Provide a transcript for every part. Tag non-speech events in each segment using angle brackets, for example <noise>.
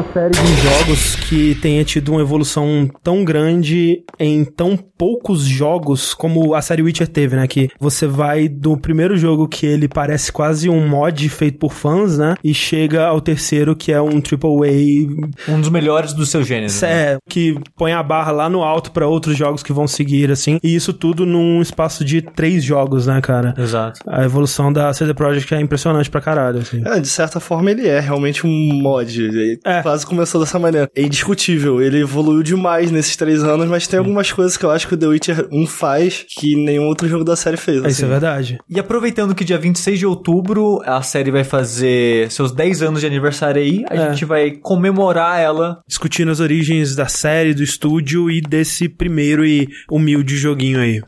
uma série de jogos que tenha tido uma evolução tão grande em tão poucos jogos como a série Witcher teve, né? Que você vai do primeiro jogo que ele parece quase um mod feito por fãs, né? E chega ao terceiro que é um AAA. Um dos melhores do seu gênero. né? É, que põe a barra lá no alto para outros jogos que vão seguir, assim. E isso tudo num espaço de três jogos, né, cara? Exato. A evolução da CD Projekt é impressionante pra caralho, assim. É, de certa forma ele é realmente um mod. É. quase começou dessa maneira. É indiscutível. Ele evoluiu demais nesses três anos, mas tem algumas coisas que eu acho que o The Witcher 1 faz que nenhum outro jogo da série fez. Isso assim. é verdade. E aproveitando que dia 26 de outubro a série vai fazer seus 10 anos de aniversário aí, a É. gente vai comemorar ela. Discutindo as origens da série, do estúdio e desse primeiro e humilde joguinho aí.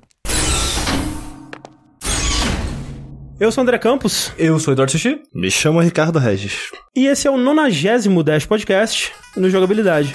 Eu sou o André Campos Eu sou o Eduardo Sushi. Me chama Ricardo Regis. e esse é o 90 Dash Podcast no Jogabilidade.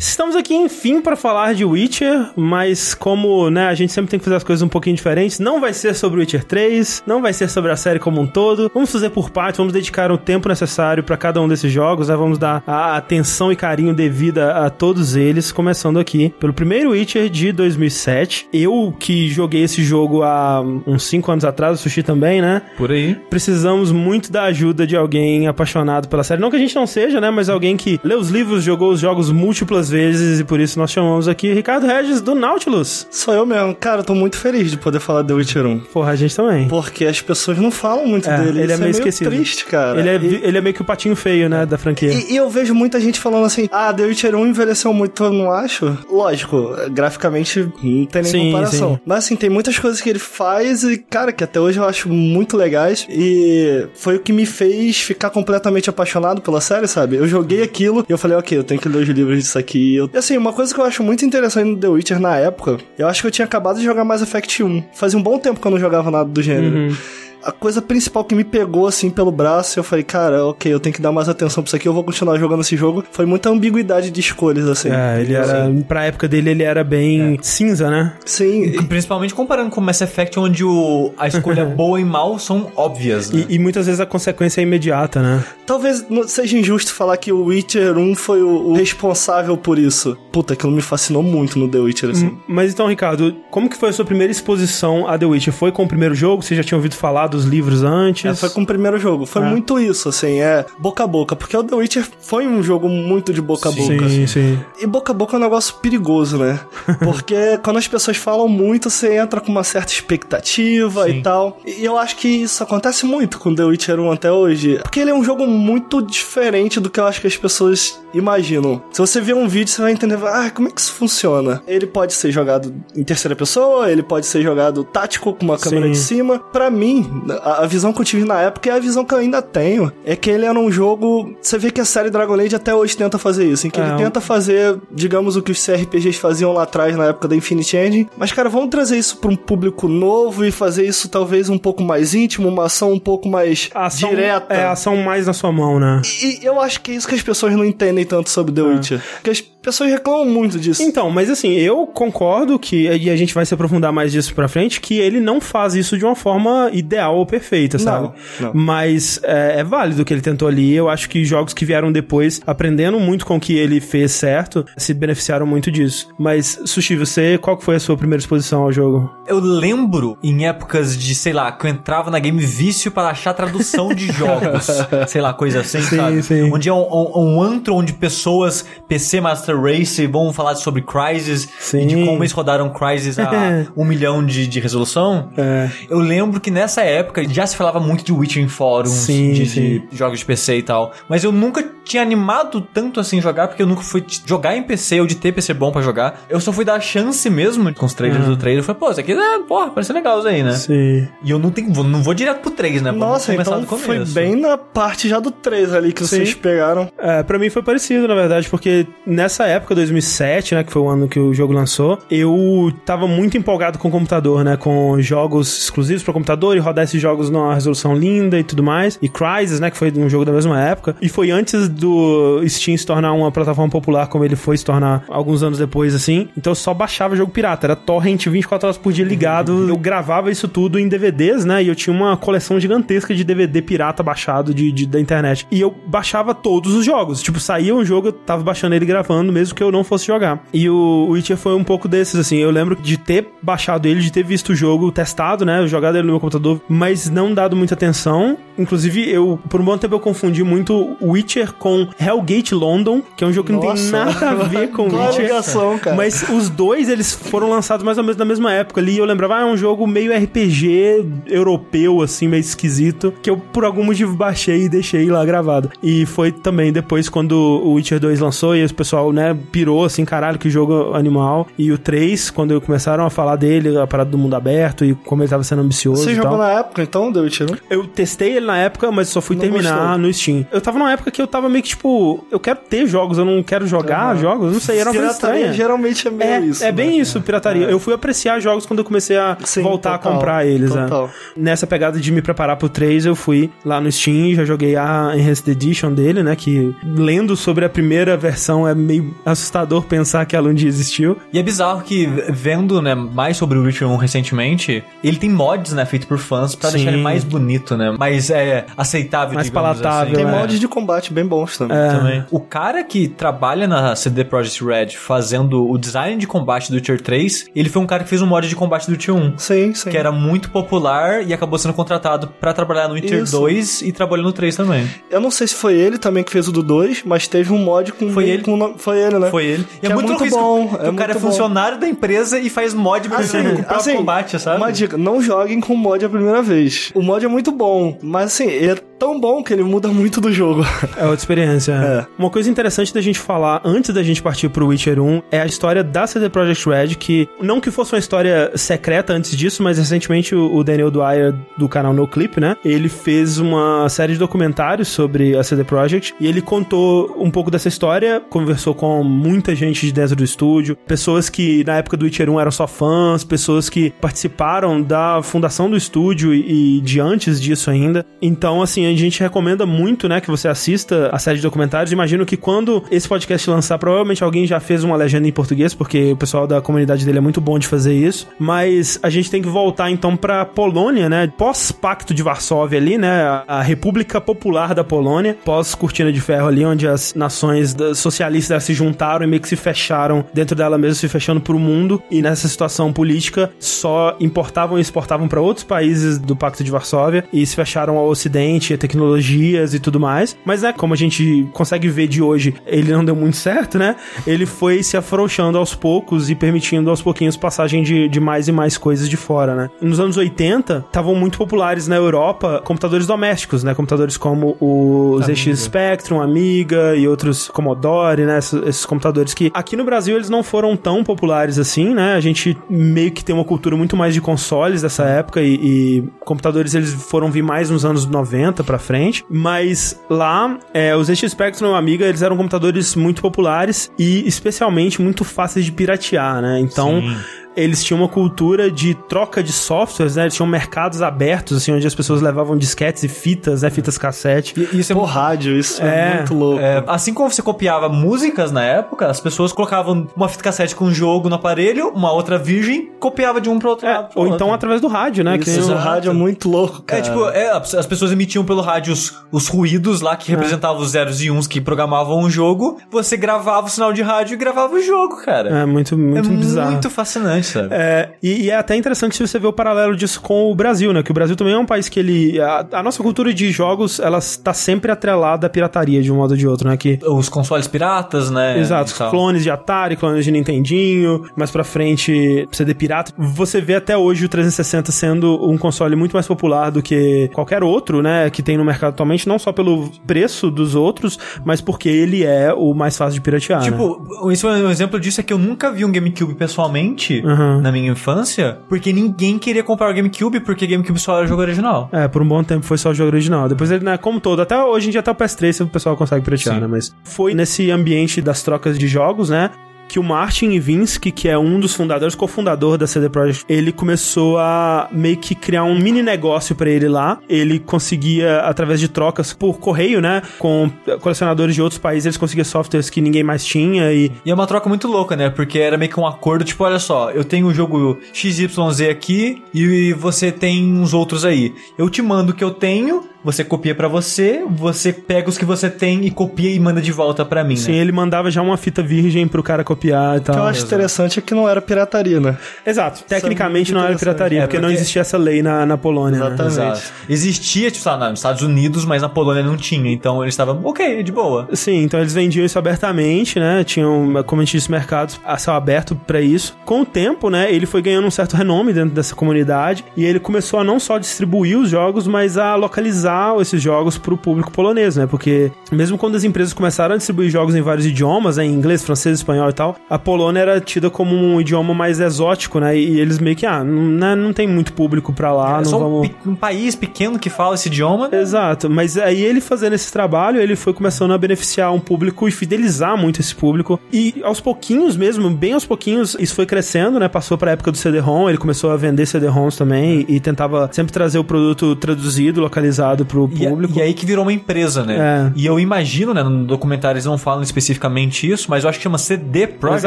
Estamos aqui, enfim, para falar de Witcher, mas como né, a gente sempre tem que fazer as coisas um pouquinho diferentes, não vai ser sobre Witcher 3, não vai ser sobre a série como um todo. Vamos fazer por partes, vamos dedicar o tempo necessário para cada um desses jogos, né? Vamos dar a atenção e carinho devida a todos eles, começando aqui pelo primeiro Witcher de 2007. Eu que joguei esse jogo há uns 5 anos atrás, o Sushi também, né? Por aí. precisamos muito da ajuda de alguém apaixonado pela série. Não que a gente não seja, né? Mas alguém que lê os livros, jogou os jogos múltiplas vezes e por isso nós chamamos aqui Ricardo Regis do Nautilus. Sou eu mesmo. Cara, eu tô muito feliz de poder falar The Witcher 1. Porra, a gente também. Porque as pessoas não falam muito É, dele. ele é Isso meio esquecido. triste, cara. Ele é, E- ele é meio que o patinho feio, né? Da franquia. E, e eu vejo muita gente falando assim, ah, The Witcher 1 envelheceu muito, eu não acho. Lógico, graficamente não tem nem Sim, comparação. sim. Mas assim, tem muitas coisas que ele faz e, cara, que até hoje eu acho muito legais. E foi o que me fez ficar completamente apaixonado pela série, sabe? Eu joguei aquilo e eu falei, ok, eu tenho que ler os livros disso aqui. E assim, uma coisa que eu acho muito interessante no The Witcher na época, eu acho que eu tinha acabado de jogar Mass Effect 1. Fazia um bom tempo que eu não jogava nada do gênero. Uhum. A coisa principal que me pegou assim pelo braço, eu falei, cara, ok, eu tenho que dar mais atenção pra isso aqui, eu vou continuar jogando esse jogo. Foi muita ambiguidade de escolhas, assim. É, ele era. Pra época dele, ele era bem cinza, né? Sim, e- Principalmente comparando com Mass Effect, onde o, a escolha <laughs> boa e mal são óbvias, né? E, e muitas vezes a consequência é imediata, né? talvez não seja injusto falar que o Witcher 1 foi o, o responsável por isso. Puta, aquilo me fascinou muito no The Witcher, assim. Mas então, Ricardo, como que foi a sua primeira exposição a The Witcher? Foi com o primeiro jogo? Você já tinha ouvido falar dos livros antes? É, foi com o primeiro jogo. Foi É. muito isso, assim, é boca a boca. Porque o The Witcher foi um jogo muito de boca a boca. Sim, sim. E boca a boca é um negócio perigoso, né? <laughs> Porque quando as pessoas falam muito, você entra com uma certa expectativa Sim. e tal. E eu acho que isso acontece muito com The Witcher 1 até hoje. Porque ele é um jogo muito diferente do que eu acho que as pessoas imaginam. Se você ver um vídeo, você vai entender, ah, como é que isso funciona? Ele pode ser jogado em terceira pessoa, ele pode ser jogado tático com uma câmera Sim. de cima. Pra mim, a, a visão que eu tive na época e a visão que eu ainda tenho é que ele era um jogo. Você vê que a série Dragon Age até hoje tenta fazer isso, em que É, ele tenta fazer, digamos, o que os CRPGs faziam lá atrás na época da Infinity Engine. Mas, cara, vamos trazer isso pra um público novo e fazer isso talvez um pouco mais íntimo, uma ação um pouco mais ação, direta. É, a ação mais na sua mão, né? E eu acho que é isso que as pessoas não entendem tanto sobre The Witcher. Porque as pessoas reclamam muito disso. É. Então, mas assim, eu concordo que, e a gente vai se aprofundar mais disso pra frente, que ele não faz isso de uma forma ideal ou perfeita, sabe? não. Mas é, é válido o que ele tentou ali. Eu acho que jogos que vieram depois, aprendendo muito com o que ele fez certo, se beneficiaram muito disso. Mas, Sushi, você, qual foi a sua primeira exposição ao jogo? Eu lembro em épocas de, sei lá, que eu entrava na Game Vício para achar tradução de jogos. <laughs> sei lá, coisa assim, Sim, sabe? sim. Onde é um, um- um antro onde pessoas, PC Master Race, vão falar sobre Crysis Sim. e de como eles rodaram Crysis a <laughs> um milhão de, de resolução. É. Eu lembro que nessa época já se falava muito de Witcher em fóruns, Sim, de, sim. de jogos de PC e tal. Mas eu nunca tinha animado tanto assim jogar, porque eu nunca fui jogar em PC ou de ter PC bom pra jogar. Eu só fui dar a chance mesmo com os trailers do trailer. Eu falei, pô, isso aqui é, porra, parece legal isso aí, né? Sim. E eu não, tenho, vou- não vou direto pro 3, né? Nossa, então foi bem na parte já do 3 ali que vocês pegaram. É, pra mim foi parecido, na verdade, porque nessa época, 2007, né, que foi o ano que o jogo lançou, eu tava muito empolgado com o computador, né, com jogos exclusivos pra computador e rodar esses jogos numa resolução linda e tudo mais. E Crysis, né, que foi um jogo da mesma época. E foi antes do Steam se tornar uma plataforma popular como ele foi se tornar alguns anos depois, assim. Então eu só baixava jogo pirata. Era torrent 24 horas por dia ligado. Eu gravava isso tudo em DVDs, né? E eu tinha uma coleção gigantesca de DVD pirata baixado de, de da internet. E eu baixava todos os jogos. Tipo, saía um jogo, eu tava baixando ele gravando, mesmo que eu não fosse jogar. E o Witcher foi um pouco desses, assim. Eu lembro de ter baixado ele, de ter visto o jogo testado, né? Jogado ele no meu computador, mas não dado muita atenção. Inclusive, eu, por um bom tempo, eu confundi muito Witcher com Hellgate London, que é um jogo que não tem Nossa. nada a ver com <laughs> Qual Witcher. ligação, cara? Mas os dois, eles foram lançados mais ou menos na mesma época ali. E eu lembrava, ah, é um jogo meio RPG europeu, assim, meio esquisito. Que eu, por algum motivo, baixei e deixei lá gravado. E foi também depois, quando o Witcher 2 lançou e o pessoal, né, pirou, assim, caralho, que jogo animal. E o 3, quando começaram a falar dele, a parada do mundo aberto e como ele tava sendo ambicioso Você jogou na época, então, The Witcher 1? Eu testei ele na época, mas só fui Não terminar gostou? no Steam. Eu tava numa época que eu tava meio que, tipo, eu quero ter jogos, eu não quero jogar Aham. jogos, não sei, era uma coisa Pirataria estranha. geralmente é meio É, isso. é bem né? isso, pirataria. Eu fui apreciar jogos quando eu comecei a Sim, voltar total, a comprar eles. né? total. Nessa pegada de me preparar pro 3, eu fui lá no Steam, já joguei a Enhanced Edition dele, né? Que lendo sobre a primeira versão é meio assustador pensar que ela um dia existiu. E é bizarro que, vendo, né, mais sobre o Witcher 1 recentemente, ele tem mods, né, feito por fãs pra Sim. deixar ele mais bonito, né, mais é, aceitável, Mais digamos palatável, assim. Tem é. mods de combate bem bons também. Também. O cara que trabalha na CD Projekt Red fazendo o design de combate do Witcher 3, ele foi um cara que fez um mod de combate do Witcher 1. Sim, sim. Que era muito popular e acabou sendo contratado pra trabalhar no Witcher Isso. 2 e trabalhou no 3 também. Eu não sei se foi ele também que fez o do 2, mas um mod com. Foi ele. Com, foi ele, né? Foi ele. E Que é muito isso, bom, é o cara é muito bom. funcionário da empresa e faz mod pra Assim, com o próprio assim, combate, sabe? Uma dica, não joguem com mod a primeira vez. O mod é muito bom, mas assim, ele é tão bom que ele muda muito do jogo. É outra experiência. É. Uma coisa interessante da gente falar antes da gente partir pro Witcher 1 é a história da CD Projekt Red, que não que fosse uma história secreta antes disso, mas recentemente o Daniel Dwyer do canal No Clip, né? Ele fez uma série de documentários sobre a CD Projekt e ele contou um pouco dessa história, conversou com muita gente de dentro do estúdio, pessoas que na época do Witcher 1 eram só fãs, pessoas que participaram da fundação do estúdio e, e de antes disso ainda. Então, assim, a gente recomenda muito, né, que você assista a série de documentários. Imagino que quando esse podcast lançar, provavelmente alguém já fez uma legenda em português, porque o pessoal da comunidade dele é muito bom de fazer isso. Mas a gente tem que voltar então pra Polônia, né? Pós-Pacto de Varsóvia ali, né? A República Popular da Polônia, pós-Cortina de Ferro ali, onde as nações socialistas se juntaram e meio que se fecharam dentro dela mesmo, se fechando pro mundo. E nessa situação política, só importavam e exportavam para outros países do Pacto de Varsóvia e se fecharam ao Ocidente, tecnologias e tudo mais. Mas, né, como a gente consegue ver de hoje, ele não deu muito certo, né? Ele foi se afrouxando aos poucos e permitindo aos pouquinhos passagem de, de mais e mais coisas de fora, né? Nos anos 80, estavam muito populares na Europa computadores domésticos, né? Computadores como o ZX Spectrum, Amiga e outros Commodore, né? Esses, esses computadores que aqui no Brasil eles não foram tão populares assim, né? A gente meio que tem uma cultura muito mais de consoles dessa época e, e computadores eles foram vir mais nos anos 90 pra frente, mas lá é, os ZX Spectrum e Amiga eles eram computadores muito populares e especialmente muito fáceis de piratear, né? Então Sim. Eles tinham uma cultura de troca de softwares, né? Eles tinham mercados abertos, assim, onde as pessoas levavam disquetes e fitas, né? Fitas cassete. E isso é Por rádio, isso é, É, muito louco. É, assim como você copiava músicas na época, as pessoas colocavam uma fita cassete com um jogo no aparelho, uma outra virgem, copiava de um pro outro É, lado. pro ou outro. então através do rádio, né? Que Isso, nem o rádio é muito louco, cara. É, tipo, é, as as pessoas emitiam pelo rádio os, os ruídos lá que representavam os zeros e uns que programavam o jogo. Você gravava o sinal de rádio e gravava o jogo, cara. É muito, É muito bizarro. muito fascinante, sabe? É, e, e é até interessante se você ver o paralelo disso com o Brasil, né? Que o Brasil também é um país que ele. A, a nossa cultura de jogos, ela está sempre atrelada à pirataria de um modo ou de outro, né? Que. Os consoles piratas, né? Exato, clones de Atari, clones de Nintendinho, mais pra frente CD pirata. Você vê até hoje o 360 sendo um console muito mais popular do que qualquer outro, né, que tem no mercado atualmente, não só pelo preço dos outros, mas porque ele é o mais fácil de piratear, né? Tipo, isso é um exemplo disso é que eu nunca vi um GameCube pessoalmente Uhum. Na minha infância, porque ninguém queria comprar o GameCube porque GameCube só era jogo original. É, por um bom tempo foi só jogo original. Depois ele, né, como todo, até hoje em dia até o PS3 o pessoal consegue piratear, Sim. né? Mas foi nesse ambiente das trocas de jogos, né? Que o Martin Ivinsky, que é um dos fundadores, cofundador da CD Projekt, ele começou a meio que criar um mini negócio para ele lá. Ele conseguia, através de trocas por correio, né, com colecionadores de outros países, eles conseguiam softwares que ninguém mais tinha e... E é uma troca muito louca, né? Porque era meio que um acordo, tipo, olha só, eu tenho o jogo XYZ aqui e você tem uns outros aí. Eu te mando o que eu tenho, você copia para você, você pega os que você tem e copia e manda de volta para mim, Sim, né? ele mandava já uma fita virgem pro cara copiar e O que eu tal. acho interessante é que não era pirataria, né? Exato. Tecnicamente não era pirataria, É, porque não porque- existia essa lei na, na Polônia, né? Exatamente. Exato. Existia, tipo, lá, nos Estados Unidos, mas na Polônia não tinha. Então eles estavam, ok, de boa. Sim, então eles vendiam isso abertamente, né? Tinham, como a gente disse, mercados a céu aberto pra isso. Com o tempo, né, ele foi ganhando um certo renome dentro dessa comunidade e ele começou a não só distribuir os jogos, mas a localizar esses jogos pro público polonês, né? Porque mesmo quando as empresas começaram a distribuir jogos em vários idiomas, né, em inglês, francês, espanhol e tal, a Polônia era tida como um idioma mais exótico, né? E eles meio que, ah, não, né, não tem muito público pra lá, é não só um, vamos... pe- um país pequeno que fala esse idioma. né? Exato, mas aí ele fazendo esse trabalho, ele foi começando a beneficiar um público e fidelizar muito esse público. E aos pouquinhos mesmo, bem aos pouquinhos, isso foi crescendo, né? Passou pra época do CD-ROM, ele começou a vender CD-ROMs também e, e tentava sempre trazer o produto traduzido, localizado pro E, público. e aí que virou uma empresa, né? É. E eu imagino, né? No documentário eles não falam especificamente isso, mas eu acho que chama CD Projekt.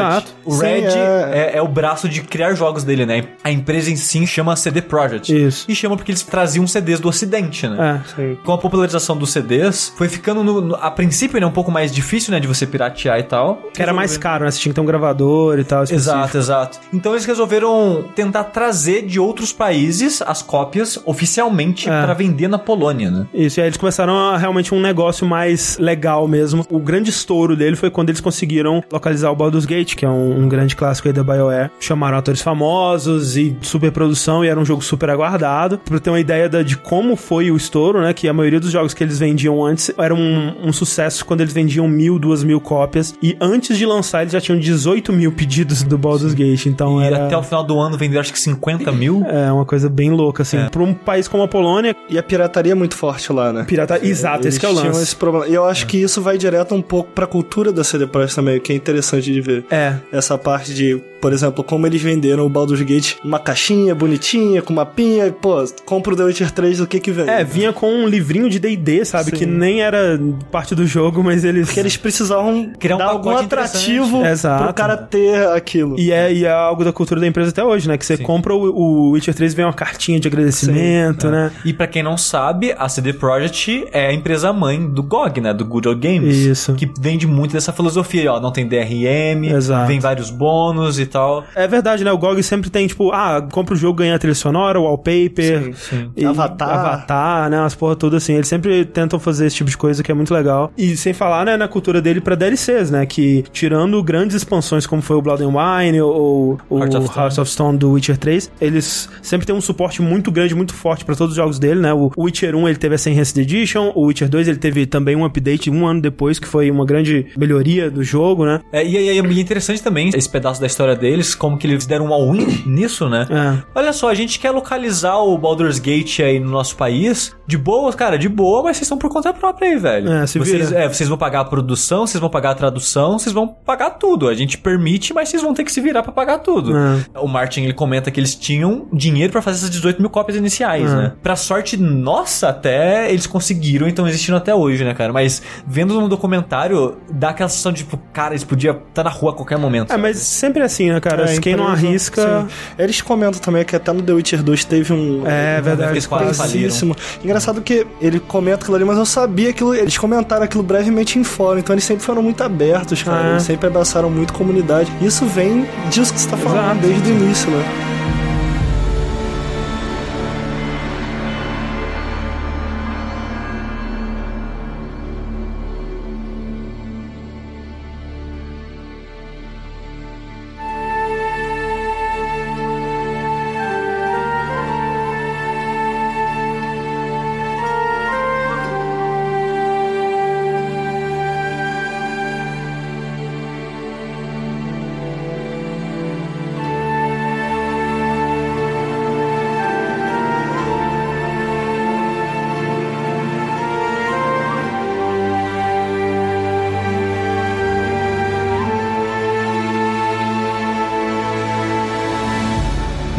Exato. O Sim, Red é. é... é o braço de criar jogos dele, né? A empresa em si chama CD Projekt. Isso. E chama porque eles traziam CDs do ocidente, né? É, sim. Com a popularização dos CDs, foi ficando, no, no- a princípio, né, um pouco mais difícil, né, de você piratear e tal. Que era mais caro, né? Você tinha que ter um gravador e tal. específico. Exato, exato. Então eles resolveram tentar trazer de outros países as cópias oficialmente É. pra vender na Polônia, né? Isso, e aí eles começaram a realmente um negócio mais legal mesmo. O grande estouro dele foi quando eles conseguiram localizar o Baldur's Gate, que é um, um grande clássico aí da BioWare. Chamaram atores famosos e super produção, e era um jogo super aguardado. Pra ter uma ideia da- de como foi o estouro, né? Que a maioria dos jogos que eles vendiam antes era um, um sucesso quando eles vendiam mil, duas mil cópias. E antes de lançar, eles já tinham 18 mil pedidos do Baldur's Gate. Então E era. até o final do ano venderam acho que 50 mil. É uma coisa bem louca, assim. Pra um país como a Polônia, E a pirataria é muito forte lá, né? pirata. Exato, Eles esse que é o lance. esse problema. E eu acho que isso vai direto um pouco pra cultura da CD Projekt também, o que é interessante de ver. É, Essa parte de, por exemplo, como eles venderam o Baldur's Gate, uma caixinha bonitinha, com mapinha, e, pô, compra o The Witcher 3, o que que vem? É, vinha com um livrinho de D&D, sabe? Sim. Que nem era parte do jogo, mas eles... Porque eles precisavam Criar um dar algum atrativo. Exato. pro cara ter aquilo. E é, e é algo da cultura da empresa até hoje, né? Que você compra o, o Witcher 3 e vem uma cartinha de agradecimento, né? E pra quem não sabe, a CD Projekt é a empresa mãe do GOG, né? Do Good Old Games. Isso. Que vende muito dessa filosofia, ó. Não tem DRM, Exato. vem vários bônus e tal. É verdade, né? O GOG sempre tem, tipo, ah, compra o jogo, ganha a trilha sonora, o wallpaper. Sim, sim. e Avatar. Avatar, né? As porra todas assim. Eles sempre tentam fazer esse tipo de coisa que é muito legal. E sem falar, né, na cultura dele pra DLCs, né? Que tirando grandes expansões como foi o Blood and Wine ou o Heart of Hearts of Stone do Witcher 3, eles sempre têm um suporte muito grande, muito forte pra todos os jogos dele, né? O Witcher 1 ele teve essa Enhanced Edition, o Witcher 2 ele teve também um update um ano depois, que foi uma grande melhoria do jogo, né? É, e, e é interessante também esse pedaço da história deles, como que eles deram um all-in <coughs> nisso, né? É. Olha só, a gente quer localizar o Baldur's Gate aí no nosso país. De boa, cara, de boa, mas vocês estão por conta própria aí, velho. É, se vocês, vira. é, vocês vão pagar a produção, vocês vão pagar a tradução, vocês vão pagar tudo. A gente permite, mas vocês vão ter que se virar pra pagar tudo. É. O Martin, ele comenta que eles tinham dinheiro pra fazer essas 18 mil cópias iniciais, É. né? Pra sorte nossa, até eles conseguiram, então existindo até hoje, né, cara? Mas vendo no documentário, dá aquela sensação de, tipo, cara, eles podiam estar na rua a qualquer momento. É, mas sempre assim, né, cara? É, Quem não arrisca. sim. Eles comentam também que até no The Witcher 2 teve um. É um verdade. Eles quase faliram. Intensíssimo. Engraçado que ele comenta aquilo ali, mas eu sabia aquilo. Eles comentaram aquilo brevemente em fórum, então eles sempre foram muito abertos, cara. Ah, é? Eles sempre abraçaram muito a comunidade. Isso vem disso que você tá falando, Exato. desde o início, né?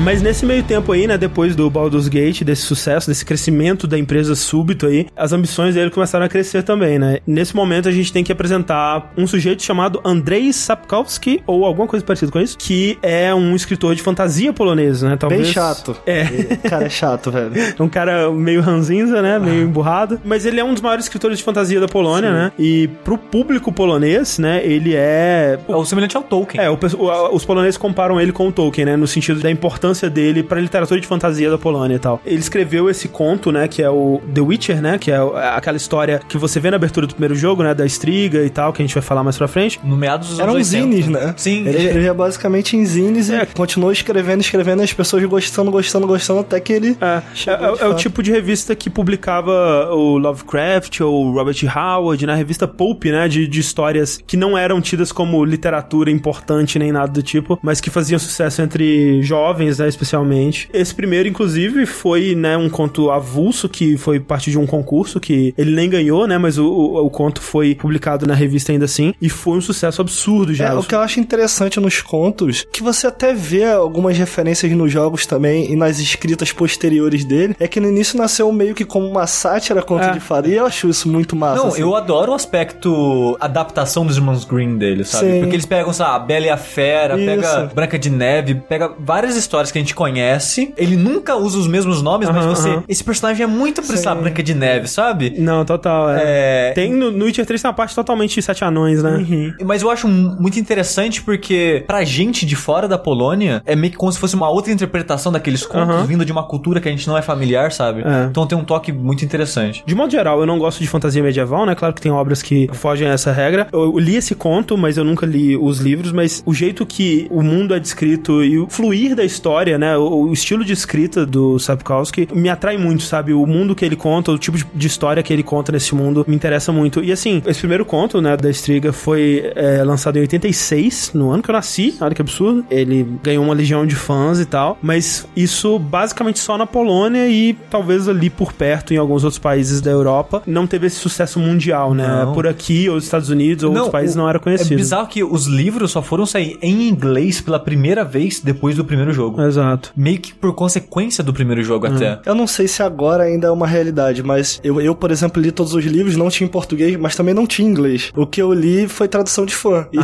Mas nesse meio tempo aí, né, depois do Baldur's Gate, desse sucesso, desse crescimento da empresa súbito aí, as ambições dele começaram a crescer também, né? Nesse momento a gente tem que apresentar um sujeito chamado Andrei Sapkowski, ou alguma coisa parecida com isso, que é um escritor de fantasia polonês, né? Talvez... Bem chato. É. Cara, é chato, velho. É <laughs> um cara meio ranzinza, né? Meio emburrado. Mas ele é um dos maiores escritores de fantasia da Polônia, né? E pro público polonês, né? Ele é. É o semelhante ao Tolkien. É, o o- os poloneses comparam ele com o Tolkien, né? No sentido da importância dele pra literatura de fantasia da Polônia e tal. Ele escreveu esse conto, né? Que é o The Witcher, né? Que é o- aquela história que você vê na abertura do primeiro jogo, né? Da Estriga e tal, que a gente vai falar mais pra frente. No meados dos Eram anos 80. zines, né? Sim. Ele escrevia basicamente em zines É. e continuou escrevendo, escrevendo, e as pessoas gostando, gostando, gostando, até que ele. É, é- é- é o tipo de revista que publicava o Lovecraft ou o Robert Howard, na revista Pulp, né? De, de histórias que não eram tidas como literatura importante nem nada do tipo, mas que faziam sucesso entre jovens, né? Especialmente. Esse primeiro, inclusive, foi, né? Um conto avulso que foi parte de um concurso que ele nem ganhou, né? Mas o, o, o conto foi publicado na revista ainda assim e foi um sucesso absurdo já. É, o que eu acho interessante nos contos, que você até vê algumas referências nos jogos também e nas escritas posteriores dele, é que no início nasceu meio que como uma sátira conto É. de fada. E eu acho isso muito massa. Não, assim. eu adoro o aspecto adaptação dos irmãos Green dele, sabe? Sim. Porque eles pegam, sabe, a Bela e a Fera, Isso. pega Branca de Neve, pega várias histórias que a gente conhece. Ele nunca usa os mesmos nomes, mas você. Esse personagem é muito pra essa Branca de Neve, sabe? Não, total, é. É, Tem no, no Witcher 3 tem uma parte totalmente de sete anões, né? Mas eu acho mu- muito interessante porque, pra gente de fora da Polônia, é meio que como se fosse uma outra interpretação daqueles contos vindo de uma cultura que a gente não é familiar, sabe? É. Então tem um toque muito interessante. De modo geral, eu não gosto de fantasia medieval, né? Claro que tem obras que fogem a essa regra. Eu li esse conto, mas eu nunca li os livros, mas o jeito que o mundo é descrito e o fluir da história, né? O, o estilo de escrita do Sapkowski me atrai muito, sabe? O mundo que ele conta, o tipo de- história que ele conta nesse mundo me interessa muito. E assim, esse primeiro conto, né, da Estriga foi é, lançado em 86, no ano que eu nasci. Olha que absurdo. Ele ganhou uma legião de fãs e tal, mas isso basicamente só na Polônia e talvez ali por perto em alguns outros países da Europa. Não teve esse sucesso mundial, né? Não. Por aqui, ou nos Estados Unidos, ou outros países o- não era conhecido. É bizarro que os livros só foram sair em inglês pela primeira vez depois do primeiro jogo. Exato. Meio que por consequência do primeiro jogo Hum. até. Eu não sei se agora ainda é uma realidade, mas eu, eu, por exemplo, li todos os livros, não tinha em português, mas também não tinha em inglês. O que eu li foi tradução de fã. E, Ah,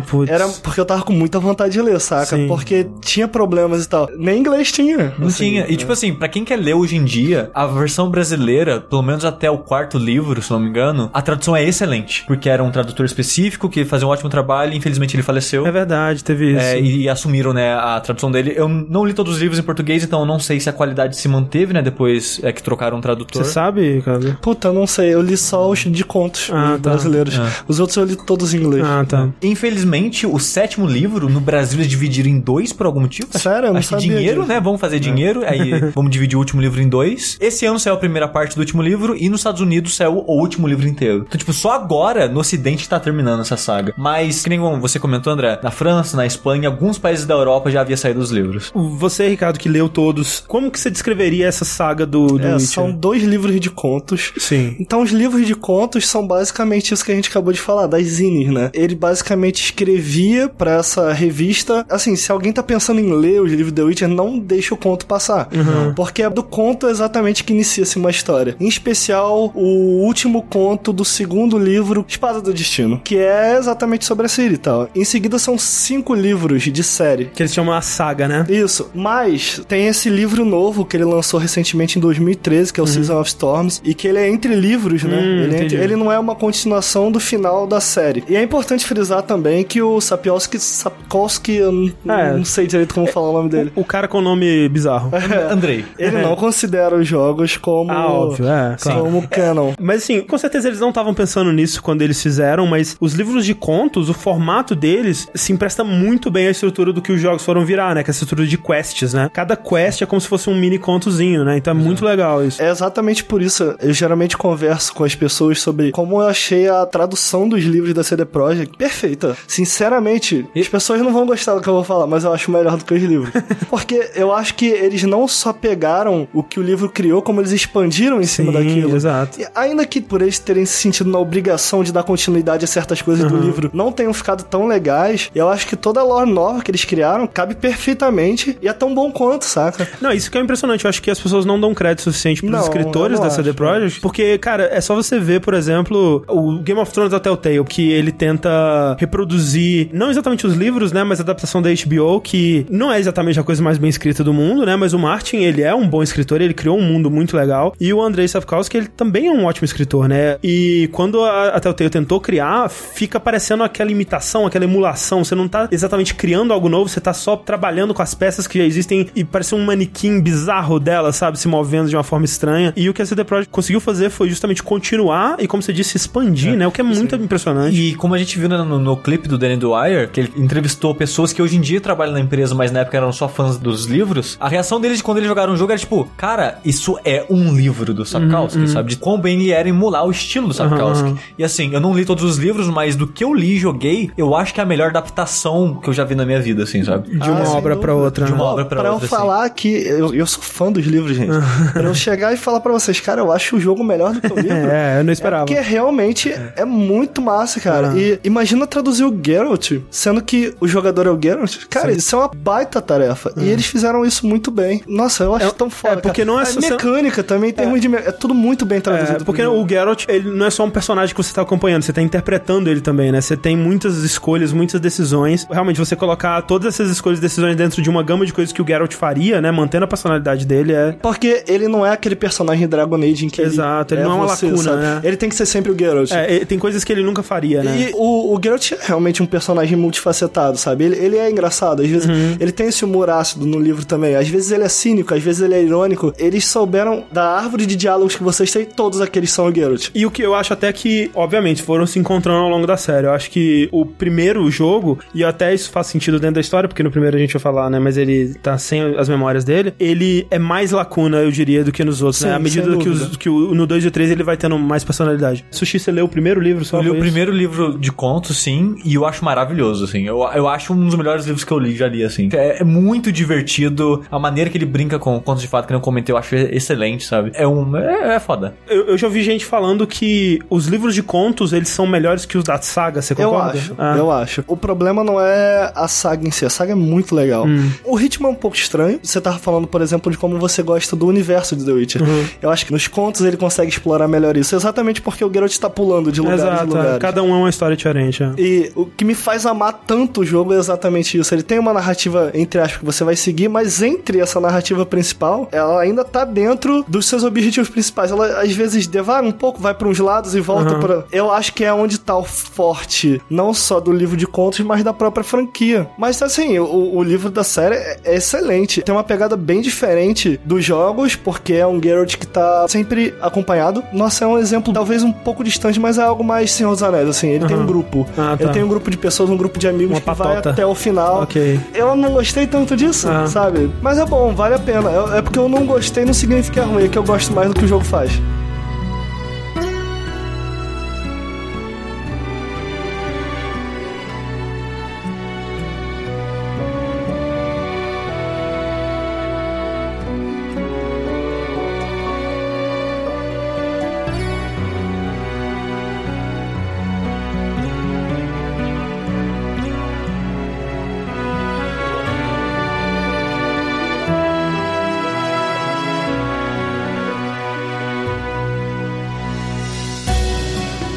tipo, putz. era porque eu tava com muita vontade de ler, saca? Sim. Porque tinha problemas e tal. Nem inglês tinha. Não assim, tinha. E tipo assim, pra quem quer ler hoje em dia, a versão brasileira, pelo menos até o quarto livro, se não me engano, a tradução é excelente. Porque era um tradutor específico que fazia um ótimo trabalho e infelizmente ele faleceu. É verdade, teve isso. É, e assumiram, né, a tradução dele. Eu não li todos os livros em português, então eu não sei se a qualidade se manteve, né, depois é que trocaram o tradutor. Você sabe, cara? Puta, eu não sei. Eu li só os de contos Ah, tá. brasileiros. Ah. Os outros eu li todos em inglês. Ah, tá. Infelizmente, o sétimo livro, no Brasil, eles dividiram em dois por algum motivo. Sério? Eu não Acho sabia dinheiro, disso. né? Vamos fazer dinheiro, aí <laughs> vamos dividir o último livro em dois. Esse ano saiu a primeira parte do último livro e nos Estados Unidos saiu o último livro inteiro. Então, tipo, só agora no Ocidente tá terminando essa saga. Mas, que nem como você comentou, André, na França, na Espanha, alguns países da Europa já havia saído os livros. Você, Ricardo, que leu todos, como que você descreveria essa saga do, do É, Witcher? são dois livros de contos. Sim. Então, os livros de contos são basicamente isso que a gente acabou de falar, das zines, né? Ele basicamente escrevia pra essa revista. Assim, se alguém tá pensando em ler os livros The Witcher, não deixa o conto passar. Porque é do conto exatamente que inicia-se uma história. Em especial, o último conto do segundo livro, Espada do Destino, que é exatamente sobre a Ciri e tal. Em seguida, são cinco livros de série. Que eles chamam a saga, né? Isso, mas tem esse livro novo que ele lançou recentemente em 2013, que é o Season of Storms, e que ele é entre livros, né? Hum, ele, é entre- ele não é uma continuação do final da série. E é importante frisar também que o Sapkowski, Sapkowski eu não, É. não sei direito como falar o nome dele. O cara com o nome bizarro. <laughs> Andrei. Ele não <laughs> considera os jogos como, Ah, óbvio, é, claro. como canon. Mas assim, com certeza eles não estavam pensando nisso quando eles fizeram, mas os livros de contos, o formato deles se empresta muito bem à estrutura do que os jogos foram virar, né? Que é a estrutura de quests, né? Cada quest é como se fosse um mini contozinho, né? Então é muito legal isso. É exatamente por isso. Eu geralmente converso com as pessoas sobre como eu achei a tradução dos livros da CD Projekt perfeita. Sinceramente, as pessoas não vão gostar do que eu vou falar, mas eu acho melhor do que os livros. <laughs> Porque eu acho que eles não só pegaram o que o livro criou, como eles expandiram em cima daquilo. exato. E ainda que por eles terem se sentido na obrigação de dar continuidade a certas coisas do livro não tenham ficado tão legais, eu acho que toda a lore nova que eles criaram cabe perfeitamente diferente e é tão bom quanto, saca? Não, isso que é impressionante. Eu acho que as pessoas não dão crédito suficiente pros Não, escritores da CD Projekt. Porque, cara, é só você ver, por exemplo, o Game of Thrones da Telltale, que ele tenta reproduzir, não exatamente os livros, né, mas a adaptação da HBO, que não é exatamente a coisa mais bem escrita do mundo, né, mas o Martin, ele é um bom escritor, ele criou um mundo muito legal. E o Andrei Sapkowski, ele também é um ótimo escritor, né? E quando a, a Telltale tentou criar, fica parecendo aquela imitação, aquela emulação. Você não tá exatamente criando algo novo, você tá só trabalhando com as peças que já existem e parece um manequim bizarro dela, sabe? Se movendo de uma forma estranha. E o que a CD Projekt conseguiu fazer foi justamente continuar e, como você disse, expandir, né? O que é muito impressionante. E como a gente viu no, no clipe do Danny Dwyer, que ele entrevistou pessoas que hoje em dia trabalham na empresa, mas na época eram só fãs dos livros, a reação deles quando eles jogaram o jogo era tipo, cara, isso é um livro do Sapkowski, sabe? De quão bem ele era emular o estilo do Sapkowski. Uhum. E assim, eu não li todos os livros, mas do que eu li e joguei, eu acho que é a melhor adaptação que eu já vi na minha vida, assim, sabe? De uma Ah, obra pra dúvida. Outra. De né? uma obra pra pra outra, eu falar que eu, eu sou fã dos livros, gente. <laughs> pra eu chegar e falar pra vocês, cara, eu acho o jogo melhor do que o <laughs> livro. É, eu não esperava. Porque realmente é, muito massa, cara. E imagina traduzir o Geralt, sendo que o jogador é o Geralt. Cara, isso é uma baita tarefa. E eles fizeram isso muito bem. Nossa, eu acho É- tão foda. é, porque cara. não é A só- mecânica também, tem termos de. me- É tudo muito bem traduzido. É, porque o Geralt, ele não é só um personagem que você tá acompanhando, você tá interpretando ele também, né? Você tem muitas escolhas, muitas decisões. Realmente, você colocar todas essas escolhas e decisões dentro de uma gama de coisas que o Geralt faria, né? Mantendo a personalidade dele, é... Porque ele não é aquele personagem Dragon Age em que Exato, ele não é uma lacuna, sabe? né? Ele tem que ser sempre o Geralt. é, é, tem coisas que ele nunca faria, né? E o, o Geralt é realmente um personagem multifacetado, sabe? Ele, ele é engraçado, às vezes Uhum. ele tem esse humor ácido no livro também. Às vezes ele é cínico, às vezes ele é irônico. Eles souberam da árvore de diálogos que vocês têm, todos aqueles são o Geralt. E o que eu acho até que, obviamente, foram se encontrando ao longo da série. Eu acho que o primeiro jogo, e até isso faz sentido dentro da história, porque no primeiro a gente vai falar, né? Mas ele tá sem as memórias dele. Ele é mais lacuna, eu diria, do que nos outros, Sim, né? À medida que, os, que o, no 2 e o 3 ele vai tendo mais personalidade. Sushi, você leu o primeiro livro só? Eu li o isso? primeiro livro de contos, sim, e eu acho maravilhoso, assim. Eu, eu acho um dos melhores livros que eu li, já li, assim. É, é muito divertido. A maneira que ele brinca com contos de fato que eu comentei, eu acho excelente, sabe? É um. É, é foda. Eu, eu já ouvi gente falando que os livros de contos, eles são melhores que os da saga, você Eu concorda? acho, Ah. eu acho. O problema não é a saga em si, a saga é muito legal. Hum. O ritmo é um pouco estranho. Você tava falando, por exemplo, de como você gosta do universo de The Witcher. Uhum. Eu acho que nos contos ele consegue explorar melhor isso, exatamente porque o Geralt tá pulando de lugares em Exato, é. lugares. cada um é uma história diferente. é. E o que me faz amar tanto o jogo é exatamente isso. Ele tem uma narrativa, entre aspas, que você vai seguir, mas entre essa narrativa principal, ela ainda tá dentro dos seus objetivos principais. Ela às vezes devaga um pouco, vai pra uns lados e volta Uhum. pra. Eu acho que é onde tá o forte, não só do livro de contos, mas da própria franquia. Mas assim, o, o livro da série é, excelente. Tem uma pegada bem diferente dos jogos, porque é um Geralt que tá sempre acompanhado. Nossa, é um exemplo talvez um pouco distante, mas é algo mais Senhor dos Anéis, assim. Ele tem um Uhum. grupo. Ah, Ele tá. tem um grupo de pessoas, um grupo de amigos Uma que vai patota. até o final. Ok. Eu não gostei tanto disso, Ah. sabe? Mas é bom, vale a pena. É, porque eu não gostei, não significa é ruim, é que eu gosto mais do que o jogo faz.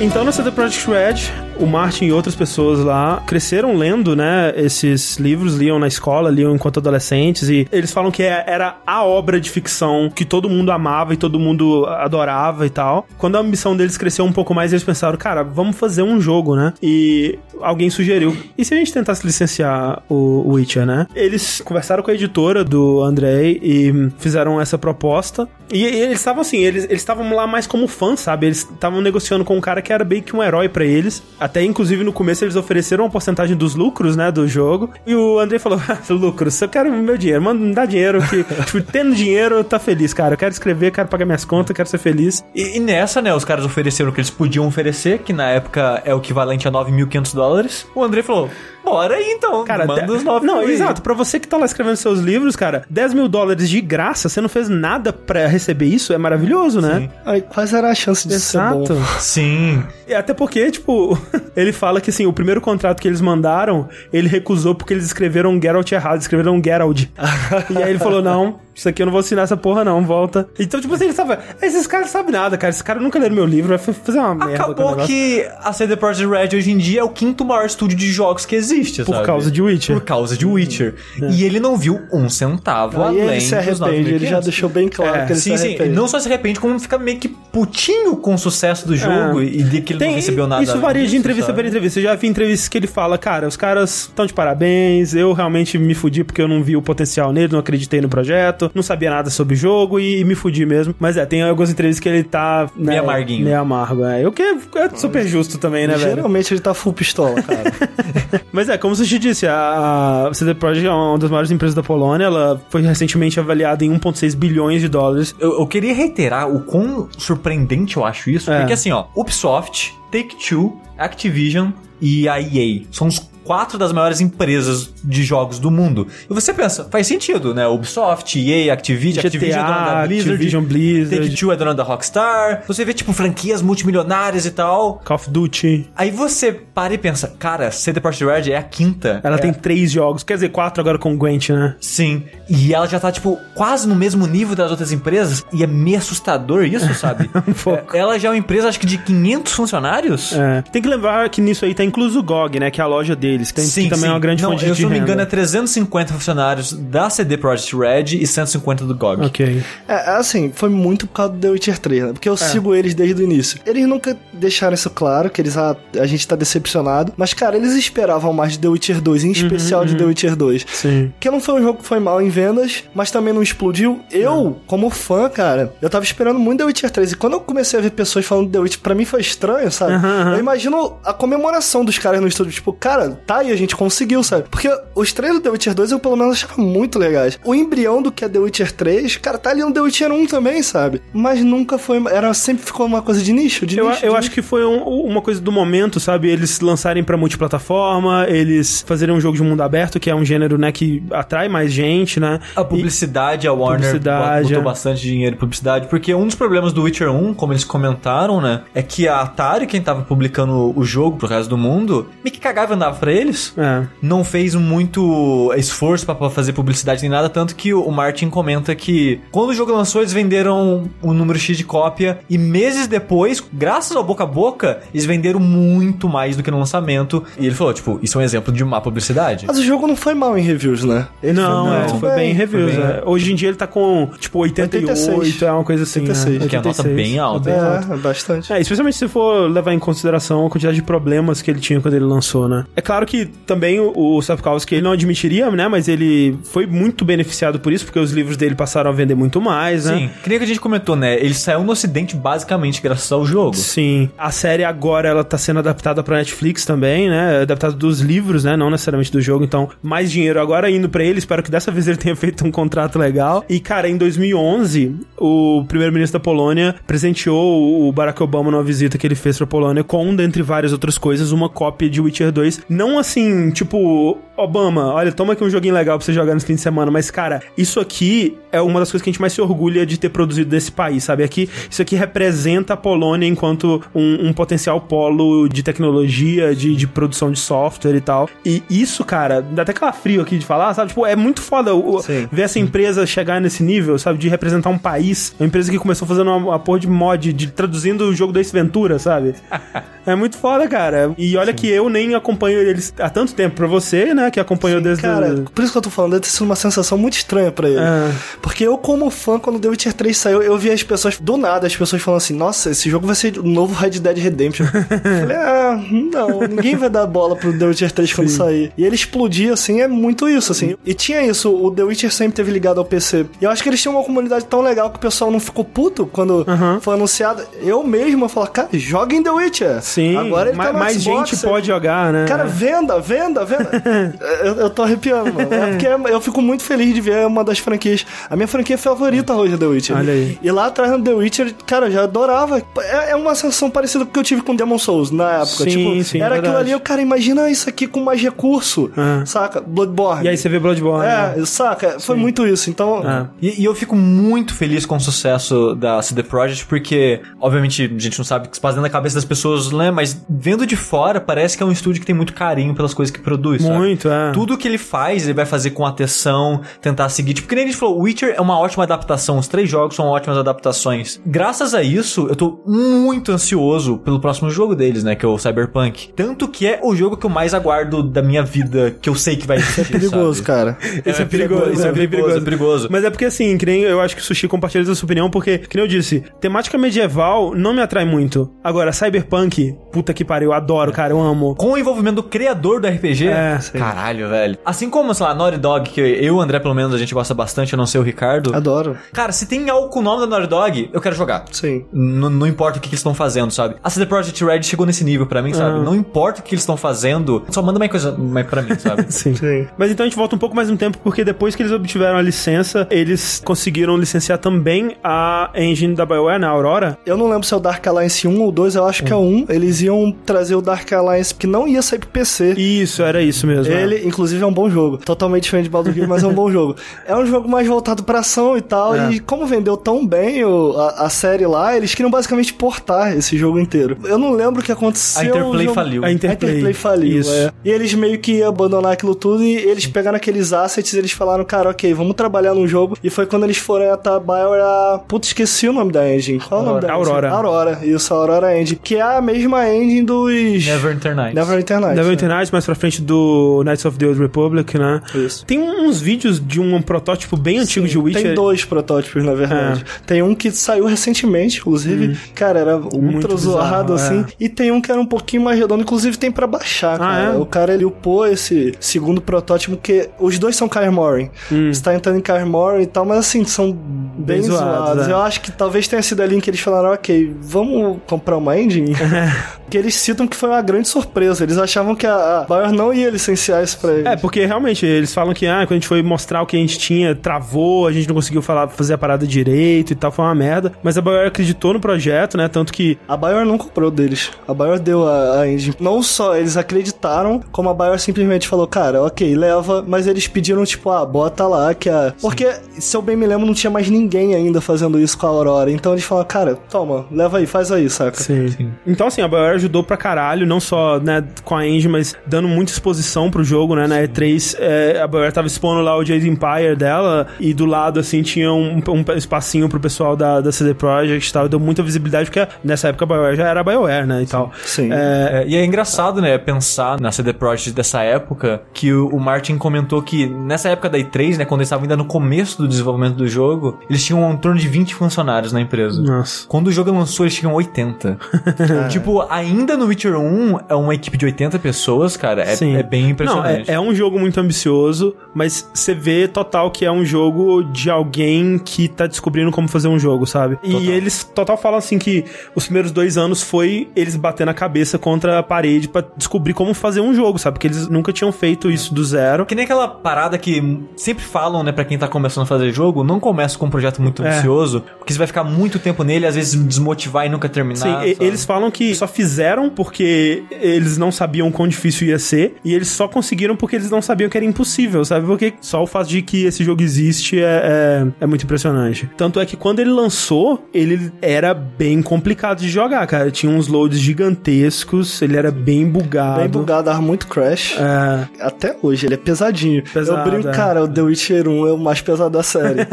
Então, na CD Projekt Red, o Martin e outras pessoas lá cresceram lendo, né, esses livros, liam na escola, liam enquanto adolescentes, e eles falam que é- era a obra de ficção que todo mundo amava e todo mundo adorava e tal. Quando a ambição deles cresceu um pouco mais, eles pensaram, cara, vamos fazer um jogo, né? E alguém sugeriu, e se a gente tentasse licenciar o Witcher, né? Eles conversaram com a editora do Andrei e fizeram essa proposta. E, eles estavam assim, eles estavam lá mais como fãs, sabe? Eles estavam negociando com um cara que era bem que um herói pra eles. Até inclusive no começo eles ofereceram uma porcentagem dos lucros, né, do jogo. E o Andrei falou: "Ah, <laughs> lucros, eu quero meu dinheiro, manda me dá dinheiro que <laughs> tipo, tendo dinheiro tá feliz, cara. Eu quero escrever, quero pagar minhas contas, quero ser feliz". E, e nessa, né, os caras ofereceram o que eles podiam oferecer, que na época é o equivalente a 9.500 dólares. O André falou: Bora aí então. Cara, manda os nove Não, mil aí. exato. Pra você que tá lá escrevendo seus livros, cara, 10 mil dólares de graça, você não fez nada pra receber isso, é maravilhoso, né? Aí, quais era a chance de ser bom? Exato. Sim. E até porque, tipo, <laughs> ele fala que assim, o primeiro contrato que eles mandaram, ele recusou porque eles escreveram Geralt errado, escreveram Geralt. <laughs> e aí ele falou: não, isso aqui eu não vou assinar essa porra, não, volta. Então, tipo assim, ele sabe, esses caras não sabem nada, cara. Esses caras nunca leram meu livro, vai fa- fazer uma merda. Acabou que a CD Projekt Red hoje em dia é o quinto maior estúdio de jogos que existe, Por sabe? causa de Witcher. Por causa de Witcher. E ele não viu um centavo Aí além ele se arrepende, ele já 9.500. deixou bem claro É, que ele Sim, se sim. arrepende. Não só se arrepende, como fica meio que putinho com o sucesso do jogo e de que ele não recebeu nada. Isso varia de entrevista para entrevista. Eu já vi entrevistas que ele fala, cara, os caras estão de parabéns, eu realmente me fudi porque eu não vi o potencial nele, não acreditei no projeto, não sabia nada sobre o jogo e, me fudi mesmo. Mas é, tem algumas entrevistas que ele tá... né, Meio amarguinho. Meio amargo, é. O que é é super justo também, né, velho? Geralmente ele tá full pistola, cara. <laughs> Mas é, como você disse, a a CD Projekt é uma das maiores empresas da Polônia, ela foi recentemente avaliada em 1,6 bilhões de dólares. Eu, eu queria reiterar o quão surpreendente eu acho isso, É. porque assim, ó, Ubisoft, Take-Two, Activision e a EA são os quatro das maiores empresas de jogos do mundo. E você pensa, faz sentido, né? Ubisoft, EA, Activision, Activision é dona GTA, da Blizzard, Activision Blizzard, Take-Two é dona da Rockstar. Você vê, tipo, franquias multimilionárias e tal. Call of Duty. Aí você para e pensa, cara, CD Projekt Red é a quinta. Ela É- tem três jogos, quer dizer, quatro agora com o Gwent, né? Sim. E ela já tá, tipo, quase no mesmo nível das outras empresas. E é meio assustador isso, sabe? <laughs> Um pouco. Ela já é uma empresa, acho que de 500 funcionários. É. Tem que lembrar que nisso aí tá incluso o GOG, né? Que é a loja deles, que, tem, que também é uma grande não, fonte eu, de se não me renda. engano, é 350 funcionários da CD Projekt Red e 150 do GOG. Ok. É, assim, foi muito por causa do The Witcher 3, né? Porque eu sigo eles desde o início. Eles nunca deixaram isso claro, que eles, ah, a gente tá decepcionado. Mas, cara, eles esperavam mais de The Witcher 2, em especial de The Witcher 2. Sim. Que não foi um jogo que foi mal em vendas, mas também não explodiu. Eu, como fã, cara, eu tava esperando muito The Witcher 3. E quando eu comecei a ver pessoas falando de The Witcher, pra mim foi estranho, sabe? Aham. Eu imagino a comemoração dos caras no estúdio. Tipo, cara, tá aí, a gente conseguiu, sabe? Porque os três do The Witcher 2 eu pelo menos achava muito legais. O embrião do que é The Witcher 3, cara, tá ali no The Witcher 1 também, sabe? Mas nunca foi. Era, sempre ficou uma coisa de nicho, de Eu, nicho. eu de acho que foi um- uma coisa do momento, sabe? Eles lançarem pra multiplataforma, eles fazerem um jogo de mundo aberto, que é um gênero, né, que atrai mais gente, né? A publicidade, a Warner Publicidade, botou é. bastante dinheiro em publicidade, porque um dos problemas do Witcher 1, como eles comentaram, né, é que a Atari, quem tava publicando o jogo pro resto do mundo, meio que cagava e andava pra eles. E, é. Não fez muito esforço pra pra fazer publicidade nem nada, tanto que o Martin comenta que quando o jogo lançou, eles venderam um número X de cópia e meses depois, graças ao boca a boca, eles venderam muito mais do que no lançamento. E ele falou, tipo, isso é um exemplo de má publicidade. Mas o jogo não foi mal em reviews, né? Ele Não, foi é, muito foi bem em reviews. bem. é. Hoje em dia ele tá com, tipo, 88, 86. é uma coisa assim. 86. né? Que é a nota 86. bem alta. É bem alta. É, bastante. É, especialmente se for levar em consideração a quantidade de problemas que ele tinha quando ele lançou, né? É claro que também o, o Sapkowski, ele não admitiria, né? Mas ele foi muito beneficiado por isso, porque os livros dele passaram a vender muito mais, né? Sim, que nem que a gente comentou, né? Ele saiu no ocidente basicamente graças ao jogo. Sim. A série agora ela tá sendo adaptada pra Netflix também, né? Adaptada dos livros, né? Não necessariamente do jogo. Então, mais dinheiro agora indo pra ele. Espero que dessa <laughs> vez ele tenha feito um contrato legal. E, cara, em 2011, o primeiro-ministro da Polônia presenteou o Barack Obama numa visita que ele fez pra Polônia com, dentre várias outras coisas, uma cópia de Witcher 2. Não assim, tipo, Obama, olha, toma aqui um joguinho legal pra você jogar no fim de semana. Mas, cara, isso aqui é uma das coisas que a gente mais se orgulha de ter produzido desse país, sabe? Aqui, isso aqui representa a Polônia enquanto um, um potencial polo de tecnologia, de, de produção de software e tal. E isso, cara, dá até calafrio aqui de falar, sabe? Tipo, é muito foda o- Sim. ver essa empresa chegar nesse nível, sabe? De representar um país. Uma empresa que começou fazendo uma, uma porra de mod, de traduzindo o jogo da Ace Ventura, sabe? <laughs> é muito foda, cara. E olha que eu nem acompanho eles há tanto tempo pra você, né? Que acompanhou desde Cara, o... por isso que eu tô falando, deve ter sido uma sensação muito estranha pra ele. É. Porque eu, como fã, quando The Witcher 3 saiu, eu vi as pessoas, do nada, as pessoas falando assim, nossa, esse jogo vai ser o novo Red Dead Redemption. <laughs> eu falei, ah, não, ninguém vai dar bola pro The Witcher 3 quando sair. E ele explodir, assim, é muito isso, assim. E tinha isso, o The Witcher sempre teve ligado ao PC. E eu acho que eles tinham uma comunidade tão legal que o pessoal não ficou puto quando Aham. foi anunciado. Eu mesmo, eu falo, cara, joga em The Witcher. Sim, Agora ele ma- tá mais Xbox, gente pode jogar, né? Cara, É. venda, venda, venda. <laughs> eu, eu tô arrepiando, mano. É porque eu fico muito feliz de ver uma das franquias. A minha franquia favorita hoje é The Witcher. Olha aí. E lá atrás no The Witcher, cara, eu já adorava. É, é uma sensação parecida com o que eu tive com Demon Souls na época. Sim, tipo, sim, era aquilo ali, o cara, imagina isso aqui com mais recurso. Ah. Saca? Bloodborne. E aí você vê Bloodborne. né? É, saca? Foi muito isso. Então, Ah. E, e eu fico muito feliz com o sucesso da CD Projekt, porque, obviamente, a gente não sabe o que se passa dentro da cabeça das pessoas, né? Mas vendo de fora, parece que é um estúdio que tem muito carinho pelas coisas que produz, sabe? Muito, é. Tudo que ele faz, ele vai fazer com atenção, tentar seguir. Tipo, que nem a gente falou, Witcher é uma ótima adaptação. Os três jogos são ótimas adaptações. Graças a isso, eu tô muito ansioso pelo próximo jogo deles, né? Que é o Cyberpunk. Tanto que é o jogo que eu mais aguardo da minha vida, que eu sei que vai existir, é perigoso, sabe? cara. Esse é, perigoso, isso é, bem perigoso. é perigoso. Mas é porque assim, que nem eu acho que o Sushi compartilha sua opinião, porque, que nem eu disse, temática medieval não me atrai muito. Agora, Cyberpunk, puta que pariu, eu adoro, cara, eu amo. Com o envolvimento do criador do RPG. É, Caralho, velho. Assim como, sei lá, Naughty Dog, que eu e o André, pelo menos, a gente gosta bastante, eu não sei o Ricardo. Adoro. Cara, se tem algo com o nome da Naughty Dog, eu quero jogar. Sim. N- não importa o que, que eles estão fazendo, sabe? A CD Projekt Red chegou nesse nível pra mim, sabe? Ah. Não importa o que eles estão fazendo, só manda mais coisa mais pra mim, sabe? <laughs> Sim. Sim. Mas então a gente volta um pouco mais no tempo, porque depois que eles obtiveram a licença, eles conseguiram licenciar também a engine da BioWare, na Aurora. Eu não lembro se é o Dark Alliance 1 ou 2, eu acho que é Hum. 1. Eles iam trazer o Dark Alliance que não ia sair pro PC. Isso, era isso mesmo. é. Ele, inclusive, é um bom jogo. Totalmente diferente de Baldur's Gate, mas é um bom <laughs> jogo. É um jogo mais voltado pra ação e tal. É. E como vendeu tão bem o- a, a série lá, eles queriam basicamente portar esse jogo inteiro. Eu não lembro o que aconteceu. A Interplay jogo- faliu. A Interplay. A Interplay faliu, Isso. é. E eles meio que iam abandonar aquilo tudo e eles pegaram aqueles assets e eles falaram, cara, ok, vamos trabalhar num jogo. E foi quando eles foram até a BioWare a... Putz, esqueci o nome da engine. Qual é o nome da Aurora. engine? Aurora. Isso, a Aurora Engine. Que é a mesma engine dos... Neverwinter Nights. Neverwinter Nights. Devil né? Internet, mais pra frente do Knights of the Old Republic, né? Isso. Tem uns vídeos de um protótipo bem antigo Sim, de Witcher. Tem dois protótipos, na verdade. É. Tem um que saiu recentemente, inclusive. Cara, era ultra Muito zoado, bizarro, assim. E tem um que era um pouquinho mais redondo, inclusive tem pra baixar, cara. é? O cara, ele upou esse segundo protótipo, que os dois são Kaer Morhen. Você tá entrando em Kaer Morhen e tal, mas assim, são bem, Bem zoados, zoados. é. Eu acho que talvez tenha sido ali em que eles falaram, ok, vamos comprar uma engine? <laughs> que eles citam que foi uma grande surpresa. Eles achavam que a, BioWare não ia licenciar isso pra eles. É, porque realmente eles falam que ah, quando a gente foi mostrar o que a gente tinha, travou, a gente não conseguiu falar, fazer a parada direito e tal, foi uma merda. Mas a BioWare acreditou no projeto, né? Tanto que A BioWare não comprou deles. A BioWare deu a, a engine. Não só eles acreditaram, como a BioWare simplesmente falou, cara, ok, leva, mas eles pediram, tipo, ah, bota lá que a... Porque, se eu bem me lembro, não tinha mais ninguém ainda fazendo isso com a Aurora. Então eles falaram, cara, toma, leva aí, faz aí, saca? Sim. Então, assim, a BioWare ajudou pra caralho, não só, né, com a engine, mas dando muita exposição pro jogo, né, na E3, é, a BioWare tava expondo lá o Jade Empire dela, e do lado, assim, tinha um, um espacinho pro pessoal da, da CD Projekt e tal, e deu muita visibilidade, porque nessa época a BioWare já era a BioWare, né, e tal. Sim. É, É, e é engraçado, né, pensar na CD Projekt dessa época, que o, o Martin comentou que nessa época da E3, né, quando eles estavam ainda no começo do desenvolvimento do jogo, eles tinham em torno de 20 funcionários na empresa. nossa. Quando o jogo lançou, eles tinham 80. <laughs> tipo, ainda no Witcher 1 é uma equipe de 80 pessoas, cara. É, Sim. é bem Não, é, impressionante. é um jogo muito ambicioso, mas você vê total que é um jogo de alguém que tá descobrindo como fazer um jogo, sabe? E eles total falam assim que os primeiros dois anos foi eles batendo a cabeça contra a parede pra descobrir como fazer um jogo, sabe? Porque eles nunca tinham feito isso do zero. Que nem aquela parada que sempre falam, né, pra quem tá começando a fazer jogo, não começa com um projeto muito É. ambicioso, porque você vai ficar muito tempo nele, às vezes desmotivar e nunca terminar. Sim, sabe? eles falam que só fizeram porque eles não sabiam quão difícil ia ser, e eles só conseguiram porque eles não sabiam que era impossível, sabe? Porque só o fato de que esse jogo existe é, é, é muito impressionante. Tanto é que quando ele lançou, ele era bem complicado de jogar, cara. Tinha uns loads gigantescos, ele era bem bugado. Bem bugado, dava muito crash. É, Até hoje, ele é pesadinho. Pesado, eu brinco, é. cara, o The Witcher 1 é o mais pesado da série. <laughs>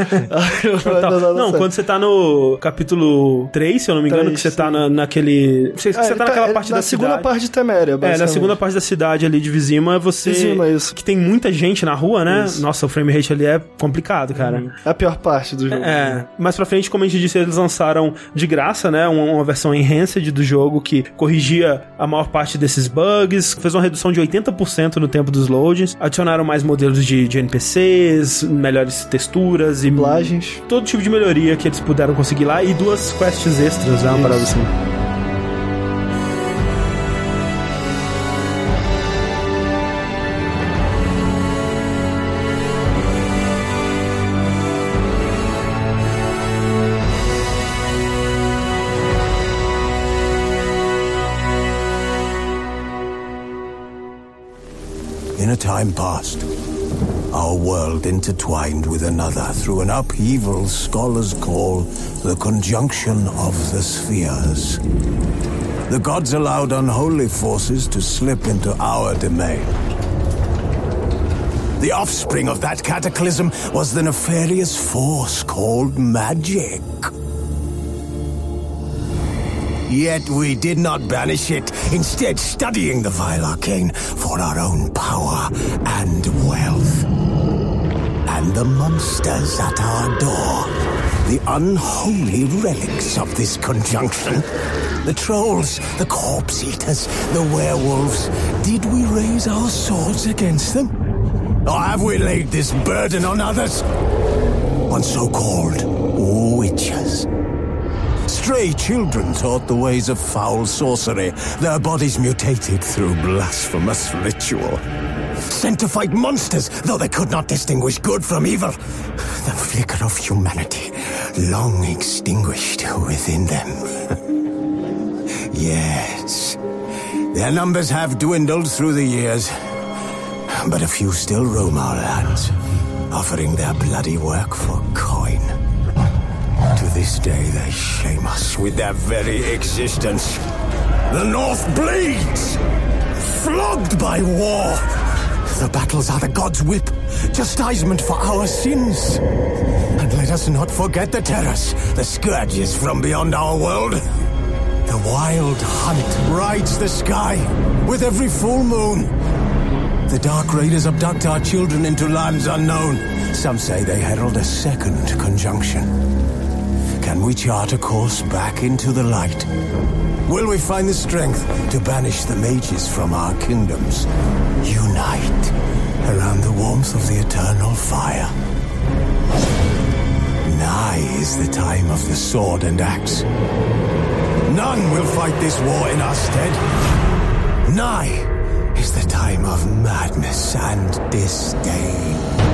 É pesado da Não, série. quando você tá no capítulo 3, se eu não me engano, Três, que você tá sim. na, naquele. Você, Ah, você tá naquela ele parte na da segunda cidade. parte de Teméria, É, na segunda parte da cidade ali de Vizima, você. Vizima, isso. Que tem muita gente na rua, né? Isso. Nossa, o frame rate ali é complicado, cara. É a pior parte do jogo. É, mais pra frente, como a gente disse, eles lançaram de graça, né? Uma, uma versão enhanced do jogo que corrigia a maior parte desses bugs, fez uma redução de 80% no tempo dos loadings, adicionaram mais modelos de, de NPCs, melhores texturas e Dublagens. todo tipo de melhoria que eles puderam conseguir lá e duas quests extras, né? Uma parada assim. Time passed, our world intertwined with another through an upheaval scholars call the conjunction of the spheres. The gods allowed unholy forces to slip into our domain. The offspring of that cataclysm was the nefarious force called magic. Yet we did not banish it, instead studying the vile arcane for our own power and wealth. And the monsters at our door, the unholy relics of this conjunction, the trolls, the corpse eaters, the werewolves, did we raise our swords against them? Or have we laid this burden on others? On so-called witches. Stray children taught the ways of foul sorcery, their bodies mutated through blasphemous ritual. Sent to fight monsters, though they could not distinguish good from evil. The flicker of humanity, long extinguished within them. <laughs> yes, their numbers have dwindled through the years, but a few still roam our lands, offering their bloody work for coin. To this day, they shame us with their very existence. The North bleeds, flogged by war. The battles are the gods' whip, chastisement for our sins. And let us not forget the terrors, the scourges from beyond our world. The wild hunt rides the sky with every full moon. The Dark Raiders abduct our children into lands unknown. Some say they herald a second conjunction. Can we chart a course back into the light? Will we find the strength to banish the mages from our kingdoms? Unite around the warmth of the eternal fire. Nigh is the time of the sword and axe. None will fight this war in our stead. Nigh is the time of madness and disdain.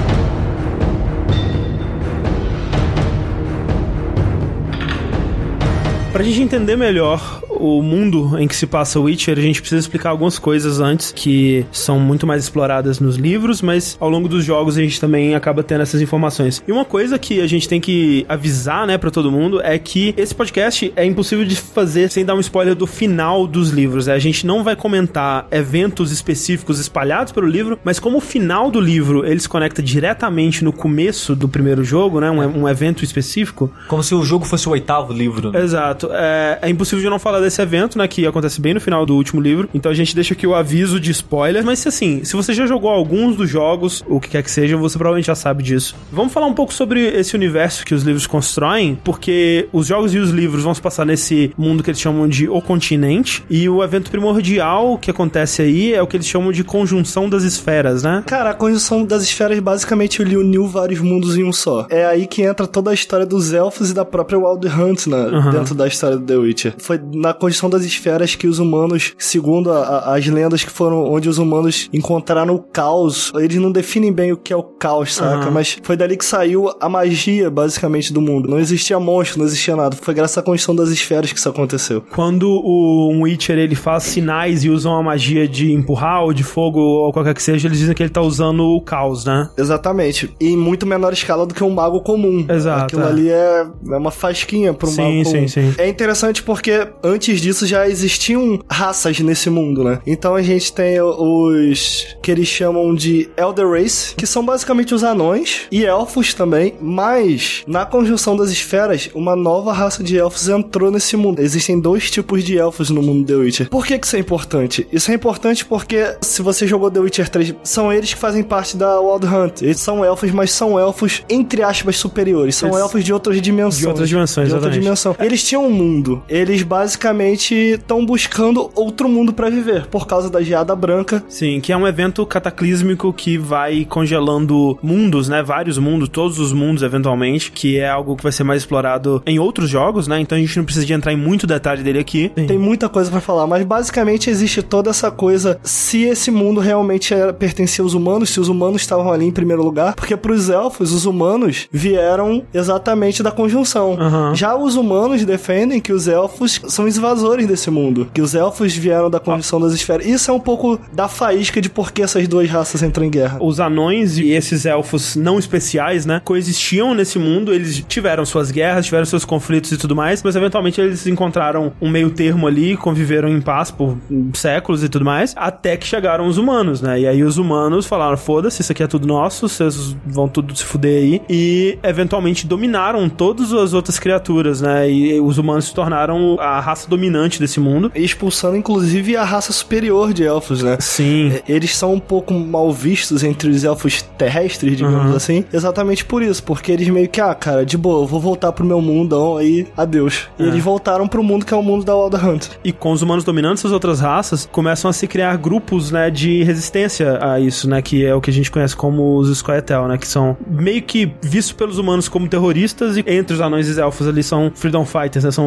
Pra gente entender melhor o mundo em que se passa Witcher, a gente precisa explicar algumas coisas antes que são muito mais exploradas nos livros, mas ao longo dos jogos a gente também acaba tendo essas informações. E uma coisa que a gente tem que avisar, né, para todo mundo é que esse podcast é impossível de fazer sem dar um spoiler do final dos livros. A gente não vai comentar eventos específicos espalhados pelo livro, mas como o final do livro ele se conecta diretamente no começo do primeiro jogo, né, um, um evento específico. Como se o jogo fosse o oitavo livro. Né? Exato. É, é impossível de não falar desse evento, né, que acontece bem no final do último livro. Então a gente deixa aqui o aviso de spoiler, mas assim, se você já jogou alguns dos jogos, o que quer que seja, você provavelmente já sabe disso. Vamos falar um pouco sobre esse universo que os livros constroem, porque os jogos e os livros vão se passar nesse mundo que eles chamam de O Continente, e o evento primordial que acontece aí é o que eles chamam de conjunção das esferas, né? Cara, a conjunção das esferas basicamente ele uniu vários mundos em um só. É aí que entra toda a história dos elfos e da própria Wild Hunt, né? Uhum. Dentro da história do The Witcher. Foi na condição das esferas que os humanos, segundo a, a, as lendas que foram onde os humanos encontraram o caos, eles não definem bem o que é o caos, saca? Uhum. Mas foi dali que saiu a magia, basicamente, do mundo. Não existia monstro, não existia nada. Foi graças à condição das esferas que isso aconteceu. Quando o um Witcher ele faz sinais e usa uma magia de empurrar ou de fogo ou qualquer que seja, eles dizem que ele tá usando o caos, né? Exatamente. E em muito menor escala do que um mago comum. Exato, Aquilo é. ali é, é uma fasquinha pro Sim, mago comum. sim, sim. É interessante porque antes disso já existiam raças nesse mundo, né? Então a gente tem os que eles chamam de Elder Race, que são basicamente os anões e elfos também, mas na conjunção das esferas, uma nova raça de elfos entrou nesse mundo. Existem dois tipos de elfos no mundo The Witcher. Por que que isso é importante? Isso é importante porque se você jogou The Witcher 3, são eles que fazem parte da Wild Hunt. Eles são elfos, mas são elfos entre aspas superiores. São Eles- elfos de outras dimensões. De outras dimensões, De outra exatamente. dimensão. Eles tinham mundo. Eles basicamente estão buscando outro mundo pra viver por causa da geada branca. Sim, que é um evento cataclísmico que vai congelando mundos, né? Vários mundos, todos os mundos eventualmente, que é algo que vai ser mais explorado em outros jogos, né? Então a gente não precisa de entrar em muito detalhe dele aqui. Tem muita coisa pra falar, mas basicamente existe toda essa coisa se esse mundo realmente era, pertencia aos humanos, se os humanos estavam ali em primeiro lugar, porque pros elfos, os humanos vieram exatamente da conjunção. Aham. Já os humanos defendem que os elfos são invasores desse mundo, que os elfos vieram da condição das esferas. Isso é um pouco da faísca de por que essas duas raças entram em guerra. Os anões e esses elfos não especiais, né, coexistiam nesse mundo, eles tiveram suas guerras, tiveram seus conflitos e tudo mais, mas eventualmente eles encontraram um meio termo ali, conviveram em paz por séculos e tudo mais, até que chegaram os humanos, né? E aí os humanos falaram: foda-se, isso aqui é tudo nosso, vocês vão tudo se fuder aí. E eventualmente dominaram todas as outras criaturas, né? E os humanos se tornaram a raça dominante desse mundo. Expulsando, inclusive, a raça superior de elfos, né? Sim. Eles são um pouco mal vistos entre os elfos terrestres, digamos Uhum. assim, exatamente por isso, porque eles meio que, ah, cara, de boa, eu vou voltar pro meu mundão aí, adeus. E É. eles voltaram pro mundo que é o mundo da Wild Hunt. E com os humanos dominando essas outras raças, começam a se criar grupos, né, de resistência a isso, né, que é o que a gente conhece como os Scoia'tael, né, que são meio que vistos pelos humanos como terroristas e entre os anões e os elfos ali são freedom fighters, né, são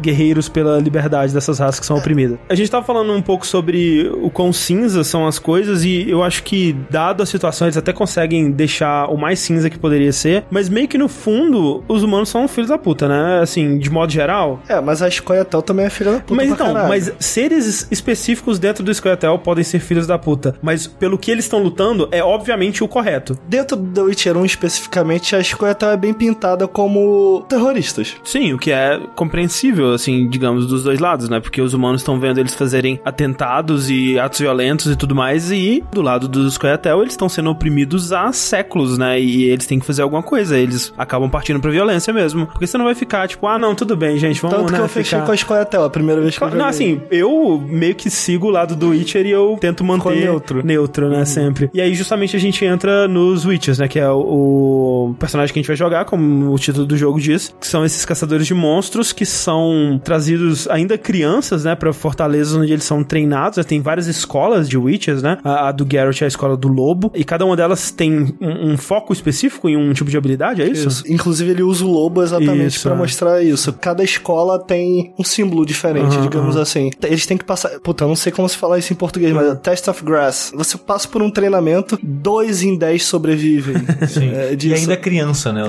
guerreiros pela liberdade dessas raças que são oprimidas. A gente tava falando um pouco sobre o quão cinza são as coisas e eu acho que, dado a situação, eles até conseguem deixar o mais cinza que poderia ser, mas meio que no fundo, os humanos são filhos da puta, né, assim, de modo geral, É, mas a Scoia'tael também é filha da puta mas então, caralho. mas seres específicos dentro do Scoia'tael podem ser filhos da puta. Mas pelo que eles estão lutando, é obviamente o correto. Dentro do Witcher 1 especificamente, a Scoia'tael é bem pintada como terroristas. Sim, o que é compreensível, assim, digamos, dos dois lados, né? Porque os humanos estão vendo eles fazerem atentados e atos violentos e tudo mais, e do lado dos Scoia'tael eles estão sendo oprimidos há séculos, né? E eles têm que fazer alguma coisa. Eles acabam partindo pra violência mesmo. Porque você não vai ficar, tipo, ah, não, tudo bem, gente, vamos, Tanto né, que eu fechei ficar... com a Scoia'tael a primeira vez que eu Não, joguei. assim, eu meio que sigo o lado do Witcher e eu tento manter neutro. neutro, né, sempre. E aí, justamente, a gente entra nos Witchers, né, que é o, o personagem que a gente vai jogar, como o título do jogo diz, que são esses caçadores de monstros que são trazidos ainda crianças, né, pra fortalezas onde eles são treinados. né, Tem várias escolas de Witchers, né, a, a do Geralt é a escola do lobo, e cada uma delas tem um, um foco específico em um tipo de habilidade, é isso? Isso. Inclusive, ele usa o lobo exatamente pra é. mostrar isso. Cada escola tem um símbolo diferente, digamos assim. Eles têm que passar. Puta, eu não sei como se falar isso em português, Uhum. mas é Test of Grass. Você passa por um treinamento, dois em dez sobrevivem. <laughs> Sim. É, e ainda é criança, né?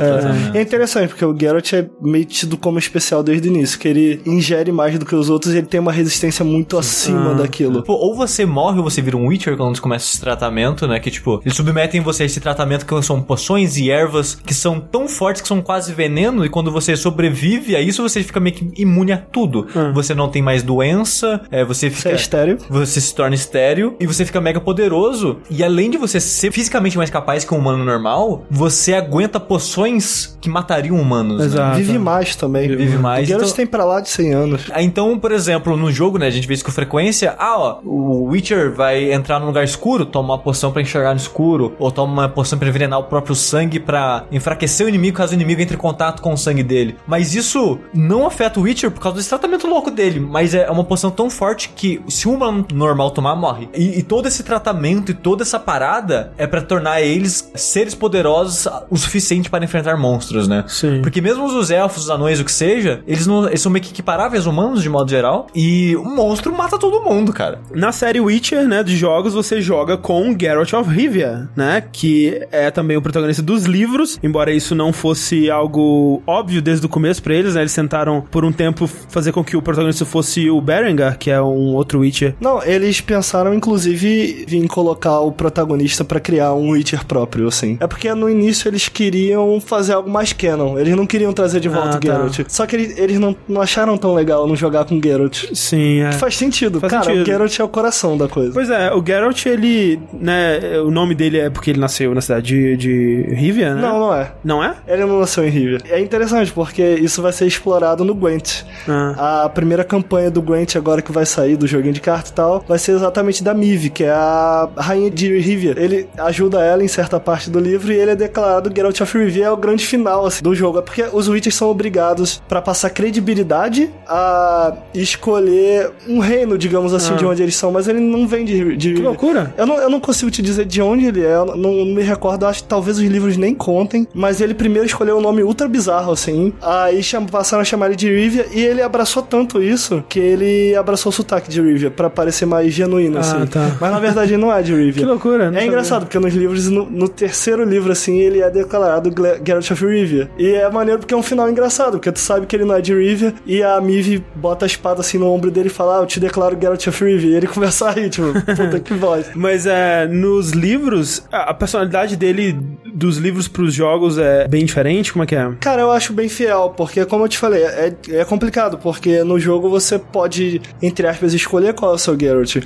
É. É interessante, porque o Geralt é meio tido como especial desde o início, que ele ingere mais do que os outros e ele tem uma resistência muito acima Ah, daquilo. Pô, ou você morre ou você vira um Witcher quando você começa esse tratamento, né? Que tipo, eles submetem você a esse tratamento que são poções e ervas que são tão fortes que são quase veneno, e quando você sobrevive a isso, você fica meio que imune a tudo. Você não tem mais doença, é, você Você fica. é estéreo. Você se torna estéreo e você fica mega poderoso. E além de você ser fisicamente mais capaz que um humano normal, você aguenta poções que matariam humanos. Né? Exato. Vive mais também. Vive mais, O Geralt então- tem pra lá de 100 anos. Ah, Então, por exemplo, no jogo, né, a gente vê isso com frequência. Ah, ó, o Witcher vai entrar num lugar escuro, toma uma poção pra enxergar no escuro, ou toma uma poção pra envenenar o próprio sangue pra enfraquecer o inimigo caso o inimigo entre em contato com o sangue dele. Mas isso não afeta o Witcher por causa desse tratamento louco dele, mas é uma poção tão forte que se um humano normal tomar, morre. E, e todo esse tratamento e toda essa parada é pra tornar eles seres poderosos o suficiente para enfrentar monstros, né? Sim. Porque mesmo os elfos, os anões, o que seja, eles, não, eles são meio que equiparáveis aos humanos de modo geral. E o monstro mata todo mundo, cara. Na série Witcher, né, de jogos, você joga com Geralt of Rivia, né, que é também o protagonista dos livros, embora isso não fosse algo óbvio desde o começo pra eles, né, eles tentaram por um tempo fazer com que o protagonista fosse o Berengar, que é um outro Witcher. Não, eles pensaram inclusive em colocar o protagonista pra criar um Witcher próprio, assim. É porque no início eles queriam fazer algo mais canon. Eles não queriam trazer de volta Ah, o Geralt. tá. Só que eles, eles não, não acharam tão legal não jogar com o Geralt. Sim, é. Faz sentido. Faz Cara, sentido. o Geralt é o coração da coisa. Pois é, o Geralt, ele, né, o nome dele é porque ele nasceu na cidade de, de Rivia, né? Não, não é. Não é? Ele não nasceu em Rivia. É interessante, porque isso vai ser explorado no Gwent. Ah. A primeira campanha do Gwent, agora que vai sair do joguinho de carta e tal, vai ser exatamente da Mive, que é a rainha de Rivia. Ele ajuda ela em certa parte do livro e ele é declarado Geralt of Rivia é o grande final assim, do jogo. É porque os Witches são obrigados, pra passar credibilidade, a escolher um reino, digamos assim, Ah. de onde eles são, mas ele não vem de, de Que loucura. eu não, eu não consigo te dizer de onde ele é, eu não, não me recordo, acho que talvez os livros nem contem, mas ele primeiro escolheu um nome ultra bizarro, assim, aí cham, passaram a chamar ele de Rivia, e ele abraçou tanto isso, que ele abraçou o sotaque de Rivia, pra parecer mais genuíno, Ah, assim. tá. Mas na verdade não é de <laughs> Rivia. Que loucura, não É sabia. engraçado, porque nos livros, no, no terceiro livro, assim, ele é declarado Geralt of Rivia. E é maneiro porque é um final engraçado, porque tu sabe que ele não é de de Rivia e a Mive bota a espada assim no ombro dele e fala: Ah, eu te declaro Geralt of Rivia. E ele <laughs> começa a rir, tipo, puta que <laughs> voz. Mas é, nos livros, a personalidade dele dos livros pros jogos é bem diferente? Como é que é? Cara, eu acho bem fiel, porque como eu te falei, é, é complicado, porque no jogo você pode, entre aspas, escolher qual é o seu Geralt.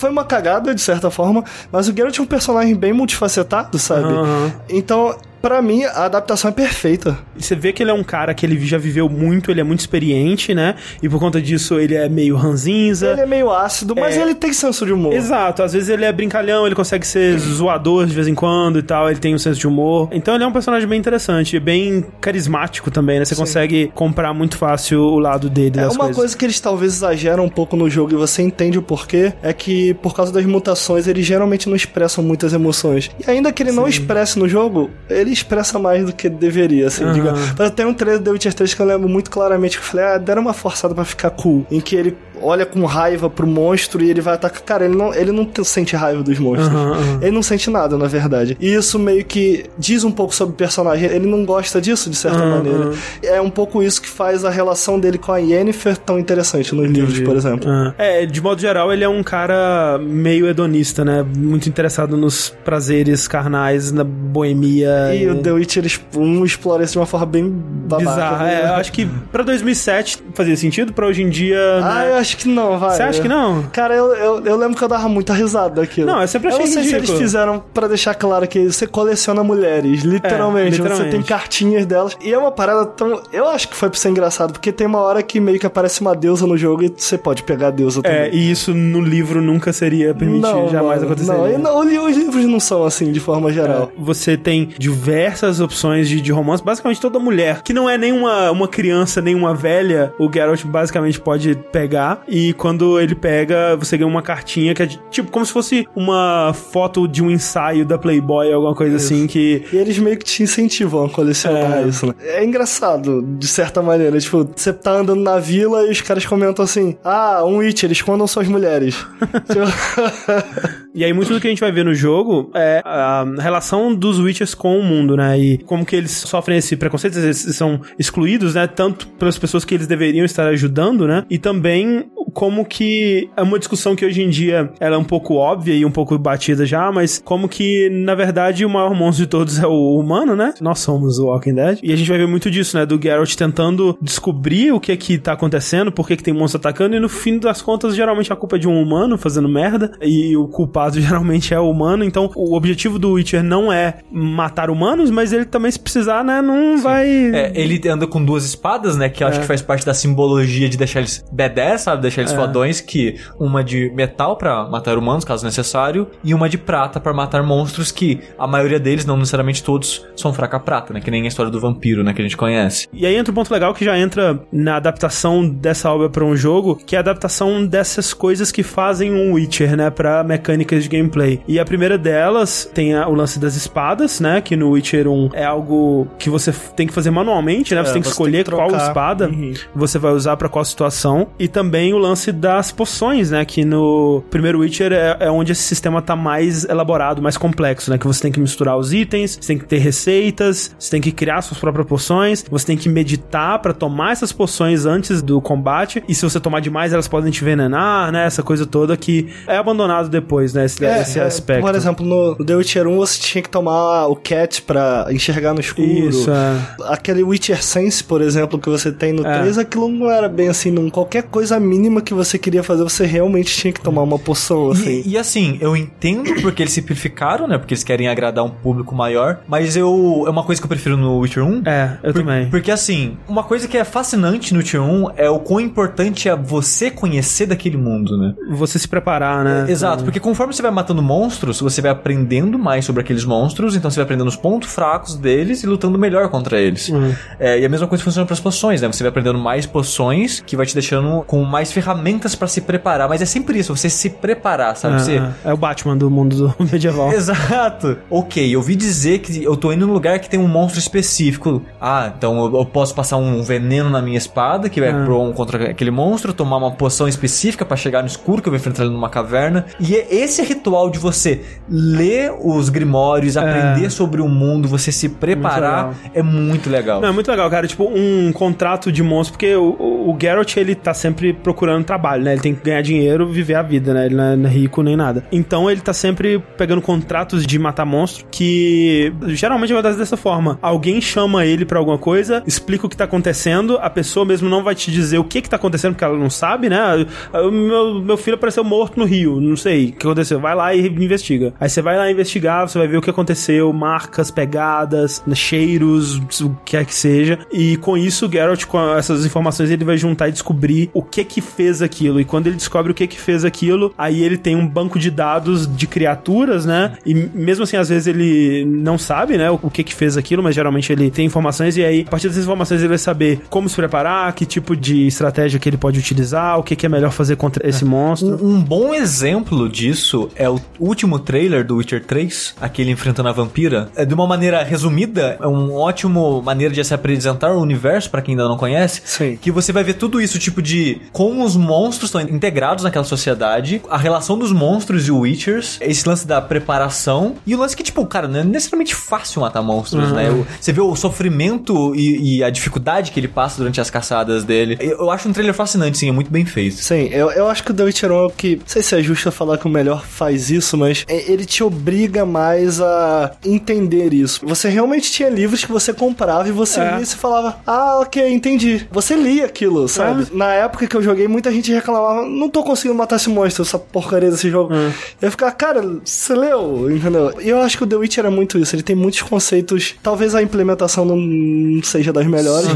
Foi uma cagada, de certa forma, mas o Geralt é um personagem bem multifacetado, sabe? Aham. Então, pra mim, a adaptação é perfeita. Você vê que ele é um cara que ele já viveu muito, ele é muito experiente, né? E por conta disso ele é meio ranzinza. Ele é meio ácido, mas É. ele tem senso de humor. Exato, às vezes ele é brincalhão, ele consegue ser zoador de vez em quando e tal, ele tem um senso de humor. Então ele é um personagem bem interessante, bem carismático também, né? Você consegue comprar muito fácil o lado dele É uma coisas. coisa que eles talvez exageram um pouco no jogo e você entende o porquê, é que por causa das mutações eles geralmente não expressam muitas emoções. E ainda que ele não expresse no jogo, ele expressa mais do que deveria, assim, Aham. diga. Mas tem um trailer do The Witcher 3 que eu lembro muito claramente que eu falei, ah, deram uma forçada pra ficar cool, em que ele olha com raiva pro monstro e ele vai atacar. Cara, ele não, ele não te- sente raiva dos monstros. Aham. Ele não sente nada, na verdade. E isso meio que diz um pouco sobre o personagem. Ele não gosta disso, de certa Aham, maneira. É um pouco isso que faz a relação dele com a Yennefer tão interessante nos livros, por exemplo. Ah. É, de modo geral, ele é um cara meio hedonista, né? Muito interessado nos prazeres carnais, na boemia. E o The Witcher exp- um explora isso de uma forma bem babaca. Bizarra. É, eu acho que pra 2007 fazia sentido, pra hoje em dia. Ah, né? eu acho que não, vai. Você acha que não? Cara, eu, eu, eu lembro que eu dava muita risada daquilo. Não, eu sempre Eu achei não sei se ridículo. eles fizeram pra deixar claro que você coleciona mulheres, literalmente. Você literalmente. tem cartinhas delas. E é uma parada tão. Eu acho que foi pra ser engraçado, porque tem uma hora que meio que aparece uma deusa no jogo e você pode pegar a deusa também. É, e isso no livro nunca seria permitido, jamais mano, aconteceria. Não, não, os livros não são assim, de forma geral. Você tem diversas opções de, de romance. Basicamente, toda mulher que não é nem uma, uma criança, nem uma velha, o Geralt basicamente pode pegar. E quando ele pega, você ganha uma cartinha que é tipo como se fosse uma foto de um ensaio da Playboy, alguma coisa assim que. E eles meio que te incentivam a colecionar É. isso, né? É engraçado, de certa maneira. Tipo, você tá andando na vila e os caras comentam assim: Ah, um Witcher, escondam suas mulheres. <laughs> Tipo, E aí, muito do que a gente vai ver no jogo é a relação dos Witchers com o mundo, né? E como que eles sofrem esse preconceito, eles são excluídos, né? Tanto pelas pessoas que eles deveriam estar ajudando, né? E também como que é uma discussão que hoje em dia ela é um pouco óbvia e um pouco batida já, mas como que, na verdade, o maior monstro de todos é o humano, né? Nós somos o Walking Dead. E a gente vai ver muito disso, né? Do Geralt tentando descobrir o que é que tá acontecendo, por que que tem monstro atacando, e no fim das contas, geralmente a culpa é de um humano fazendo merda, e o culpado <laughs> geralmente é o humano, então o objetivo do Witcher não é matar humanos, mas ele também, se precisar, né, não vai... É, ele anda com duas espadas, né? Que eu acho que faz parte da simbologia de deixar eles B10, sabe? Deixar eles fodões, que uma de metal pra matar humanos, caso necessário, e uma de prata pra matar monstros que a maioria deles, não necessariamente todos, são fraca prata, né? Que nem a história do vampiro, né? Que a gente conhece. E aí entra um ponto legal que já entra na adaptação dessa obra pra um jogo, que é a adaptação dessas coisas que fazem um Witcher, né, pra mecânicas de gameplay. E a primeira delas tem a- o lance das espadas, né, que no Witcher 1 é algo que você tem que fazer manualmente, né, você É, tem que você escolher tem que qual espada Uhum. você vai usar pra qual situação. E também o lance das poções, né, que no primeiro Witcher é, é onde esse sistema tá mais elaborado, mais complexo, né, que você tem que misturar os itens, você tem que ter receitas, você tem que criar suas próprias poções, você tem que meditar pra tomar essas poções antes do combate, e se você tomar demais elas podem te envenenar, né, essa coisa toda que é abandonado depois, né, esse, É, esse é, aspecto. Por exemplo, no no The Witcher 1 você tinha que tomar o Cat pra enxergar no escuro. Isso, é. Aquele Witcher Sense, por exemplo, que você tem no É. 3, aquilo não era bem assim. Não, qualquer coisa mínima que você queria fazer, você realmente tinha que tomar uma poção, assim. E, e assim, eu entendo porque eles simplificaram, né? Porque eles querem agradar um público maior. Mas eu. É uma coisa que eu prefiro no Witcher 1. É, eu Por- também. Porque assim, uma coisa que é fascinante no Witcher 1 é o quão importante é você conhecer daquele mundo, né? Você se preparar, né? Exato, porque conforme você vai matando monstros, você vai aprendendo mais sobre aqueles monstros, então você vai aprendendo os pontos fracos deles e lutando melhor contra eles. Uhum. É, e a mesma coisa funciona para as poções, né? Você vai aprendendo mais poções, que vai te deixando com mais ferramentas pra se preparar, mas é sempre isso, você se preparar, sabe? Você... É, é o Batman do mundo do <laughs> medieval. Exato. Ok, eu ouvi dizer que eu tô indo num lugar que tem um monstro específico. Ah, então eu, eu posso passar um veneno na minha espada, que vai Ah. pro um contra aquele monstro, tomar uma poção específica pra chegar no escuro, que eu vou enfrentar ele numa caverna. E é esse ritual de você ler os grimórios, aprender sobre o mundo, você se preparar, é muito legal. Não, é muito legal, cara. Tipo, um contrato de monstro, porque o, o, o Geralt, ele tá sempre procurando trabalho, né? Ele tem que ganhar dinheiro, viver a vida, né? Ele não é não é rico nem nada. Então ele tá sempre pegando contratos de matar monstro, que geralmente acontece dessa forma. Alguém chama ele pra alguma coisa, explica o que tá acontecendo, a pessoa mesmo não vai te dizer o que que tá acontecendo, porque ela não sabe, né? O Meu, meu filho apareceu morto no rio, não sei o que aconteceu. Vai lá e investiga. Aí você vai lá investigar, você vai ver o que aconteceu, marcas, pegadas, cheiros, o que é que seja. E com isso, o Geralt, com essas informações, ele vai juntar e descobrir o que que fez aquilo. E quando ele descobre o que que fez aquilo, aí ele tem um banco de dados de criaturas, né? E mesmo assim, às vezes ele não sabe, né, o que que fez aquilo, mas geralmente ele tem informações e aí, a partir dessas informações, ele vai saber como se preparar, que tipo de estratégia que ele pode utilizar, o que que é melhor fazer contra esse monstro. Um, um bom exemplo disso é o último trailer do Witcher 3, aquele enfrentando a vampira. É, de uma maneira resumida, é uma ótima maneira de se apresentar o universo para quem ainda não conhece. Sim. Que você vai ver tudo isso, tipo de como os monstros estão integrados naquela sociedade, a relação dos monstros e Witchers, esse lance da preparação e o lance que, tipo, cara, não é necessariamente fácil matar monstros, né? O- Você vê o sofrimento e, e a dificuldade que ele passa durante as caçadas dele. Eu, eu acho um trailer fascinante, sim, é muito bem feito. Sim, eu, eu acho que o The Witcher 1 é o que. Não sei se é justo falar que o melhor faz isso, mas é- ele te obriga mais a entender isso. Você realmente tinha livros que você comprava e você É. lia e você falava, ah, ok, entendi. Você lia aquilo, sabe? Na época que eu joguei, muita gente reclamava, não tô conseguindo matar esse monstro, essa porcaria desse jogo. Eu ficava, cara, você leu, entendeu? E eu acho que o The Witcher é muito isso. Ele tem muitos conceitos. Talvez a implementação não seja das melhores,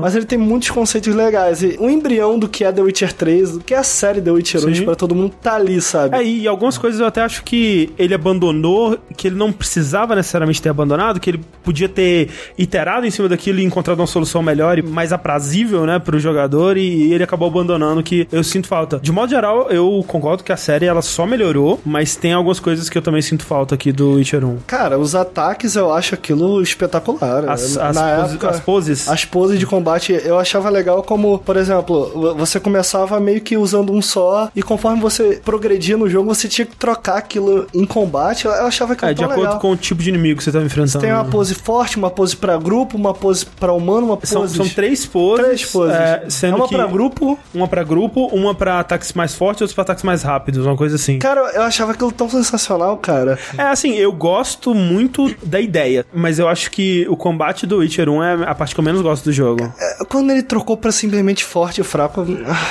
mas ele tem muitos conceitos legais. E o embrião do que é The Witcher 3, do que é a série The Witcher Sim. hoje pra todo mundo, tá ali, sabe? É, e algumas coisas eu até acho que ele abandonou, que ele não precisava necessariamente ter abandonado, que ele podia ter iterado em cima daquilo e encontrado uma solução melhor e mais aprazível, né, pro jogador, e ele acabou abandonando, que eu sinto falta. De modo geral, eu concordo que a série, ela só melhorou, mas tem algumas coisas que eu também sinto falta aqui do Witcher 1. Cara, os ataques eu acho aquilo espetacular. As, as, época, posi- as poses... As poses de combate eu achava legal como, por exemplo, você começava meio que usando um só e conforme você progredia no jogo, você tinha que trocar aquilo em combate. Eu achava aquilo É, de tão acordo legal. com o tipo de inimigo que você tá enfrentando. Tem uma pose forte, uma pose pra grupo, uma pose pra humano, uma pose... São, são três poses. Três poses. é, sendo É uma que pra grupo. Uma pra grupo, uma pra ataques mais fortes e outra pra ataques mais rápidos, uma coisa assim. Cara, eu achava aquilo tão sensacional, cara. É assim, eu gosto muito da ideia, mas eu acho que o combate do Witcher 1 é a parte que eu menos gosto do jogo. É, Quando ele trocou pra simplesmente forte e fraco...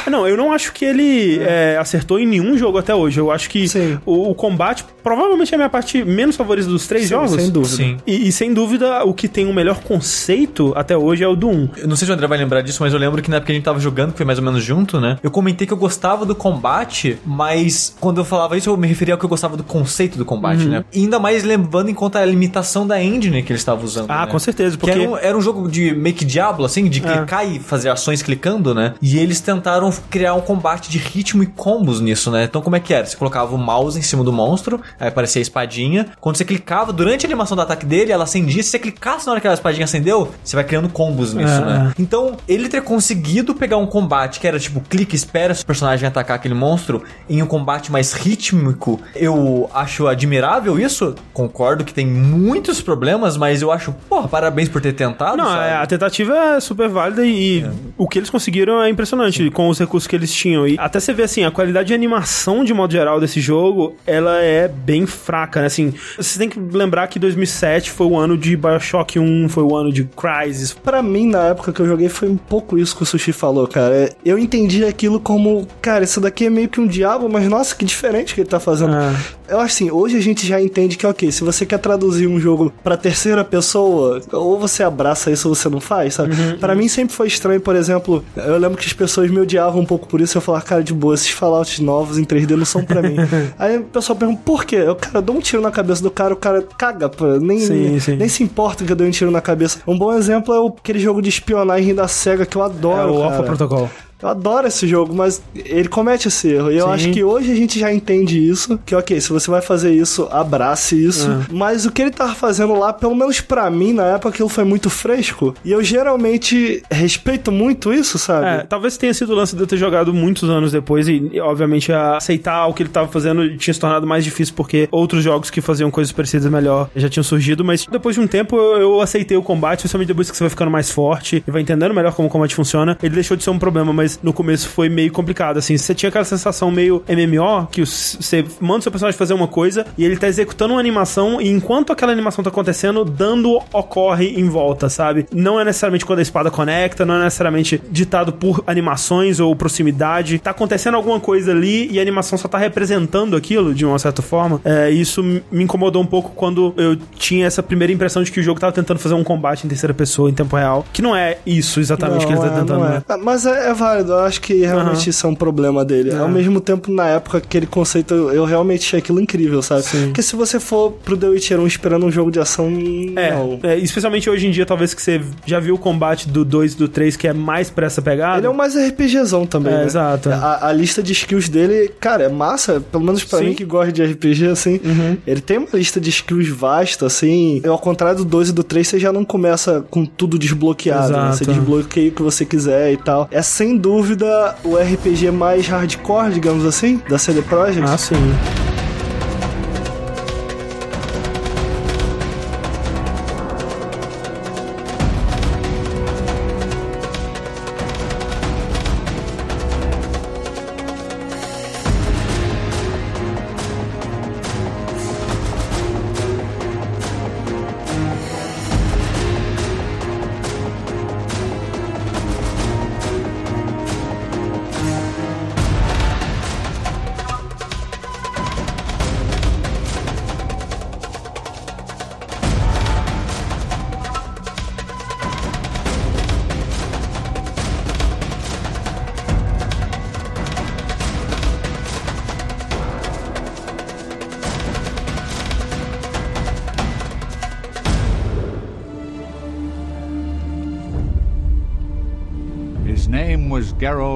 Não, eu não acho que ele é, acertou em nenhum jogo até hoje. Eu acho que Sim. O, o combate provavelmente é a minha parte menos favorita dos três Sim, jogos. sem dúvida. Sim. E, e sem dúvida, o que tem o melhor conceito até hoje é o do 1. Eu não sei se o André vai lembrar disso, mas eu lembro que na época que a gente tava jogando, que foi mais ou menos junto, né? Eu comentei que eu gostava do combate, mas quando eu falava isso, eu me referia ao que eu gostava do conceito do combate, né? E ainda mais levando em conta a limitação da engine que eles estavam usando. Ah, né? com certeza, Que porque- era um, era um jogo de que Diablo, assim, de clicar e fazer ações clicando, né? E eles tentaram criar um combate de ritmo e combos nisso, né? Então, como é que era? Você colocava o mouse em cima do monstro, aí aparecia a espadinha. Quando você clicava, durante a animação do ataque dele, ela acendia. Se você clicasse na hora que a espadinha acendeu, você vai criando combos nisso, É. né? Então, ele ter conseguido pegar um combate que era tipo, clique, espera o personagem atacar aquele monstro, em um combate mais rítmico, eu acho admirável isso. Concordo que tem muitos problemas, mas eu acho, porra, parabéns por ter tentado. Não, sabe? é, a tentativa é super válida e o que eles conseguiram é impressionante com os recursos que eles tinham. E até você vê assim, a qualidade de animação de modo geral desse jogo, ela é bem fraca, né? Assim, você tem que lembrar que 2007 foi o ano de BioShock 1, foi o ano de Crysis. Pra mim, na época que eu joguei, foi um pouco isso que o Sushi falou, cara. Eu entendi aquilo como, cara, isso daqui é meio que um diabo, mas nossa, que diferente que ele tá fazendo. É. Eu acho assim, hoje a gente já entende que, ok, se você quer traduzir um jogo pra terceira pessoa, ou você abraça isso ou você não faz, sabe? Uhum, Pra mim sempre foi estranho, por exemplo, eu lembro que as pessoas me odiavam um pouco por isso, eu falava, cara, de boa, esses Fallouts novos em 3D não são pra mim. <laughs> Aí o pessoal pergunta, por quê? Eu, cara, eu dou um tiro na cabeça do cara, o cara caga, pô, nem, Sim, sim. nem se importa que eu dei um tiro na cabeça. Um bom exemplo é o- aquele jogo de espionagem da SEGA que eu É adoro, o cara. Alpha Protocol. Eu adoro esse jogo, mas ele comete esse erro. E eu Sim. acho que hoje a gente já entende isso. Que, ok, se você vai fazer isso, abrace isso. É. Mas o que ele tava fazendo lá, pelo menos pra mim, na época, aquilo foi muito fresco. E eu geralmente respeito muito isso, sabe? É, talvez tenha sido o lance de eu ter jogado muitos anos depois e, obviamente, aceitar o que ele tava fazendo tinha se tornado mais difícil porque outros jogos que faziam coisas parecidas melhor já tinham surgido, mas depois de um tempo eu, eu aceitei o combate, principalmente depois que você vai ficando mais forte e vai entendendo melhor como o combate funciona. Ele deixou de ser um problema, mas no começo foi meio complicado, assim. Você tinha aquela sensação meio MMO, que você manda o seu personagem fazer uma coisa e ele tá executando uma animação e enquanto aquela animação tá acontecendo, dando ocorre em volta, sabe? Não é necessariamente quando a espada conecta, não é necessariamente ditado por animações ou proximidade. Tá acontecendo alguma coisa ali e a animação só tá representando aquilo de uma certa forma. É, isso me incomodou um pouco quando eu tinha essa primeira impressão de que o jogo tava tentando fazer um combate em terceira pessoa em tempo real, que não é isso exatamente que ele tá é, tentando. não né? é. Ah, Mas é, é válido, eu acho que realmente Aham. isso é um problema dele. Ao mesmo tempo, na época, aquele conceito, eu, realmente achei aquilo incrível, sabe? Sim. Porque se você for pro The Witcher 1 esperando um jogo de ação, É, não. é, especialmente hoje em dia, talvez que você já viu o combate do 2 e do 3, que é mais pra essa pegada. Ele é um mais RPGzão também, É, né? exato. A, a lista de skills dele, cara, é massa. Pelo menos pra Sim. mim que gosta de RPG, assim. Ele tem uma lista de skills vasta, assim. Ao contrário do 2 e do 3, você já não começa com tudo desbloqueado. né? Você desbloqueia o que você quiser e tal. É sem dúvida o RPG mais hardcore, digamos assim, da CD Projekt. Ah, sim.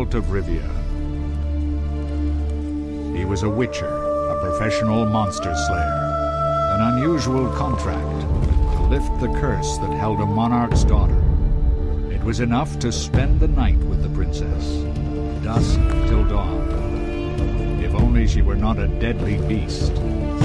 Geralt of Rivia. He was a witcher, a professional monster slayer. An unusual contract to lift the curse that held a monarch's daughter. It was enough to spend the night with the princess, dusk till dawn. If only she were not a deadly beast,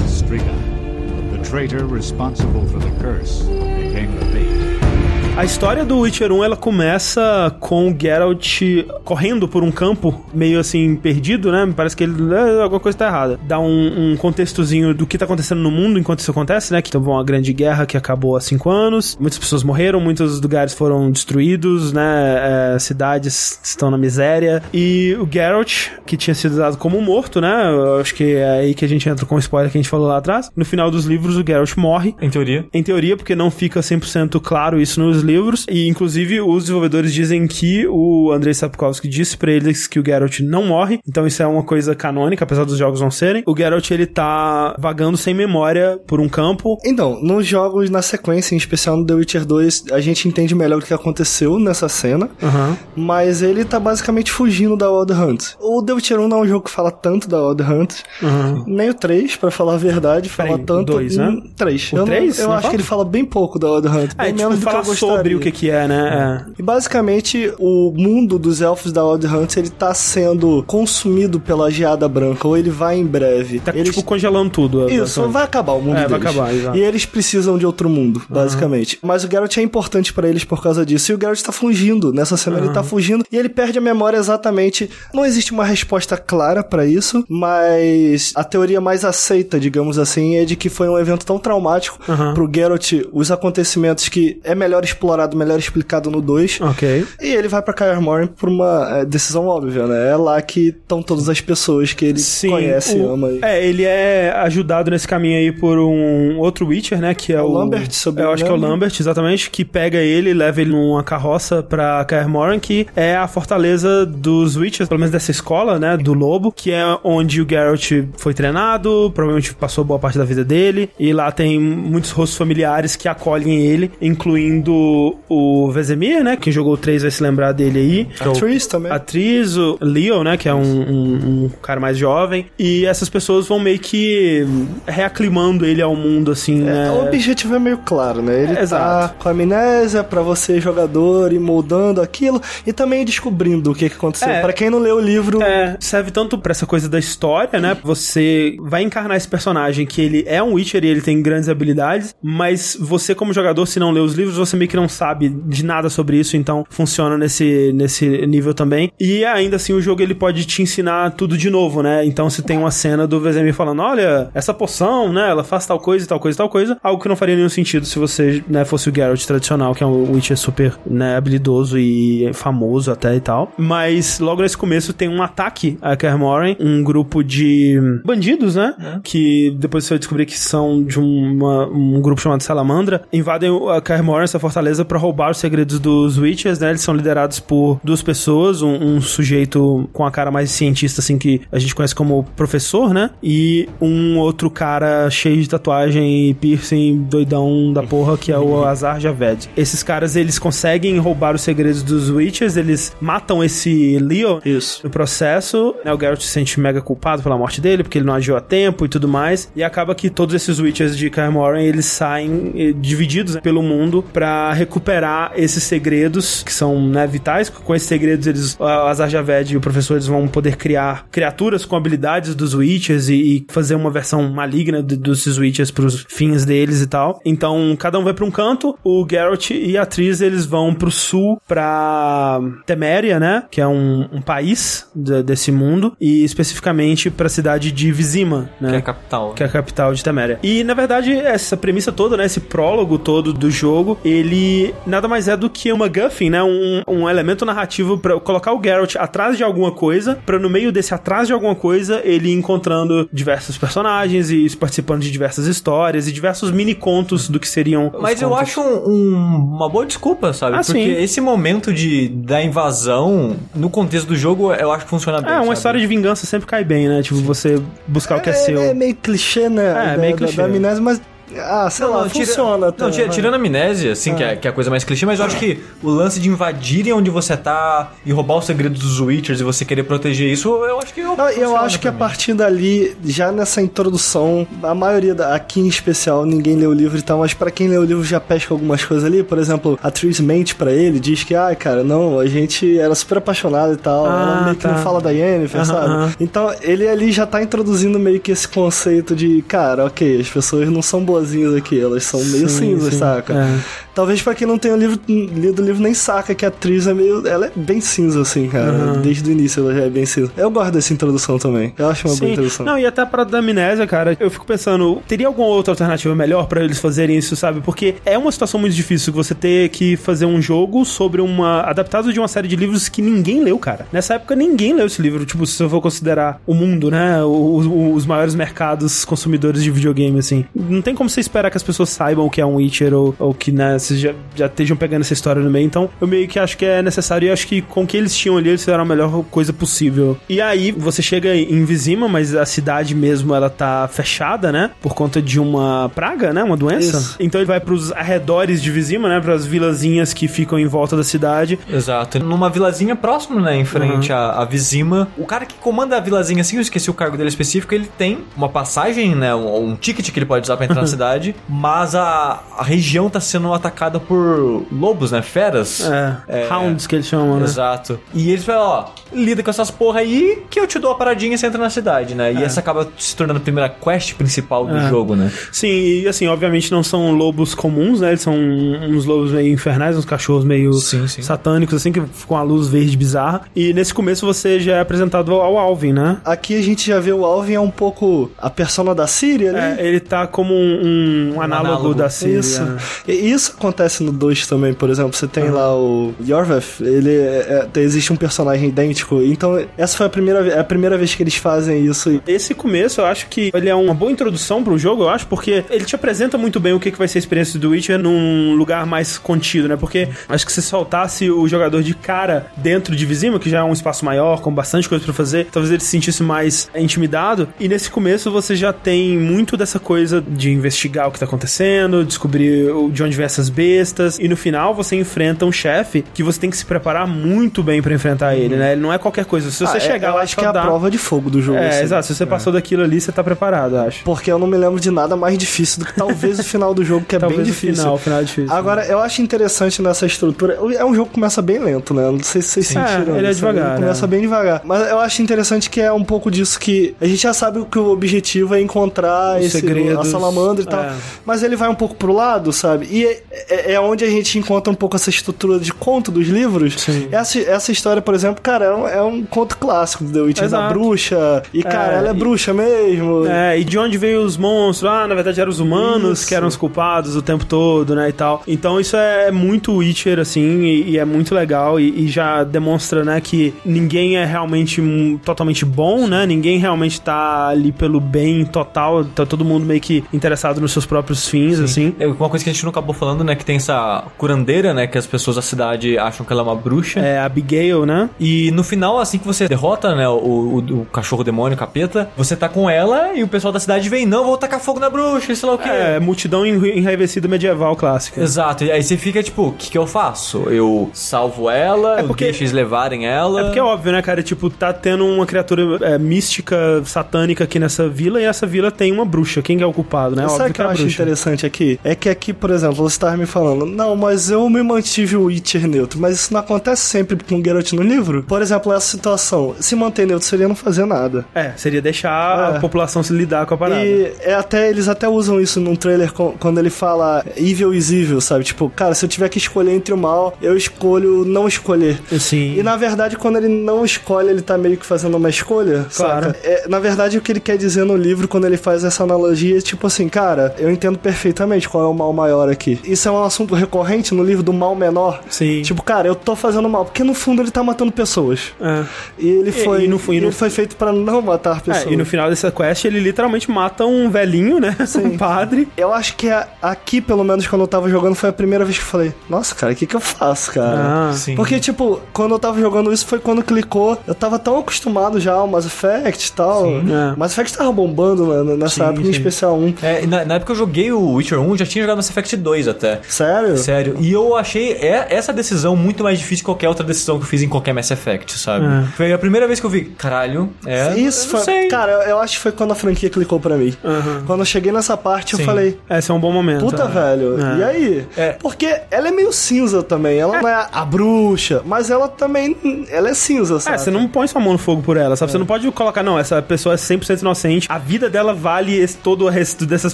Striga. The traitor responsible for the curse became the bait. A história do Witcher 1 ela começa com Geralt correndo por um campo meio assim perdido, né? Parece que ele é, alguma coisa tá errada. Dá um, um contextozinho do que tá acontecendo no mundo enquanto isso acontece, né? Que teve uma grande guerra que acabou há cinco anos. Muitas pessoas morreram, muitos lugares foram destruídos, né? É, cidades estão na miséria. E o Geralt, que tinha sido dado como morto, né? Eu acho que é aí que a gente entra com o spoiler que a gente falou lá atrás. No final dos livros, o Geralt morre. Em teoria. Em teoria, porque não fica 100% claro isso nos livros. E, inclusive, os desenvolvedores dizem que o Andrei Sapkowski disse pra eles que o Geralt não morre. Então, isso é uma coisa canônica, apesar dos jogos não serem. O Geralt, ele tá vagando sem memória por um campo. Então, nos jogos na sequência, em especial no The Witcher 2, a gente entende melhor o que aconteceu nessa cena, Aham. mas ele tá basicamente fugindo da Wild Hunt. O The Witcher 1 não é um jogo que fala tanto da Wild Hunt, Aham. nem o 3, pra falar a verdade, fala Peraí, tanto... dois, né? 3. O eu não- três? eu Não acho fala? que ele fala bem pouco da Wild Hunt, É, bem tipo, menos do que eu falar sobre gostaria. o que que é, né? É. E basicamente, o mundo dos elfos da Wild Hunt, ele tá sendo consumido pela geada branca, ou ele vai em breve. Tá, Eles- tipo, congelando tudo. Isso, vai acabar o mundo É, vai deles. acabar, exato. E eles precisam de outro mundo, basicamente. Mas o Geralt é importante pra eles por causa disso. E o Geralt tá fugindo. Nessa cena ele tá fugindo e ele perde a memória exatamente. Não existe uma resposta clara pra isso, mas a teoria mais aceita, digamos assim, é de que foi um evento tão traumático Aham. pro Geralt, os acontecimentos que é melhor explorado, melhor explicado no 2. Ok. E ele vai pra Kaer Morhen por uma é, decisão óbvia, né? É lá que estão todas as pessoas que ele conhece, o- ama. É, ele é ajudado nesse caminho aí por um outro Witcher, né? Que é O o. Lambert, se eu acho que é o. Lambert, exatamente. Que pega ele e leva ele numa carroça pra Kaer que é a fortaleza dos Witchers, pelo menos dessa escola, né? Do Lobo, que é onde o Geralt foi treinado, provavelmente passou boa parte da vida dele. E lá tem muitos rostos familiares que acolhem ele, incluindo o Vesemir, né? Quem jogou o 3 vai se lembrar dele aí. A Tris também. A atriz, o Leo, né, que é um, um- um cara mais jovem, e essas pessoas vão meio que reaclimando ele ao mundo, assim, É, né? O objetivo é meio claro, né? Ele É, tá exato. com amnésia pra você, jogador, e moldando aquilo, e também descobrindo o que, que aconteceu. É. Pra quem não leu o livro, É, serve tanto pra essa coisa da história, né? Você vai encarnar esse personagem que ele é um Witcher e ele tem grandes habilidades, mas você como jogador, se não lê os livros, você meio que não sabe de nada sobre isso, então funciona nesse, nesse nível também. E ainda assim, o jogo ele pode te ensinar tudo de novo, né? Então se tem uma cena do Vesemir falando, olha, essa poção, né? Ela faz tal coisa tal coisa e tal coisa, algo que não faria nenhum sentido se você, né, fosse o Geralt tradicional, que é um Witcher super, né, habilidoso e famoso até e tal. Mas logo nesse começo tem um ataque a Kaer Morhen, um grupo de bandidos, né? Que depois você vai descobrir que são de uma- um grupo chamado Salamandra, invadem o- a Kaer Morhen, essa fortaleza, pra roubar os segredos dos Witchers, né? Eles são liderados por duas pessoas, um, um sujeito com a cara mais cientista, assim, que a gente conhece como professor, né? E um outro cara cheio de tatuagem e piercing, doidão da porra, que é o <laughs> Azar Javed. Esses caras, eles conseguem roubar os segredos dos Witchers, eles matam esse Leo Isso. no processo, né, o Geralt se sente mega culpado pela morte dele, porque ele não agiu a tempo e tudo mais, e acaba que todos esses Witchers de Kaer Morhen, eles saem eh, divididos né, pelo mundo pra recuperar esses segredos, que são, né, vitais, com esses segredos eles, o Azar Javed e o professor, eles vão poder criar criaturas com habilidades dos Witchers e, e fazer uma versão maligna de- desses Witchers pros fins deles e tal. Então, cada um vai pra um canto, o Geralt e a atriz, eles vão pro sul, pra Teméria, né, que é um, um país de- desse mundo, e especificamente pra cidade de Vizima, né? Que é a capital. que é a capital de Teméria. E, na verdade, essa premissa toda, né, esse prólogo todo do jogo, ele nada mais é do que uma MacGuffin, né, um, um elemento narrativo pra colocar o Geralt atrás de alguma coisa, pra no meio desse atrás de alguma coisa, ele ir encontrando diversos personagens e participando de diversas histórias e diversos mini contos do que seriam os Mas eu contos. acho um- um- uma boa desculpa, sabe? Ah, Porque sim. esse momento de, da invasão, no contexto do jogo, eu acho que funciona bem. É, uma sabe? história de vingança sempre cai bem, né? Tipo, você buscar o que é, seu. É meio clichê, né? É, da, meio da- clichê. Da, amnésia, mas. Ah, sei lá, tira- funciona. Não, tira- vai. tirando a amnésia, assim, que, é, que é a coisa mais clichê, mas eu acho que o lance de invadirem onde você tá e roubar os segredos dos Witchers e você querer proteger isso, eu acho que eu. Não, eu acho que a partir dali, já nessa introdução, a maioria, da, aqui em especial, ninguém lê o livro e tal, mas pra quem lê o livro já pesca algumas coisas ali. Por exemplo, a Tris mente pra ele, diz que, ah, cara, não, a gente era super apaixonado e tal, Ah, ela meio que tá. não fala da Yennefer, Aham, sabe? aham. Então, ele ali já tá introduzindo meio que esse conceito de, cara, ok, as pessoas não são boazinhas aqui, elas são meio Sim, cinzas, sim. saca? É. Talvez pra quem não tenha livro, lido o livro nem saca que a atriz é meio. Ela é bem cinza, assim, cara. Uhum. Desde o início ela já é bem cinza. Eu gosto dessa introdução também. Eu acho uma boa Sim. introdução. Não, e até pra da amnésia, cara, eu fico pensando, teria alguma outra alternativa melhor pra eles fazerem isso, sabe? Porque é uma situação muito difícil você ter que fazer um jogo sobre uma. adaptado de uma série de livros que ninguém leu, cara. Nessa época ninguém leu esse livro, tipo, se eu for considerar o mundo, né? Os, os maiores mercados consumidores de videogame, assim. Não tem como você esperar que as pessoas saibam o que é um Witcher ou, ou que, né, vocês já, já estejam pegando essa história no meio. Então, eu meio que acho que é necessário e acho que com o que eles tinham ali, eles fizeram a melhor coisa possível. E aí, você chega em Vizima, mas a cidade mesmo, ela tá fechada, né? Por conta de uma praga, né? Uma doença. Isso. Então ele vai pros arredores de Vizima, né? Pras vilazinhas que ficam em volta da cidade. Exato. Numa vilazinha próximo, né, em frente Uhum. à, à Vizima. O cara que comanda a vilazinha, assim, eu esqueci o cargo dele específico, ele tem uma passagem, né, um, um ticket que ele pode usar pra entrar na <laughs> cidade, mas a, a região tá sendo atacada por lobos, né, feras. É, Hounds que eles chamam, né? Exato. E eles falam, ó, lida com essas porra aí que eu te dou a paradinha e você entra na cidade, né? E essa acaba se tornando a primeira quest principal do É. jogo, né? Sim, e assim, obviamente não são lobos comuns, né? Eles são uns lobos meio infernais, uns cachorros meio Sim, sim. satânicos, assim, que com a luz verde bizarra. E nesse começo você já é apresentado ao Alvin, né? Aqui a gente já vê o Alvin é um pouco a persona da Síria, né? É, ele tá como um, um análogo, análogo. da Síria. Isso. E isso acontece no 2 também, por exemplo. Você tem lá o Yorveth, ele é, é, existe um personagem idêntico. Então, essa foi a primeira, é a primeira vez que eles fazem isso. Esse começo, eu acho que ele é uma boa introdução pro jogo, eu acho, porque ele te apresenta muito bem o que que vai ser a experiência do Witcher num lugar mais contido, né? Porque acho que se soltasse o jogador de cara dentro de Vizima, que já é um espaço maior, com bastante coisa pra fazer, talvez ele se sentisse mais intimidado. E nesse começo você já tem muito dessa coisa de investigar o que tá acontecendo, descobrir de onde vem essas bestas, e no final você enfrenta um chefe que você tem que se preparar muito bem pra enfrentar ele, né? Ele não é qualquer coisa. Se você Ah, é- chegar eu lá acho que é a dar- prova de fogo do jogo. É, assim. exato. Se você passou daquilo ali, você tá preparado, acho. Porque eu não me lembro de nada mais difícil do que talvez o final do jogo, que é bem o difícil. final, o final é difícil. Agora, eu acho interessante nessa estrutura. É um jogo que começa bem lento, né? Não sei se vocês Sim. sentiram. É, ele é né? devagar, Ele começa é. bem devagar. Mas eu acho interessante que é um pouco disso que. A gente já sabe que o objetivo é encontrar Os esse, segredos, a salamandra e tal. é. Mas ele vai um pouco pro lado, sabe? E é, é- é onde a gente encontra um pouco essa estrutura de conto dos livros. Sim. Essa, essa história, por exemplo, cara, é um, é um conto clássico do The Witcher da bruxa. E, cara, É, ela é e- bruxa mesmo. É, e de onde veio os monstros? Ah, na verdade eram os humanos Isso. que eram os culpados o tempo todo, né, e tal. Então isso é muito Witcher, assim, e, e é muito legal e, e já demonstra, né, que ninguém é realmente hum, totalmente bom, né, ninguém realmente tá ali pelo bem total, tá todo mundo meio que interessado nos seus próprios fins, assim. É uma coisa que a gente não acabou falando, né? Que tem essa curandeira, né? Que as pessoas da cidade acham que ela é uma bruxa. É, Abigail, né? E no final, assim que você derrota, né, o, o, o cachorro demônio, capeta, você tá com ela e o pessoal da cidade vem, não, vou tacar fogo na bruxa, sei lá o quê. É, multidão enra- enraivecida medieval clássica. Exato, e aí você fica tipo, o que, que eu faço? Eu salvo ela, É porque- eu deixo eles levarem ela. É porque é óbvio, né, cara? Tipo, tá tendo uma criatura é, mística, satânica aqui nessa vila e essa vila tem uma bruxa. Quem que é o culpado, né? Sabe óbvio o que eu é a acho bruxa. interessante aqui? É que aqui, por exemplo, você tava me falando, não, mas eu me mantive o Witcher neutro, mas isso não acontece sempre com o Geralt no livro. Por exemplo, essa situação, se manter neutro seria não fazer nada. É, seria deixar É. a população se lidar com a parada. E é até, eles até usam isso num trailer quando ele fala evil is evil, sabe? Tipo, cara, se eu tiver que escolher entre o mal, eu escolho não escolher. Sim. E na verdade, quando ele não escolhe, ele tá meio que fazendo uma escolha, Claro. É, na verdade, o que ele quer dizer no livro, quando ele faz essa analogia, é tipo assim, cara, eu entendo perfeitamente qual é o mal maior aqui. Isso é um assunto recorrente no livro do mal menor. Sim. Tipo, cara, eu tô fazendo mal, porque no fundo ele tá matando pessoas. É. E ele foi, e no fim, ele no- foi feito pra não matar pessoas. É, e no final dessa quest ele literalmente mata um velhinho, né? <laughs> Um padre. Eu acho que a- aqui, pelo menos, quando eu tava jogando, foi a primeira vez que eu falei, nossa, cara, o que que eu faço, cara? Ah, Sim. Porque, tipo, quando eu tava jogando isso foi quando clicou. Eu tava tão acostumado já ao Mass Effect e tal. É. Mass Effect tava bombando mano, nessa Sim, época, em sim. especial 1. É, e na, na época que eu joguei o Witcher 1, já tinha jogado Mass Effect 2 até. Sério? Sério. E eu achei é- essa decisão muito mais difícil que qualquer outra decisão que eu fiz em qualquer Mass Effect, sabe? É. Foi a primeira vez que eu vi, caralho, é. Isso eu não foi. sei. Cara, eu, acho que foi quando a franquia clicou pra mim. Aham. Quando eu cheguei nessa parte, Sim. eu falei. Esse é um bom momento. Puta, é. velho. É. E aí? É. Porque ela é meio cinza também. Ela não é a bruxa, mas ela também. Ela é cinza, sabe? É, você não põe sua mão no fogo por ela, sabe? Você não pode colocar, não, essa pessoa é 100% inocente, a vida dela vale esse- todo o resto dessas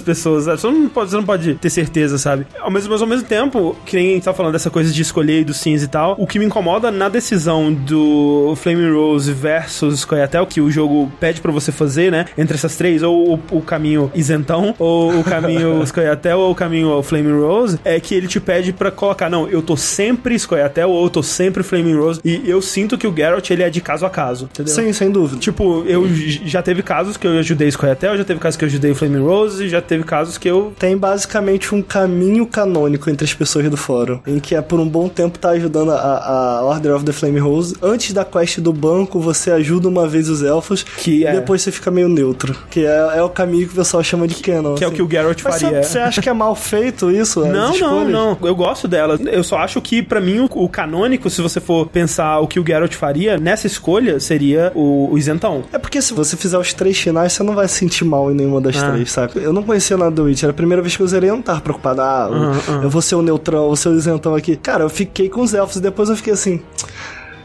pessoas, sabe? Você não pode, você não pode ter certeza, sabe? Ao mesmo, mas ao mesmo tempo, que nem a gente tá falando dessa coisa de escolher e do cinza e tal, o que me incomoda na decisão do Flaming Rose versus Coyatel, que o jogo pede pra você fazer, né? Entre essas três, ou o, o caminho isentão, ou o caminho <laughs> Scoia'tael, ou o caminho Flaming Rose, é que ele te pede pra colocar, não, eu tô sempre Scoia'tael, ou eu tô sempre Flaming Rose, e eu sinto que o Geralt, ele é de caso a caso, entendeu? Sim, sem dúvida. Tipo, eu já teve casos que eu ajudei Scoia'tael, já teve casos que eu ajudei Flaming Rose, já teve casos que eu... Tem basicamente um caminho canônico entre as pessoas do fórum, em que é por um bom tempo tá ajudando a, a Order of the Flame Rose. Antes da quest do banco, você ajuda uma vez os elfos, Que é- e depois você fica meio neutro. Que é, é o caminho que o pessoal chama de canon. Que é o assim. que o Geralt Mas faria. Você acha que é mal feito isso? Não, não, não. Eu gosto dela. Eu só acho que, pra mim, o, o canônico, se você for pensar o que o Geralt faria, nessa escolha, seria o, o isentão. É porque se você fizer os três finais, você não vai se sentir mal em nenhuma das Ah. três, saca? Eu não conhecia nada do Witcher. A primeira vez que eu zerei, eu não tava preocupado. Ah, aham. Eu vou ser o neutrão, eu vou ser o isentão aqui. Cara, eu fiquei com os elfos e depois eu fiquei assim.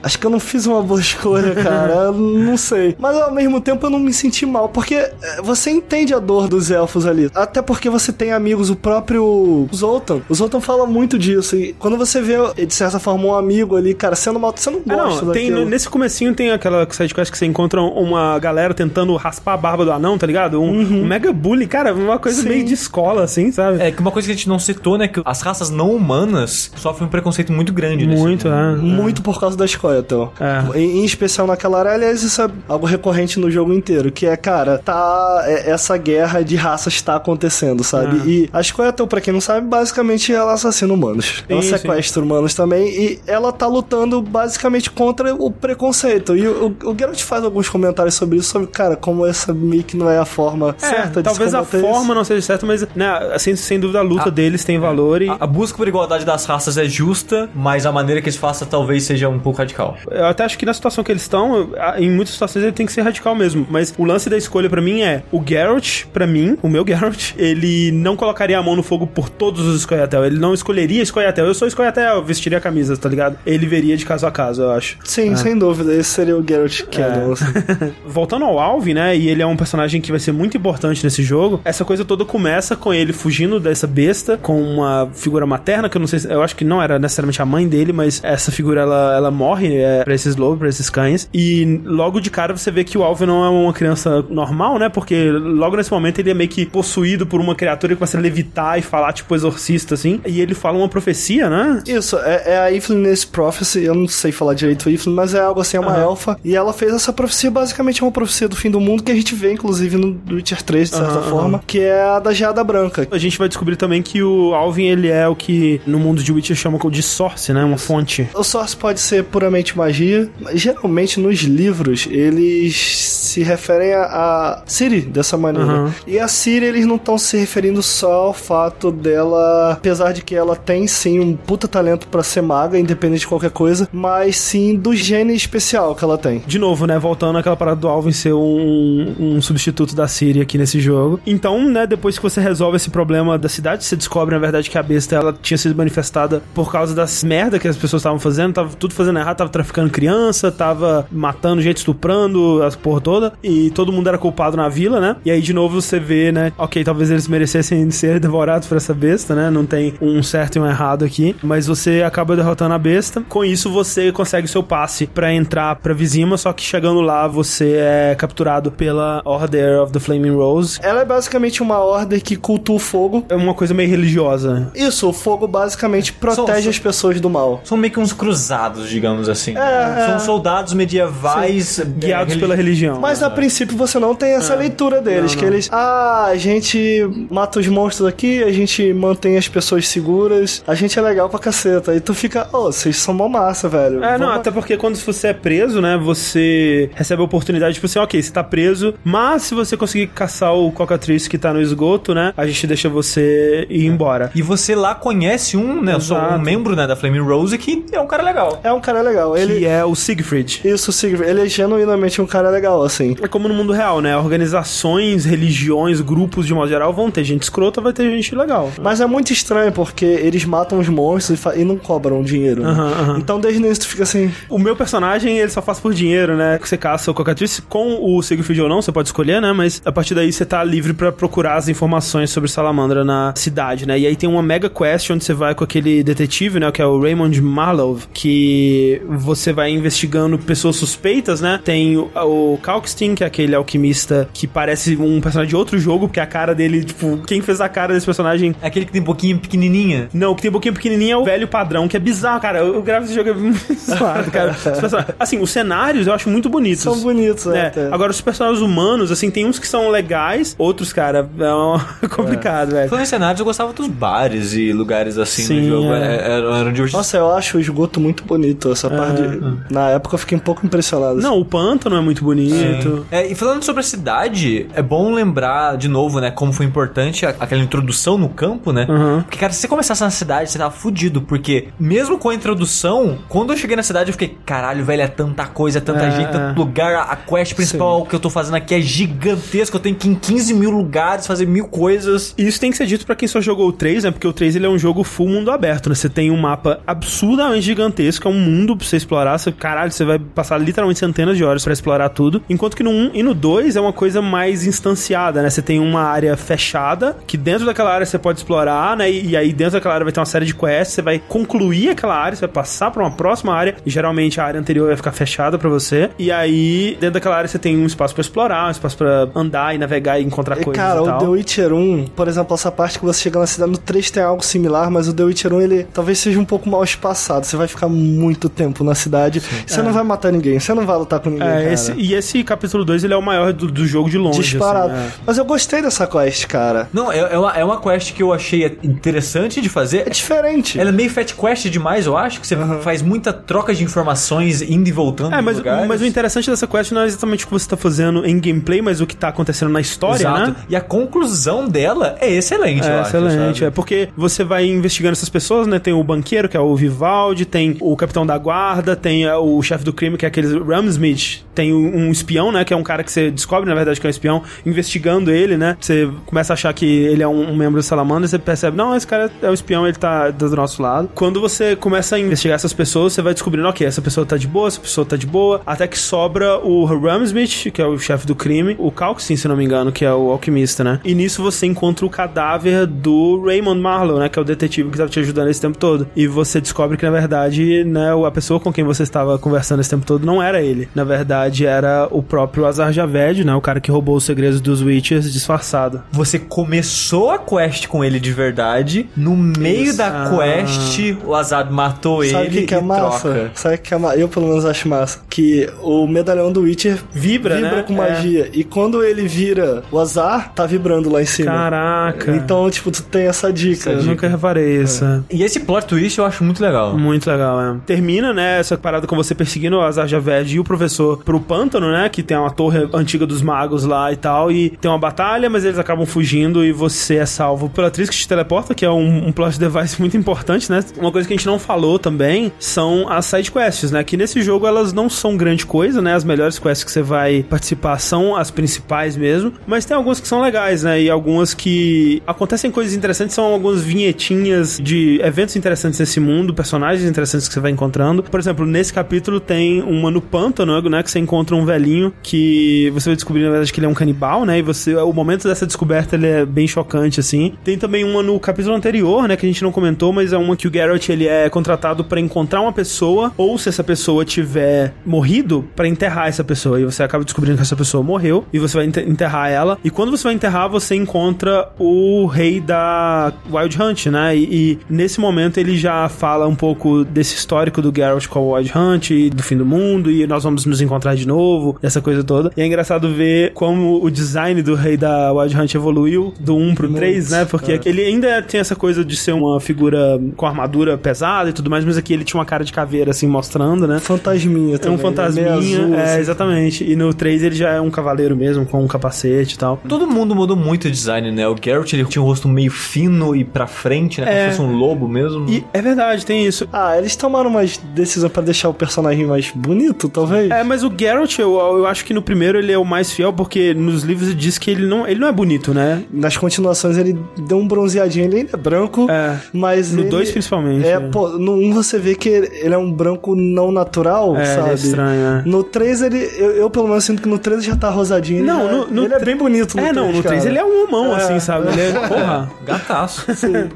Acho que eu não fiz uma boa <laughs> escolha, cara. Eu não sei. Mas ao mesmo tempo eu não me senti mal, porque é, você entende a dor dos elfos ali. Até porque você tem amigos, o próprio Zoltan. O Zoltan fala muito disso. E quando você vê, de certa forma, um amigo ali, cara, sendo mal, você não Ah, gosta não, tem, daquilo. nesse comecinho tem aquela sidequest que você encontra uma galera tentando raspar a barba do anão, tá ligado? Um, um mega bully, cara, uma coisa Sim. meio de escola, assim, sabe? É que uma coisa que a gente não citou, né? Que as raças não humanas sofrem um preconceito muito grande nesse Muito, mundo. é. Muito por causa da Scoia'tael. É. Em, em especial naquela área, aliás, isso é algo recorrente no jogo inteiro, que é, cara, tá é- essa guerra de raças tá acontecendo, sabe? É. E a Scoia'tael, pra quem não sabe, basicamente ela assassina humanos. ela Sim, sequestra humanos também e ela tá lutando basicamente contra o preconceito. E o, o Geralt faz alguns comentários sobre isso, sobre, cara, como essa meio que não é a forma É, certa de talvez se a forma isso. não seja certa, mas né, sem, sem dúvida a luta Ah, deles tem valor e A, a busca por igualdade das raças é justa, mas a maneira que eles façam talvez seja um pouco radical. Eu até acho que na situação que eles estão, em muitas situações ele tem que ser radical mesmo, mas o lance da escolha pra mim é o Geralt, pra mim, o meu Geralt, ele não colocaria a mão no fogo por todos os Scoia'tael, ele não escolheria Scoia'tael, eu sou Scoia'tael, eu vestiria a camisa, tá ligado? Ele veria de caso a caso, eu acho. Sim, sem dúvida, esse seria o Geralt É. Canon. assim. <laughs> Voltando ao Alvin, né? E ele é um personagem que vai ser muito importante nesse jogo. Essa coisa toda começa com ele fugindo dessa besta, com uma figura materna, que eu não sei se. Eu acho que não era necessariamente a mãe dele, mas essa figura ela, ela morre é, pra esses lobos, pra esses cães. E logo de cara você vê que o Alvin não é uma criança normal, né? Porque logo nesse momento ele é meio que possuído por uma criatura que começa a levitar e falar, tipo, exorcista, assim. E ele fala uma profecia, né? Isso, é, é a Influence Prophecy, eu não sei falar direito o Influence, mas é algo assim, é uma Aham. elfa, e ela fez essa profecia, basicamente é uma profecia do fim do mundo, que a gente vê, inclusive, no Witcher 3, de certa Aham, forma, que é a da Geada Branca. A gente vai descobrir também que o Alvin, ele é o que no mundo de Witcher chamam de source, né? Uma fonte. O Source pode ser puramente magia, mas geralmente nos livros eles se referem a, a Ciri dessa maneira. Aham. E a Ciri eles não estão se referindo só ao fato dela, apesar de que ela tem sim um puta talento pra ser maga, independente de qualquer coisa, mas sim do gene especial que ela tem. De novo, né? Voltando àquela parada do Alvin ser um, um substituto da Siri aqui nesse jogo. Então, né? Depois que você resolve esse problema da cidade, você descobre, na verdade, que a besta ela tinha sido manifestada por causa das merda que as pessoas estavam fazendo. Tava tudo fazendo errado, tava traficando criança, tava matando gente, estuprando, as porra toda. E todo mundo era culpado na vila, né? E aí, de novo, você vê, né? Ok, talvez eles merecessem <laughs> ser devorados por essa besta, né? Não tem um certo e um errado aqui. Mas você acaba derrotando a besta. Com isso, você consegue seu passe pra entrar pra Vizima, só que chegando lá, você é capturado pela Order of the Flaming Rose. Ela é basicamente uma ordem que cultua o fogo. É uma coisa meio religiosa. Isso, o fogo basicamente protege são- as pessoas do mal. São meio que uns cruzados, digamos assim. É, São é. soldados medievais é, Guiados religi- pela religião. Mas a princípio você não tem essa leitura deles, Não, que não. eles, ah, a gente mata os monstros aqui, a gente mantém as pessoas seguras, a gente é legal pra caceta. E tu fica, ô, vocês são mó massa, velho. É, não, até porque quando você é preso, né, você recebe a oportunidade, tipo assim, ok, você tá preso, mas se você conseguir caçar o cocatriz que tá no esgoto, né, a gente deixa você ir embora. E você lá conhece um, né, só um Exato. membro né, da Flaming Rose que é um cara legal. É um cara legal. Ele. Que é o Siegfried. Isso, Sigrid, ele é genuinamente um cara legal, assim. É como no mundo real, né? Organizações, religiões, grupos de modo geral vão ter gente escrota, vai ter gente legal. Mas é muito estranho porque eles matam os monstros e, e não cobram dinheiro. né? Então desde o início tu fica assim. O meu personagem, ele só faz por dinheiro, né? Que você caça o cocatriz com o Siegfried ou não, você pode escolher, né? Mas a partir daí você tá livre pra procurar as informações sobre Salamandra na cidade, né? E aí tem uma mega quest onde você vai com aquele detetive, né? Que é o Raymond Marlowe, que você vai investigando pessoas suspeitas, né? Tem o, o Kalkstein, que é aquele alquimista que parece um personagem de outro jogo, porque a cara dele, tipo, quem fez a cara desse personagem É aquele que tem boquinha pequenininha. não, o que tem um pouquinho pequenininho é o velho padrão, que é bizarro, cara. O gráfico desse jogo é muito <laughs> zoado, cara. Os <laughs> Assim, os cenários eu acho muito bonitos. São bonitos, né? É. até. Agora, os personagens humanos, assim, tem uns que são legais, outros, cara, é um- <laughs> complicado, velho. Falando em cenários, eu gostava dos bares e lugares assim Sim, no jogo. é. É, Eram eram divertidos. Nossa, eu acho o esgoto muito bonito. Essa parte. De- Na época eu fiquei um pouco impressionado. Não, o pântano é muito bonito. É, e falando sobre a cidade, é bom lembrar de novo, né, como foi importante a- aquela introdução no campo, né? Uhum. Porque, cara, se você começasse na cidade, você tava fudido, porque mesmo com a introdução, quando eu cheguei na cidade, eu fiquei, caralho, velho, é tanta coisa, é tanta É, gente, tanto é. lugar, a quest principal que eu tô fazendo aqui é gigantesca, eu tenho que ir em 15 mil lugares, fazer mil coisas. E Isso tem que ser dito pra quem só jogou o 3, né? Porque o 3 ele é um jogo full mundo aberto, né? Você tem um mapa absurdamente gigantesco, é um mundo pra você explorar, você, caralho, você vai passar literalmente centenas de horas pra explorar tudo. Enquanto que no 1 e no 2 é uma coisa mais instanciada, né? Você tem uma área fechada, que dentro daquela área você pode explorar, né? E, e aí dentro daquela área vai ter uma série de quests, você vai concluir aquela área, você vai passar pra uma próxima área, e geralmente a área anterior vai ficar fechada pra você. E aí, dentro daquela área você tem um espaço pra explorar, um espaço pra andar e navegar e encontrar coisas cara, o. The Witcher 1, por exemplo, essa parte que você chega na cidade no 3 tem algo similar, mas o The Witcher 1 ele talvez seja um pouco mal espaçado. Você vai ficar muito tempo na cidade, você não vai matar ninguém, você não vai lutar com ninguém. É, cara. esse, e esse capítulo 2 ele é o maior do, do jogo de longe. Disparado. assim, é. Mas eu gostei dessa quest, cara. Não, é, é, uma, é uma quest que eu achei interessante de fazer. É diferente. Ela é meio fat quest demais, eu acho, que você faz muita troca de informações indo e voltando É, de mas, mas o interessante dessa quest não é exatamente o que você tá fazendo em gameplay, mas o que tá acontecendo na história, Exato. né? E a conclusão dela é excelente, É, acho, excelente. sabe? É porque você vai investigando essas pessoas, né? Tem o banqueiro, que é o Vivaldi, tem o capitão da guarda, tem é, o chefe do crime, que é aquele Ramsmith, tem um espião, né? Que é um cara que você descobre, na verdade, que é um espião, investigando ele, né? Você começa a achar que ele é um, membro da Salamandra, você percebe, não, esse cara é um espião, ele tá do nosso lado. Quando você começa a investigar essas pessoas, você vai descobrindo, ok, essa pessoa tá de boa, essa pessoa tá de boa, até que sobra o Ramsmith, que é o chefe do crime, o Calcin, se não me engano, que é o alquimista, né? E nisso você encontra o cadáver do Raymond Marlowe, né? Que é o detetive que estava te ajudando esse tempo todo. E você descobre que, na verdade, né, a pessoa com quem você estava conversando esse tempo todo não era ele. Na verdade, era o próprio Azar Javed, né? O cara que roubou os segredos dos Witchers disfarçado. Você começou a quest com ele de verdade, no meio Isso. da Ah. quest, o Azad matou Sabe o ele que, que é massa? troca. Sabe o que é massa? Eu, pelo menos, acho massa. Que o medalhão do Witcher Vibra, vibra né? com É. magia. E quando ele vira o azar, tá vibrando lá em cima. Caraca. Então, tipo, tu tem essa dica. eu nunca reparei isso. é. E esse plot twist eu acho muito legal. Muito legal, é. Termina, né, essa parada com você perseguindo o Azar Javed e o professor pro pântano, né, que tem uma torre antiga dos magos lá e tal, e tem uma batalha, mas eles acabam fugindo e você é salvo pela atriz que te teleporta, que é um, um plot device <laughs> muito importante, né. Uma coisa que a gente não falou também são as side quests, né, que nesse jogo elas não são grande coisa, né, as melhores quests que você vai participar são as principais mesmo, mas tem algumas que são legais, né, e algumas que acontecem coisas interessantes, são algumas vinhetinhas de eventos interessantes nesse mundo, personagens interessantes que você vai encontrando. Por exemplo, nesse capítulo tem uma no pântano, né, que você encontra um velhinho que você vai descobrir, na verdade, que ele é um canibal, né, e você, o momento dessa descoberta, ele é bem chocante, assim. Tem também uma no capítulo anterior, né, que a gente não comentou, mas é uma que o Geralt, ele é contratado pra encontrar uma pessoa, ou se essa pessoa tiver morrido, pra enterrar essa pessoa, e você acaba descobrindo que essa pessoa morreu, e você vai enter- enterrar ela, e quando você vai enterrar, você encontra o rei da Wild Hunt, né, e, e nesse momento ele já fala um pouco desse histórico do Geralt com a Wild Hunt, e do fim do mundo, e nós vamos nos encontrar de novo, essa coisa toda. E é engraçado ver como o design do rei da Wild Hunt evoluiu do 1 pro 3, né, porque ele ainda tem essa coisa de ser uma figura com armadura pesada e tudo mais, mas aqui ele tinha uma cara de caveira, assim, mostrando, né. Fantasminha É também. um fantasminha, meio azul, é, assim. exatamente. E no 3 ele já é um cavaleiro mesmo, com um capacete e tal. Todo mundo mudou muito o design, né? O Geralt ele tinha um rosto meio fino e pra frente, né? Como É. se fosse um lobo mesmo. E é verdade, tem isso. Ah, eles tomaram umas decisões pra deixar o personagem mais bonito, talvez? É, mas o Geralt, eu, eu acho que no primeiro ele é o mais fiel, porque nos livros ele diz que ele não, ele não é bonito, né? Nas continuações ele deu um bronzeadinho, ele ainda é branco, É. mas No ele- 2 principalmente. É, pô, no 1 você vê que ele é um branco não natural, É, sabe? ele é estranho, é. No 3 ele, eu, eu pelo menos sinto que no 3 ele já tá rosadinho. ele Não, já- no- no ele é bem bonito no É, não, no 3 cara. ele é um homão, É. assim, sabe? Ele é, porra. <laughs> Gataço.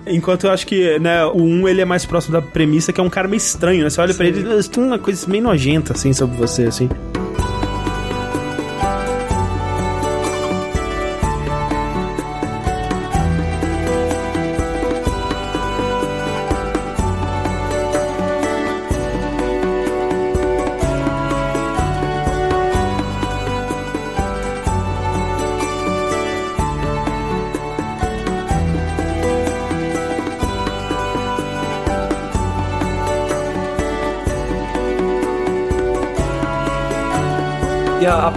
Enquanto eu acho que, né, o 1 ele é mais próximo da premissa, que é um cara meio estranho, né? Você olha pra ele, tem uma coisa meio nojenta, assim, sobre você, assim.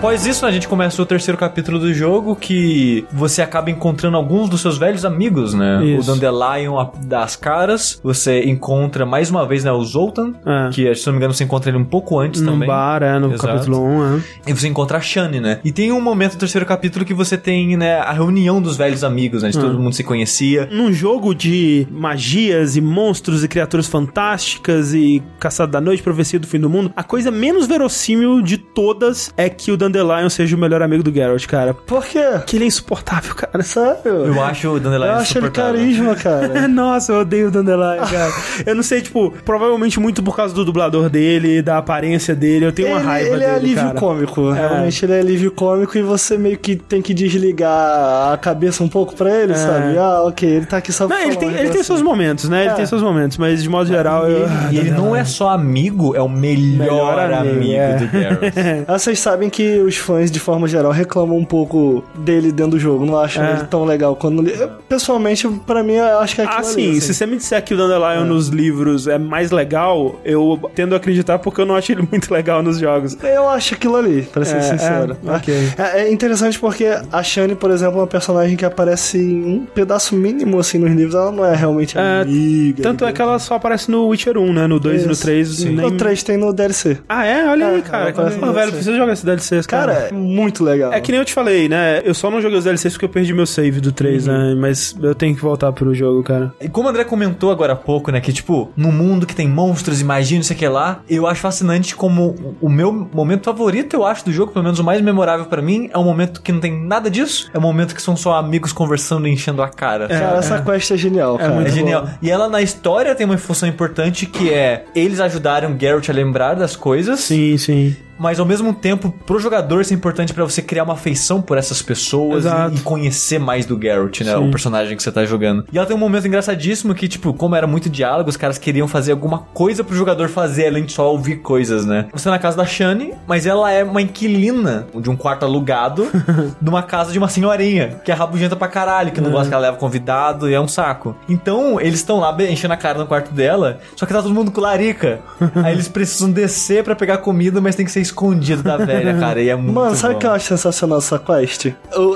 Após isso, a gente começa o terceiro capítulo do jogo, que você acaba encontrando alguns dos seus velhos amigos, né? Isso. O Dandelion das caras, você encontra mais uma vez, né, o Zoltan, É. que, se não me engano, você encontra ele um pouco antes Num também. bar, é, no Exato. capítulo 1, é. E você encontra a Shani, né? E tem um momento no terceiro capítulo que você tem, né, a reunião dos velhos amigos, né? De Hum. todo mundo se conhecia. Num jogo de magias e monstros e criaturas fantásticas e caçada da noite, profecia do fim do mundo, a coisa menos verossímil de todas é que o Dandelion seja o melhor amigo do Geralt, cara. Por quê? Que ele é insuportável, cara. Sério? Eu acho o Dandelion Eu acho ele carisma, cara. <laughs> Nossa, eu odeio o Dandelion, cara. eu não sei, tipo, provavelmente muito por causa do dublador dele, da aparência dele, eu tenho uma ele, raiva ele dele, é alívio cara. cômico. Realmente ele é alívio cômico e você meio que tem que desligar a cabeça um pouco pra ele, sabe? Ah, ok, ele tá aqui só pra É. Não, ele tem, ele tem seus momentos, né? Ele É. tem seus momentos, mas de modo geral eu... E ele não é só amigo, é o melhor, Melhor amigo, amigo, é. do Geralt. Ah, Vocês sabem que os fãs, de forma geral, reclamam um pouco dele dentro do jogo. Não acham É. ele tão legal quando. eu, Pessoalmente, pra mim, eu acho que é aquilo Ah, ali, sim, assim. se você me disser que o Dandelion nos livros é mais legal, eu tendo a acreditar porque eu não acho ele <laughs> muito legal nos jogos. Eu acho aquilo ali, pra ser É, sincero. é, ok. É, é interessante porque a Shani, por exemplo, é uma personagem que aparece em um pedaço mínimo assim nos livros. Ela não é realmente É, amiga. Tanto é que ela só aparece no Witcher 1, né? No 2 e no Isso. 3. Nem... O 3 tem no DLC. Ah, é? Olha aí, É, cara. Pô, velho, precisa jogar esse DLC, Cara, cara. é muito legal. É que nem eu te falei, né? Eu só não joguei os DLCs porque eu perdi meu save do 3, Uhum. né? Mas eu tenho que voltar pro jogo, cara. E como o André comentou agora há pouco, né, que tipo, no mundo que tem monstros e magia, não sei o que lá, eu acho fascinante como o meu momento favorito, eu acho, do jogo, pelo menos o mais memorável pra mim, é um momento que não tem nada disso, é um momento que são só amigos conversando e enchendo a cara. Cara, essa quest é genial, cara. muito É bom. genial. E ela na história tem uma função importante que é eles ajudarem o Geralt a lembrar das coisas. Sim, sim. Mas ao mesmo tempo, pro jogador isso é importante pra você criar uma afeição por essas pessoas e, e conhecer mais do Geralt, né? Sim. O personagem que você tá jogando. E ela tem um momento engraçadíssimo que, tipo, como era muito diálogo, os caras queriam fazer alguma coisa pro jogador fazer, além de só ouvir coisas, né? Você tá na casa da Shani, mas ela é uma inquilina de um quarto alugado <laughs> de uma casa de uma senhorinha, que é rabugenta pra caralho, que não gosta que ela leva convidado e é um saco. Então, eles estão lá enchendo a cara no quarto dela, só que tá todo mundo com larica. <laughs> Aí eles precisam descer pra pegar comida, mas tem que ser escondido da velha, cara. E é muito Mano, sabe o que eu acho sensacional essa quest?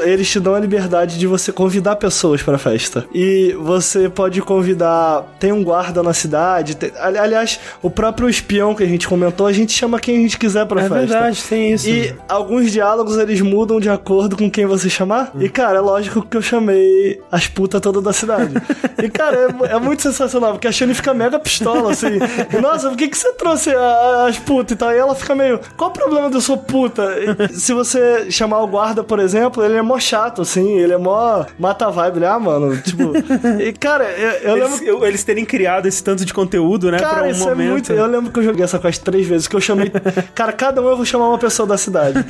Eles te dão a liberdade de você convidar pessoas pra festa. E você pode convidar. Tem um guarda na cidade. tem- ali- aliás, o próprio espião que a gente comentou, a gente chama quem a gente quiser pra É festa. verdade, tem isso. E alguns diálogos eles mudam de acordo com quem você chamar. E, cara, é lógico que eu chamei as putas todas da cidade. e, cara, é, é muito sensacional, porque a Shane fica mega pistola, assim. Nossa, por que, que você trouxe a- as putas e tal? E ela fica meio, qual o problema de eu sou puta? Se você chamar o guarda, por exemplo, ele é mó chato, assim. Ele é mó mata vibe. Ele, ah, mano, tipo. E, cara, eu, eu lembro. Eles, eu- eles terem criado esse tanto de conteúdo, né? Cara, pra um isso momento. é muito. Eu lembro que eu joguei essa quest três vezes, que eu chamei. cara, cada um eu vou chamar uma pessoa da cidade.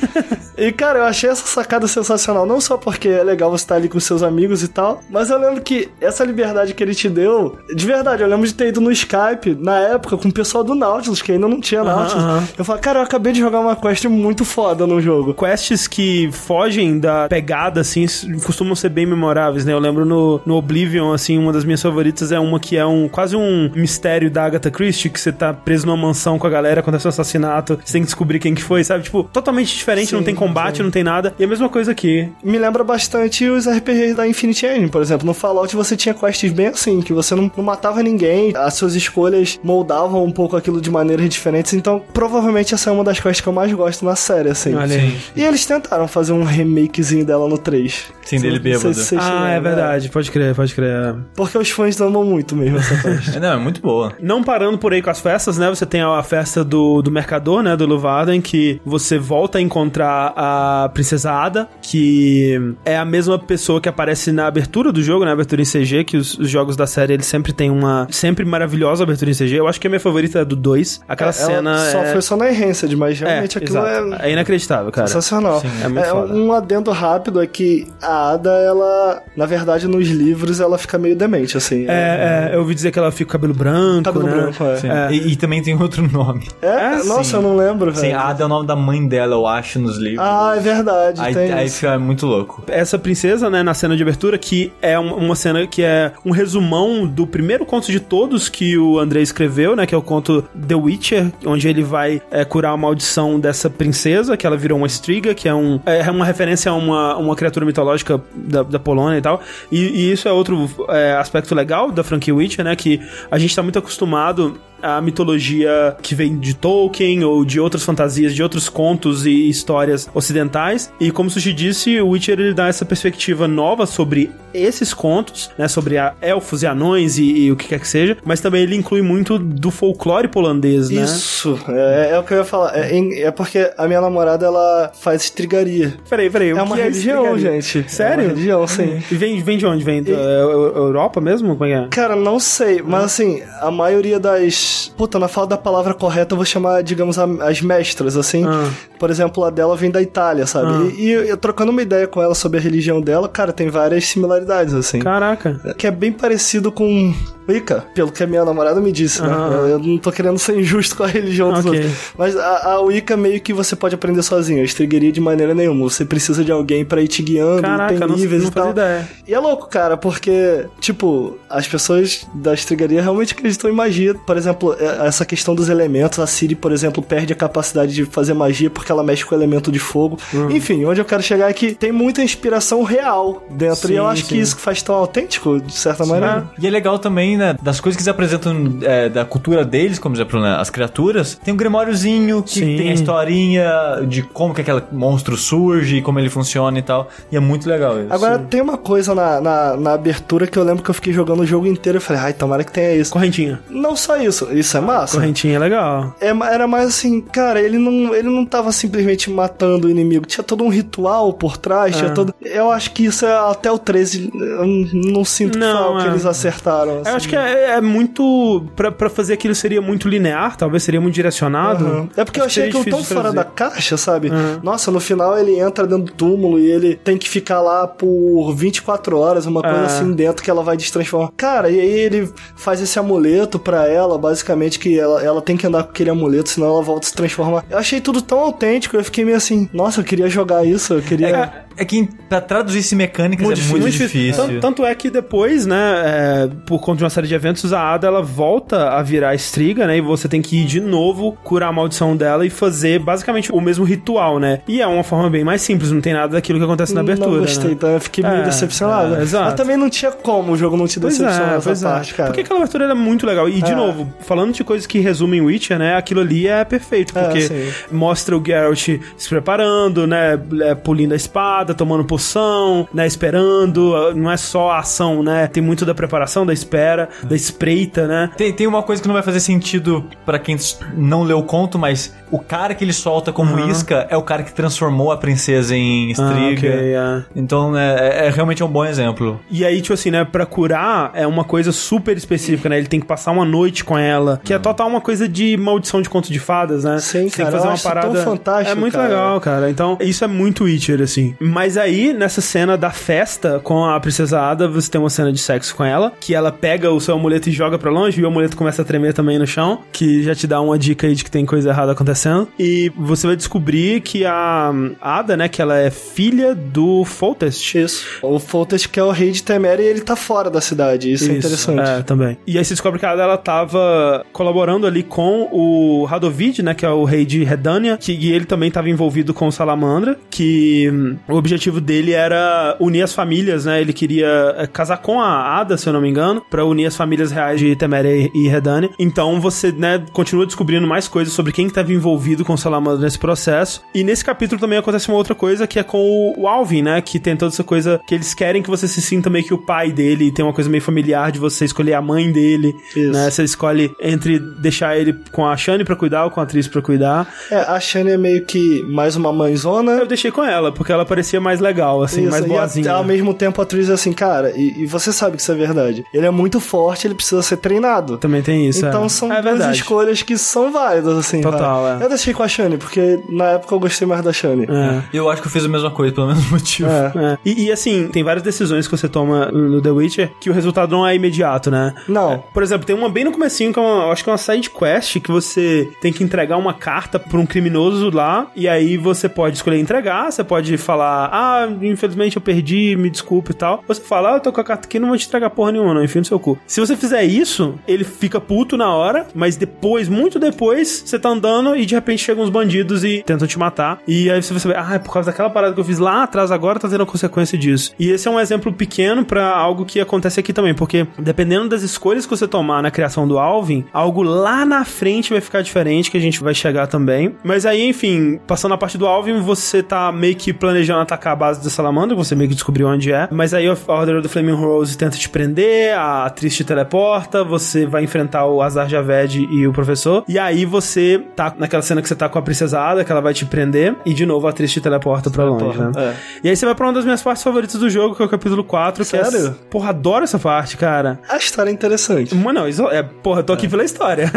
E, cara, eu achei essa sacada sensacional. Não só porque é legal você estar ali com seus amigos e tal, mas eu lembro que essa liberdade que ele te deu. De verdade, eu lembro de ter ido no Skype, na época, com o pessoal do Nautilus, que ainda não tinha Nautilus. aham. Eu falei, cara, eu acabei de jogar uma quest muito foda no jogo. quests que fogem da pegada, assim, costumam ser bem memoráveis, né? Eu lembro no, no Oblivion, assim, uma das minhas favoritas é uma que é um quase um mistério da Agatha Christie, que você tá preso numa mansão com a galera, acontece um assassinato, você tem que descobrir quem que foi, sabe? Tipo, totalmente diferente, Sim, não tem combate, sim. não tem nada. E a mesma coisa aqui. me lembra bastante os RPGs da Infinity Engine, por exemplo. No Fallout você tinha quests bem assim, que você não, não matava ninguém, as suas escolhas moldavam um pouco aquilo de maneiras diferentes, então provavelmente essa é uma das quests que eu mais gosto na série, assim. Olha aí. E eles tentaram fazer um remakezinho dela no 3. Sim, dele bêbado. se Ah, é né? verdade, pode crer, pode crer. Porque os fãs amam muito mesmo essa quest. É, Não, é muito boa. Não parando por aí com as festas, né? Você tem a festa do, do mercador, né? Do Luvaden, que você volta a encontrar a Princesa Ada, que é a mesma pessoa que aparece na abertura do jogo, na abertura em CG, que os, os jogos da série, eles sempre têm uma sempre maravilhosa abertura em CG. Eu acho que a minha favorita é do 2. Aquela Ela cena só é... foi só na Enhanced, mas realmente é, aquilo exato. é é inacreditável, cara. Sensacional. é muito foda. um adendo rápido é que a a Ada, ela, na verdade, nos livros, ela fica meio demente, assim. É, é, eu ouvi dizer que ela fica com cabelo branco, Cabelo né? branco, é. Sim. É. E, e também tem outro nome. É? É, Nossa, sim. eu não lembro, velho. Sim, Ada é o nome da mãe dela, eu acho, nos livros. Ah, é verdade, aí, tem aí isso. fica muito louco. Essa princesa, né, na cena de abertura, que é um- uma cena que é um resumão do primeiro conto de todos que o André escreveu, né, que é o conto The Witcher, onde ele vai é, curar a maldição dessa princesa, que ela virou uma Striga, que é, um, é uma referência a uma, uma criatura mitológica da, da Polônia e tal. E, e isso é outro é, aspecto legal da franquia Witcher, né, que a gente tá muito acostumado a mitologia que vem de Tolkien ou de outras fantasias, de outros contos e histórias ocidentais. E como o Sushi disse, o Witcher ele dá essa perspectiva nova sobre esses contos, né, sobre a elfos e anões e, e o que quer que seja, mas também ele inclui muito do folclore polandês, né? Isso, é, é o que eu ia falar. É, é porque a minha namorada, ela faz estrigaria. Peraí, peraí. É uma que religião, estrigaria? gente. Sério? É uma religião, sim. E vem, vem de onde? Vem da Eu- Europa mesmo? Como é é? Cara, não sei, mas assim, a maioria das. Puta, na fala da palavra correta, eu vou chamar, digamos, as mestras, assim. Ah. Por exemplo, a dela vem da Itália, sabe? Ah. E, e eu trocando uma ideia com ela sobre a religião dela, cara, tem várias similaridades, assim. Caraca. Que é bem parecido com Wicca, pelo que a minha namorada me disse, né? Ah. Eu, eu não tô querendo ser injusto com a religião dos Ok. outros. Mas a, a Wicca meio que você pode aprender sozinho. A estrigueria de maneira nenhuma. Você precisa de alguém pra ir te guiando, Caraca, tem não, níveis não e tal. ideia. E é louco, cara, porque, tipo, as pessoas da estrigaria realmente acreditam em magia. Por exemplo, é- essa questão dos elementos. A Siri, por exemplo, perde a capacidade de fazer magia porque ela mexe com o elemento de fogo. Uhum. Enfim, onde eu quero chegar é que tem muita inspiração real dentro. e eu Sim, acho que sim. isso que faz tão autêntico, de certa maneira. E é legal também, né, das coisas que eles apresentam é, da cultura deles, como exemplo, né, as criaturas. Tem um grimóriozinho que Sim. tem a historinha de como que aquele monstro surge, como ele funciona e tal. E é muito legal isso. Agora, tem uma coisa na, na, na abertura que eu lembro que eu fiquei jogando o jogo inteiro e falei, ai, tomara que tenha isso. Correntinha. Não só isso, isso é massa. Correntinha é legal. É, era mais assim, cara, ele não, ele não tava simplesmente matando o inimigo. Tinha todo um ritual por trás, tinha É. todo. Eu acho que isso é até o 13. Eu não sinto Não, que o que é. eles acertaram. Eu acho que é, é muito. Pra, pra fazer aquilo seria muito linear, talvez seria muito direcionado. Aham. É porque eu Acho que achei seria aquilo tão fora da caixa, sabe? Aham. Nossa, no final ele entra dentro do túmulo e ele tem que ficar lá por 24 horas, uma coisa É. assim dentro que ela vai destransformar. Cara, e aí ele faz esse amuleto pra ela, basicamente, que ela, ela tem que andar com aquele amuleto, senão ela volta a se transformar. Eu achei tudo tão autêntico, eu fiquei meio assim, nossa, eu queria jogar isso, eu queria. É, é que pra traduzir esse mecânicas é muito difícil. Tanto, tanto é que depois, né, é, por conta de uma série de eventos, a Ada ela volta a virar estriga, né? E você tem que ir de novo curar a maldição dela e fazer basicamente o mesmo ritual, né? E é uma forma bem mais simples, não tem nada daquilo que acontece na abertura. Não gostei, né? tá? Eu fiquei meio É, decepcionado. é, exato. Mas também não tinha como o jogo não te Pois decepcionar é, nessa pois parte, é. cara. Porque aquela abertura era muito legal. E, de É. novo, falando de coisas que resumem Witcher, né? Aquilo ali é perfeito. É, Porque mostra o Geralt se preparando, né? é, Polindo a espada, tomando poção, né? Esperando. Não é só a ação, né? Tem muito da preparação, da espera, da espreita, né? Tem, tem uma coisa que não vai fazer sentido pra quem não leu o conto, mas o cara que ele solta como Aham. isca é o cara que transformou a princesa em Ah, estriga. ok, é. Então é, é realmente um bom exemplo. E aí, tipo assim, né, pra curar é uma coisa super específica, né? Ele tem que passar uma noite com ela, que é total uma coisa de maldição de conto de fadas, né? Sim, Você tem cara, que fazer uma acho tão parada. fantástico, É muito cara. legal, cara. Então, isso é muito Witcher, assim. Mas aí, nessa cena da festa com a princesa Ada, você tem uma cena de sexo com ela, que ela pega o seu amuleto e joga pra longe, e o amuleto começa a tremer também no chão, que já te dá uma dica aí de que tem coisa errada acontecendo. E você vai descobrir que a Ada, né, que ela é filha do Foltest. Isso. O Foltest, que é o rei de Teméria, e ele tá fora da cidade. Isso, é interessante. É, também. E aí você descobre que a Ada, ela tava colaborando ali com o Radovid, né, que é o rei de Redânia, que e ele também tava envolvido com o Salamandra, que hum, o objetivo dele era unir as famílias, né, ele queria é, casar com a Ada, se eu não me engano, pra unir as famílias reais de Teméria e- e Redânia. Então você, né, continua descobrindo mais coisas sobre quem que tava envolvido com o Salamandra nesse processo. E nesse capítulo também acontece uma outra coisa, que é com o- Alvin, né, que tem toda essa coisa que eles querem que você se sinta meio que o pai dele, tem uma coisa meio familiar de você escolher a mãe dele, Isso. né? Você escolhe entre deixar ele com a Shane pra cuidar ou com a atriz pra cuidar. É, a Shane é meio que mais uma mãezona. Eu deixei com ela, porque ela parecia mais legal, assim, Isso, mais e boazinha. a- ao mesmo tempo a atriz é assim, cara, e, e você sabe que isso é verdade. Ele é muito forte, ele precisa ser treinado. Também tem isso. então é. são é duas escolhas que são válidas, assim. Total, vai. Eu deixei com a Shane, porque na época eu gostei mais da Shane. É. Eu acho que eu fiz a mesma coisa, pelo mesmo <laughs> motivo. É. É. E, e, assim, tem várias decisões que você toma no The Witcher que o resultado não é imediato, né? Não. Por exemplo, tem uma bem no comecinho que é uma, eu acho que é uma side quest que você tem que entregar uma carta pra um criminoso lá e aí você pode escolher entregar, você pode falar, ah, infelizmente eu perdi, me desculpe e tal. Você fala, ah, eu tô com a carta aqui, não vou te entregar porra nenhuma, não, enfim no seu cu. Se você fizer isso, ele fica puto na hora, mas depois, muito depois, você tá andando e de repente chegam uns bandidos e tentam te matar. E aí você vai ah, é por causa daquela parada que eu fiz lá atrás, agora tá tendo a consequência disso. E esse é um exemplo pequeno pra algo que acontece aqui também, porque dependendo das escolhas que você tomar na criação do Alvin, algo lá na frente vai ficar diferente, que a gente vai chegar também. Mas aí, enfim, passando a parte do Alvin, você tá meio que planejando atacar a base da Salamandra, você meio que descobriu onde é. Mas aí a Order do Flaming Rose tenta te prender, a atriz te teleporta, você vai enfrentar o Azar Javed e o professor. E aí você tá naquela cena que você tá com a princesa Ada, que ela vai te prender, e de novo a atriz te teleporta pra longe, né? É. E aí você vai pra uma das minhas partes favoritas do jogo, que é o capítulo 4, que Sério? é. Porra, adoro essa parte, cara. A história é interessante. Mas não, isso é, porra, eu tô aqui pela história.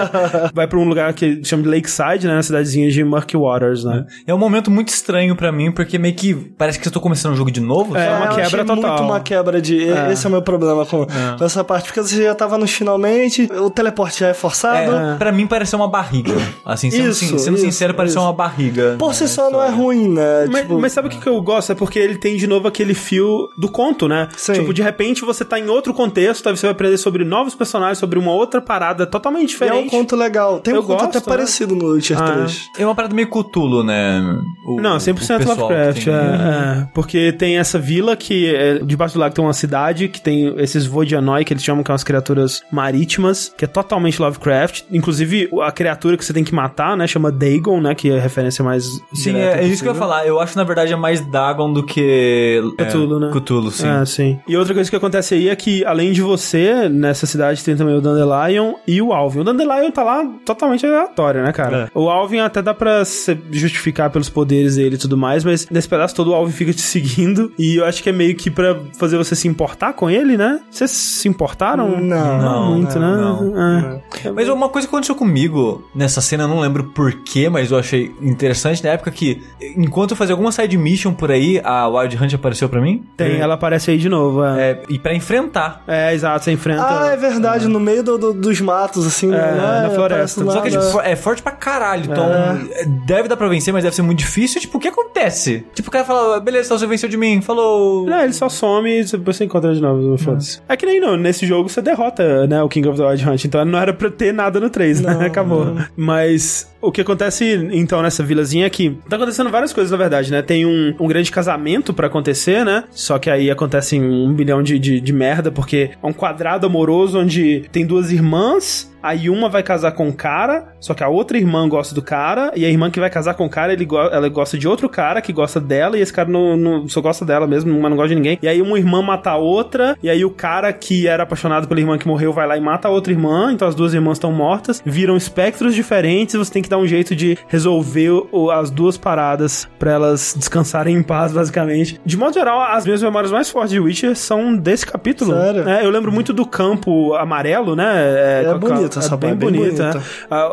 <laughs> vai pra um lugar que chama de Lakeside, né? Na cidadezinha de Murky Waters, né? É um momento muito estranho pra mim, porque meio que parece que eu tô começando um jogo de novo. É, sabe? uma eu quebra achei total. muito uma quebra de... Esse é o meu problema com, com essa parte, porque você já tava no finalmente, o teleporte já é forçado. É, pra mim pareceu uma barriga. Assim, sendo, Isso, sin- sendo isso, sincero, pareceu uma barriga. Por si só não é ruim, né? Mas, tipo, mas sabe o que, que eu gosto? É porque ele tem de novo aquele fio do conto, né? Sim. Tipo, de repente você tá em outro contexto, aí você vai aprender sobre novos personagens, sobre uma outra parada totalmente e é um diferente. conto legal. Tem um Eu conto gosto, até né? parecido no Witcher Ah. 3. É uma parada meio Cthulhu, né? O- Não, o 100% pessoal que Lovecraft, é, é. Porque tem essa vila que, é, debaixo do lago tem uma cidade que tem esses Vodianoi, que eles chamam que são as criaturas marítimas, que é totalmente Lovecraft. Inclusive, a criatura que você tem que matar, né, chama Dagon, né, que é a referência mais Sim, é, é isso que eu ia falar. Eu acho na verdade é mais Dagon do que. Cthulhu, é, né? Cthulhu, sim. É, sim. E outra coisa que acontece aí é que, além de você, nessa cidade tem também o Dandelion e o Alvin. O Dandelion tá lá totalmente aleatório, né, cara? O Alvin até dá pra se justificar pelos poderes dele e tudo mais, mas nesse pedaço todo o Alvin fica te seguindo. E eu acho que é meio que pra fazer você se importar com ele, né? Vocês se importaram? Não, não, muito, não, né? É. Mas uma coisa que aconteceu comigo nessa cena, eu não lembro porquê, mas eu achei interessante na época que, enquanto eu fazia alguma side mission por aí, a Wild Hunt apareceu pra mim. Tem, ela aparece aí de novo. É, É, e pra enfrentar. é exato, você enfrenta. Ah, é verdade, no meio do- do- dos matos, assim, né? na floresta. Só que nada. tipo, é forte pra caralho, então deve dar pra vencer, mas deve ser muito difícil. Tipo, o que acontece? Tipo, o cara fala, beleza, então você venceu de mim, falou. Não, ele só some e depois você encontra de novo, foda-se. É que nem não, nesse jogo você derrota, né, o King of the Wild Hunt, então não era pra ter nada no 3, né? <laughs> Acabou. Mas o que acontece, então, nessa vilazinha é que tá acontecendo várias coisas, na verdade, né? Tem um, um grande casamento pra acontecer, né? Só que aí acontecem um bilhão de, de, de merda, porque é um quadrado amoroso onde tem duas irmãs Aí uma vai casar com um cara, só que a outra irmã gosta do cara, e a irmã que vai casar com o cara, ele go- ela gosta de outro cara que gosta dela, e esse cara não, não- só gosta dela mesmo, uma não gosta de ninguém. E aí uma irmã mata a outra, e aí o cara que era apaixonado pela irmã que morreu vai lá e mata a outra irmã, então as duas irmãs estão mortas, viram espectros diferentes, você tem que um jeito de resolver o- as duas paradas pra elas descansarem em paz, <laughs> basicamente. De modo geral, as minhas memórias mais fortes de Witcher são desse capítulo. Sério? É, eu lembro muito do campo amarelo, né? É com a- bonito essa é bem bem bonita. bonita. né?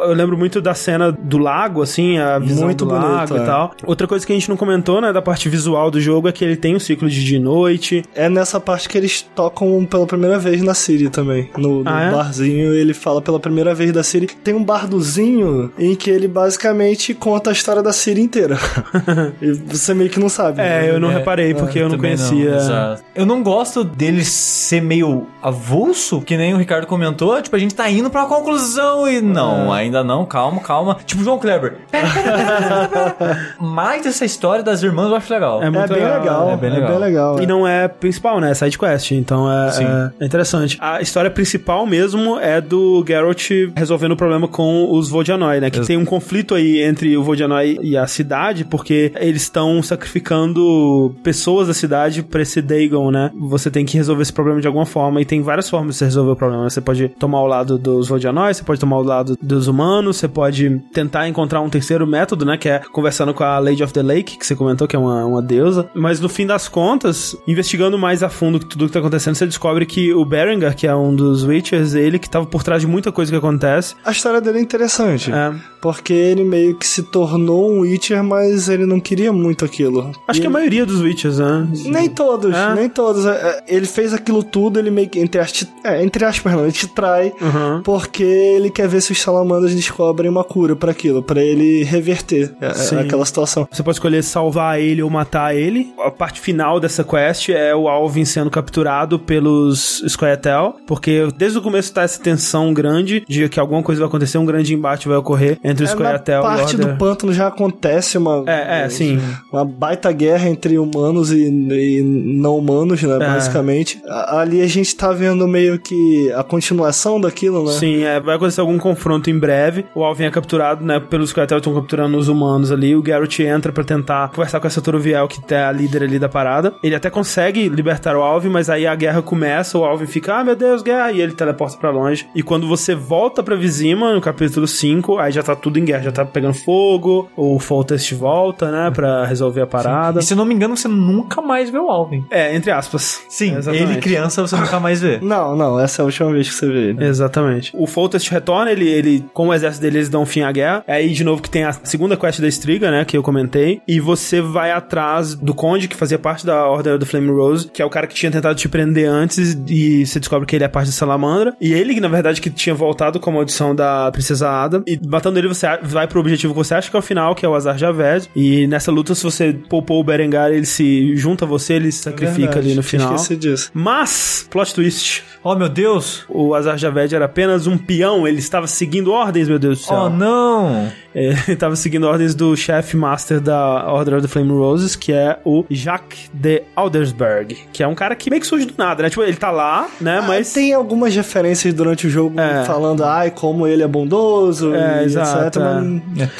Eu lembro muito da cena do lago, assim, a visão Muito do bonito, lago é. e tal. Outra coisa que a gente não comentou, né, da parte visual do jogo é que ele tem um ciclo de dia e noite. É nessa parte que eles tocam pela primeira vez na Siri também. No, no Ah, é? barzinho, ele fala pela primeira vez da Siri. Tem um bardozinho em que ele basicamente conta a história da Siri inteira. <laughs> e você meio que não sabe. É, né? eu não É, reparei porque eu não conhecia. exato. Eu não gosto dele ser meio avulso, que nem o Ricardo comentou. Tipo, a gente tá indo pra uma conclusão e. Não, ainda não, calma, calma. Tipo, João Kleber. <laughs> Mais essa história das irmãs eu acho legal. É É muito bem legal, é é bem bem legal. legal. E não é principal, né? É side quest. Então é, é interessante. A história principal mesmo é do Geralt resolvendo o problema com os Vodianoi, né? Que tem um conflito aí entre o Vodianoi e a cidade, porque eles estão sacrificando pessoas da cidade pra esse Dagon, né? Você tem que resolver esse problema de alguma forma. E tem várias formas de você resolver o problema. Você pode tomar o lado dos Vodianoi, você pode tomar o lado dos humanos, você pode tentar encontrar um terceiro método, né? Que é conversando com a Lady of the Lake, que você comentou que é uma, uma deusa. Mas no fim das contas, investigando mais a fundo tudo que tá acontecendo, você descobre que o Berengar, que é um dos Witchers, ele que tava por trás de muita coisa que acontece. A história dele é interessante. É. porque ele meio que se tornou um Witcher, mas ele não queria muito aquilo. Acho E que a maioria dos Witchers, né? Nem todos, É? nem todos. É, é, Ele fez aquilo tudo, ele meio que, entre aspas, é, entre aspas não, ele te trai, Uhum. porque ele quer ver se os salamandras descobrem uma cura pra aquilo, pra ele reverter é, Sim. aquela situação. Você pode escolher salvar ele ou matar ele. A parte final dessa quest é o Alvin sendo capturado pelos Scoia'tael, porque desde o começo tá essa tensão grande de que alguma coisa vai acontecer, um grande embate vai ocorrer entre É, na Scoia'tael e parte do Order. pântano já acontece uma, É, é, sim. uma baita guerra entre humanos e, e não humanos, né, É. basicamente. Ali a gente tá vendo meio que a continuação daquilo, né? Sim, é, vai acontecer algum confronto em breve. O Alvin é capturado, né? Pelos Scoia'tael estão capturando os humanos ali. O Garrett entra pra tentar conversar com essa Toroviel, que é a líder ali da parada. Ele até consegue libertar o Alvin, mas aí a guerra começa. O Alvin fica, ah, meu Deus, guerra. E ele teleporta pra longe. E quando você volta pra Vizima, no capítulo 5, aí já tá tudo em guerra. Já tá pegando fogo. O Foltest volta, né? Pra resolver a parada. E se eu não me engano, você nunca mais vê o Alvin. É, entre aspas. Sim, Exatamente. ele criança você nunca mais vê. <laughs> Não, não, essa é a última vez que você vê ele. Exatamente. O Foltest retorna, ele, ele, com o exército dele, eles dão fim à guerra. É aí, de novo, que tem a segunda quest da Striga, né, que eu comentei. E você vai atrás do Conde, que fazia parte da Order do Flame Rose, que é o cara que tinha tentado te prender antes, e você descobre que ele é parte da Salamandra. E ele, na verdade, que tinha voltado com a maldição da Princesa Ada. E matando ele, você vai pro objetivo que você acha que é o final, que é o Azar Javed. E nessa luta, se você poupou o Berengar, ele se junta a você, ele se sacrifica ali no final. esquecido disso. Mas, plot twist. Oh, meu Deus! O Azar Javed era apenas um peão, ele estava seguindo ordens, meu Deus do céu. Oh, não! É, <laughs> ele estava seguindo ordens do chefe master da Order of the Flame Roses, que é o Jacques de Aldersberg, que é um cara que meio que surge do nada, né? Tipo, ele tá lá, né? Ah, Mas. tem algumas referências durante o jogo É. falando, ai, como ele é bondoso, É, etc.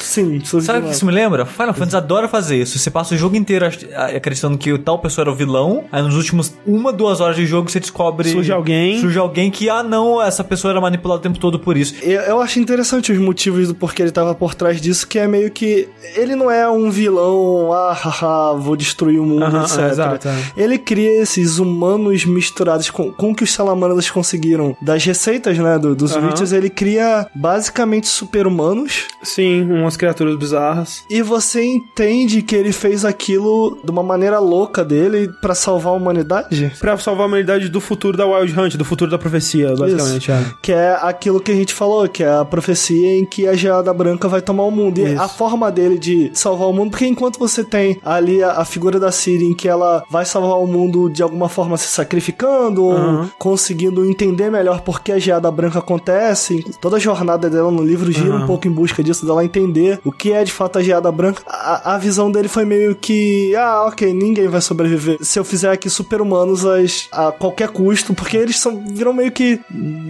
Surge Sabe o que isso me lembra? Final Fantasy adora fazer isso. Você passa o jogo inteiro acreditando que tal pessoa era o vilão, aí nos últimos uma, duas horas de jogo você descobre. Surge alguém. Surge alguém que, ah, não, essa pessoa era manipulada o tempo todo por isso. Eu, eu acho interessante os motivos do porquê ele tava por trás disso, que é meio que. Ele não é um vilão, ah, haha, vou destruir o mundo, Aham, etc. exato, é. Ele cria esses humanos misturados com, com o que os salamandras conseguiram das receitas, né, do- dos Aham. Witchers. Ele cria basicamente super-humanos. Sim, umas criaturas bizarras. E você entende que ele fez aquilo de uma maneira louca dele pra salvar a humanidade? Pra salvar a humanidade do futuro da Wild Hunt, do futuro da profecia, basicamente. é. Que é aquilo que a gente falou, que é a profecia em que a geada branca vai tomar o mundo. E Isso. a forma dele de salvar o mundo, porque enquanto você tem ali a, a figura da Siri em que ela vai salvar o mundo de alguma forma se sacrificando, ou conseguindo entender melhor por que a geada branca acontece, toda a jornada dela no livro gira Aham. um pouco em busca disso, dela entender o que é de fato a geada branca. A, a visão dele foi meio que, ah, ok, ninguém vai sobreviver. Se eu fizer aqui super-humanos as- a qualquer custo, porque eles são, viram meio que